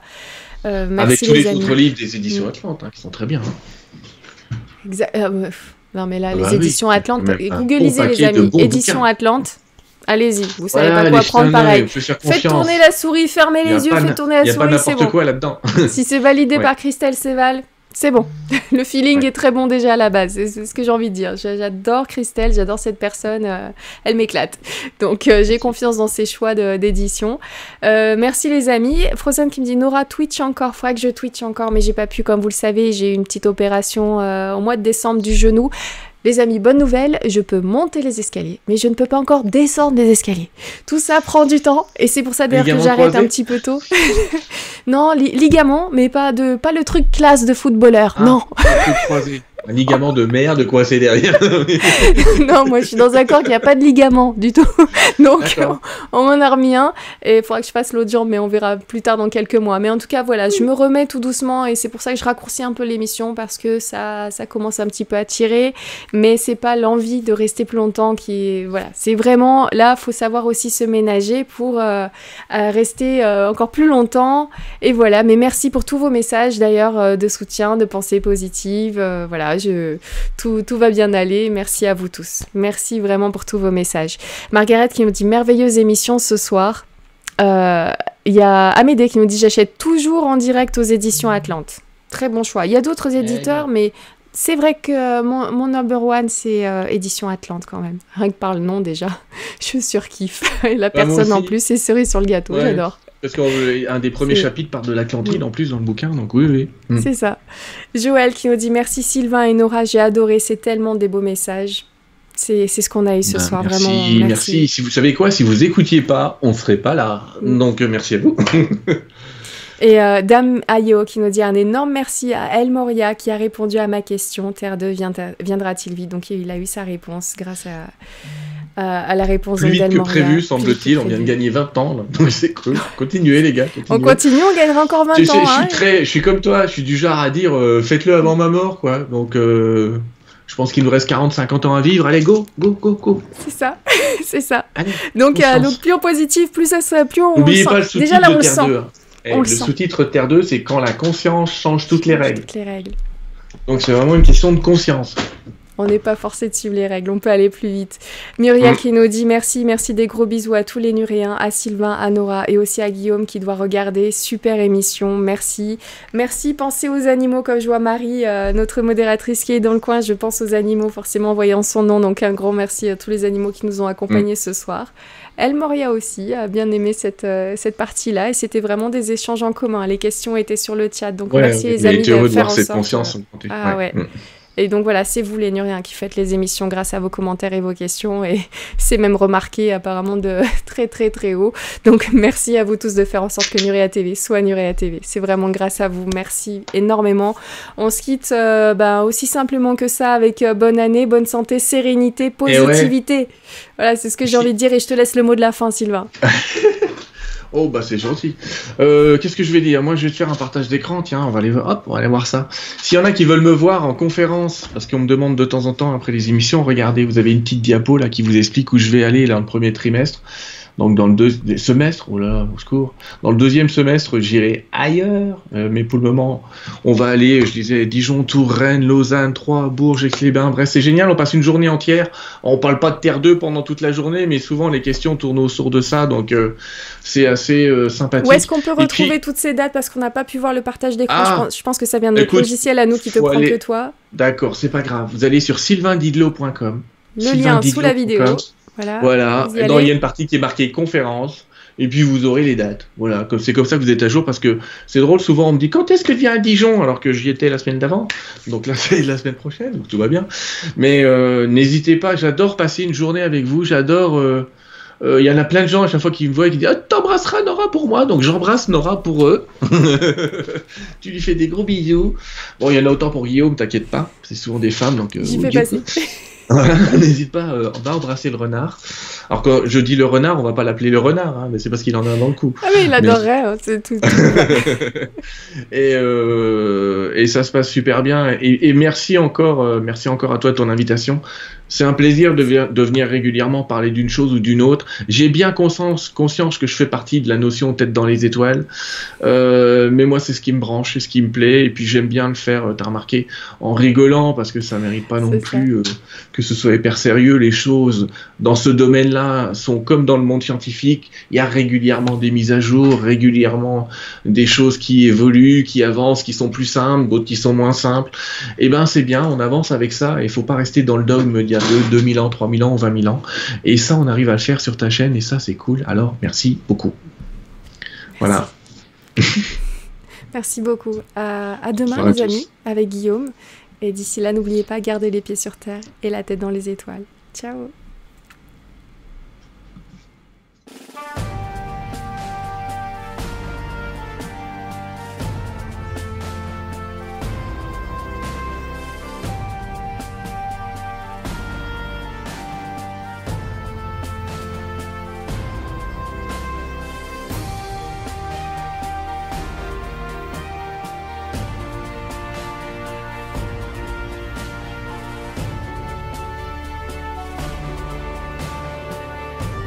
Euh, merci Avec tous les, autres livres des éditions mm. Atlante, hein, qui sont très bien. Hein. Euh, non mais là, ah les bah éditions Atlante, googlisez les amis, éditions Atlante, Allez-y, vous savez pas quoi prendre pareil. Faites tourner la souris, fermez les yeux, faites tourner la souris, c'est bon. quoi là-dedans. si c'est validé par Christelle Seval, c'est bon. Le feeling est très bon déjà à la base. C'est ce que j'ai envie de dire. J'adore Christelle, j'adore cette personne. Euh, elle m'éclate. Donc euh, j'ai confiance dans ses choix d'édition. Euh, merci les amis. Frozen qui me dit Nora Twitch encore. Faudrait que je Twitch encore, mais j'ai pas pu. Comme vous le savez, j'ai eu une petite opération au mois de décembre du genou. Les amis, bonne nouvelle, je peux monter les escaliers, mais je ne peux pas encore descendre les escaliers. Tout ça prend du temps, et c'est pour ça d'ailleurs que j'arrête un petit peu tôt. non, ligament, mais pas de pas le truc classe de footballeur, ah, non. Un ligament de merde coincé derrière. non, moi je suis dans un corps qui n'y a pas de ligament du tout. Donc on, m'en a remis un et il faudra que je fasse l'autre jambe, mais on verra plus tard dans quelques mois. Mais en tout cas, voilà, je me remets tout doucement et c'est pour ça que je raccourcis un peu l'émission parce que ça, ça commence un petit peu à tirer. Mais c'est pas l'envie de rester plus longtemps qui. Voilà, c'est vraiment là, faut savoir aussi se ménager pour euh, euh, rester euh, encore plus longtemps. Et voilà, mais merci pour tous vos messages d'ailleurs de soutien, de pensée positive. voilà tout, va bien aller. Merci à vous tous. Merci vraiment pour tous vos messages. Margaret qui nous dit merveilleuse émission ce soir. Euh, il y a Amédée qui nous dit j'achète toujours en direct aux éditions Atlante. Très bon choix. Il y a d'autres eh éditeurs, mais c'est vrai que mon, number one, c'est euh, Édition Atlante quand même. Rien que par le nom déjà, je surkiffe. Et la bah, personne en plus, c'est cerise sur le gâteau, j'adore. Parce qu'un des premiers chapitres parle de l'Atlantide en plus dans le bouquin, donc oui, oui. Mm. C'est ça. Joël qui nous dit merci Sylvain et Nora, j'ai adoré, c'est tellement des beaux messages. C'est ce qu'on a eu ce ben, soir, merci, vraiment. Merci. merci. Si vous savez quoi, si vous écoutiez pas, on serait pas là. Mm. Donc euh, merci à vous. Et euh, Dame Ayo qui nous dit un énorme merci à El Moria qui a répondu à ma question Terre 2 viendra-t-il vite Donc il a eu sa réponse grâce à, à, la réponse Plus vite que prévu, semble-t-il. On vient de gagner 20 ans. Donc c'est cool. Continuez, les gars. On continue, on gagnera encore 20 ans. Je, hein. suis très, je suis comme toi. Je suis du genre à dire euh, faites-le avant ma mort, quoi. Donc. Euh, je pense qu'il nous reste 40-50 ans à vivre. Allez, go, go, go, go. C'est ça, c'est ça. donc, euh, donc, plus on positif, plus ça sera, plus on. N'oubliez pas le sous-titre Déjà là, on Terre 2. Eh, le, sous-titre Terre 2, c'est quand la conscience change toutes les règles. Toutes les règles. Donc c'est vraiment une question de conscience. On n'est pas forcé de suivre les règles, on peut aller plus vite. Muriel mm. qui nous dit merci, merci des gros bisous à tous les Nuréens, à Sylvain, à Nora et aussi à Guillaume qui doit regarder. Super émission, merci. Merci, pensez aux animaux comme je vois Marie, euh, notre modératrice qui est dans le coin. Je pense aux animaux forcément en voyant son nom, donc un grand merci à tous les animaux qui nous ont accompagnés mm. ce soir. El Moria aussi a bien aimé cette, euh, cette partie-là et c'était vraiment des échanges en commun. Les questions étaient sur le chat, donc merci les amis de faire en cette conscience. Ah ouais. Mm. Et donc voilà, c'est vous les Nuriens qui faites les émissions grâce à vos commentaires et vos questions. Et c'est même remarqué apparemment de très très très haut. Donc merci à vous tous de faire en sorte que Nuria TV soit Nuria TV. C'est vraiment grâce à vous. Merci énormément. On se quitte euh, bah, aussi simplement que ça avec euh, bonne année, bonne santé, sérénité, positivité. Voilà, c'est ce que j'ai envie de dire et je te laisse le mot de la fin, Sylvain. Oh bah c'est gentil. Euh, Qu'est-ce que je vais dire? Moi je vais te faire un partage d'écran. Tiens, on va aller hop, on va aller voir ça. S'il y en a qui veulent me voir en conférence, parce qu'on me demande de temps en temps après les émissions, regardez, vous avez une petite diapo là qui vous explique où je vais aller là le premier trimestre. Donc dans le deuxième semestre, oh là, au secours. Dans le deuxième semestre, j'irai ailleurs. Euh, mais pour le moment, on va aller, je disais, Dijon, Tours, Rennes, Lausanne, Troyes, Bourges, Aix-les-Bains. Bref, c'est génial. On passe une journée entière. On parle pas de Terre 2 pendant toute la journée, mais souvent les questions tournent autour de ça. Donc euh, c'est assez euh, sympathique. Où est-ce qu'on peut retrouver toutes ces dates? Parce qu'on n'a pas pu voir le partage d'écran ah, je, pense, que ça vient de notre logiciel à nous qui te prend que toi. D'accord, c'est pas grave. Vous allez sur sylvaindidlo.com. Le lien sous la vidéo. Voilà. Voilà. il y a une partie qui est marquée conférence. et puis vous aurez les dates. Voilà, comme c'est comme ça que vous êtes à jour parce que c'est drôle. Souvent on me dit quand est-ce que vient à Dijon? Alors que j'y étais la semaine d'avant. Donc là c'est la semaine prochaine, donc tout va bien. Mais euh, n'hésitez pas, j'adore passer une journée avec vous. J'adore. Euh, euh, il y en a plein de gens à chaque fois qui me voient et qui disent ah, T'embrasseras Nora pour moi, donc j'embrasse Nora pour eux. tu lui fais des gros bisous. Bon, il y en a autant pour Guillaume, t'inquiète pas, c'est souvent des femmes donc. J'y fais passer. N'hésite pas, euh, va embrasser le renard. Alors quand je dis le renard, on va pas l'appeler le renard, hein, mais c'est parce qu'il en a dans le cou. Ah oui, il adorerait, hein, c'est tout. et, euh, et ça se passe super bien. Et, et merci encore, euh, merci encore à toi de ton invitation. C'est un plaisir de, de, venir régulièrement parler d'une chose ou d'une autre. J'ai bien conscience, conscience que je fais partie de la notion tête dans les étoiles, euh, mais moi c'est ce qui me branche, c'est ce qui me plaît, et puis j'aime bien le faire. Euh, t'as remarqué en rigolant parce que ça mérite pas non plus euh, que ce soit hyper sérieux. Les choses dans ce domaine-là sont comme dans le monde scientifique. Il y a régulièrement des mises à jour, régulièrement des choses qui évoluent, qui avancent, qui sont plus simples, d'autres qui sont moins simples. Et eh ben c'est bien, on avance avec ça. Il faut pas rester dans le dogme a 2000 ans, 3000 ans, 20 000 ans. Et ça, on arrive à le faire sur ta chaîne et ça, c'est cool. Alors, merci beaucoup. Voilà. merci beaucoup. Euh, à demain, les amis, avec Guillaume. Et d'ici là, n'oubliez pas, gardez les pieds sur terre et la tête dans les étoiles. Ciao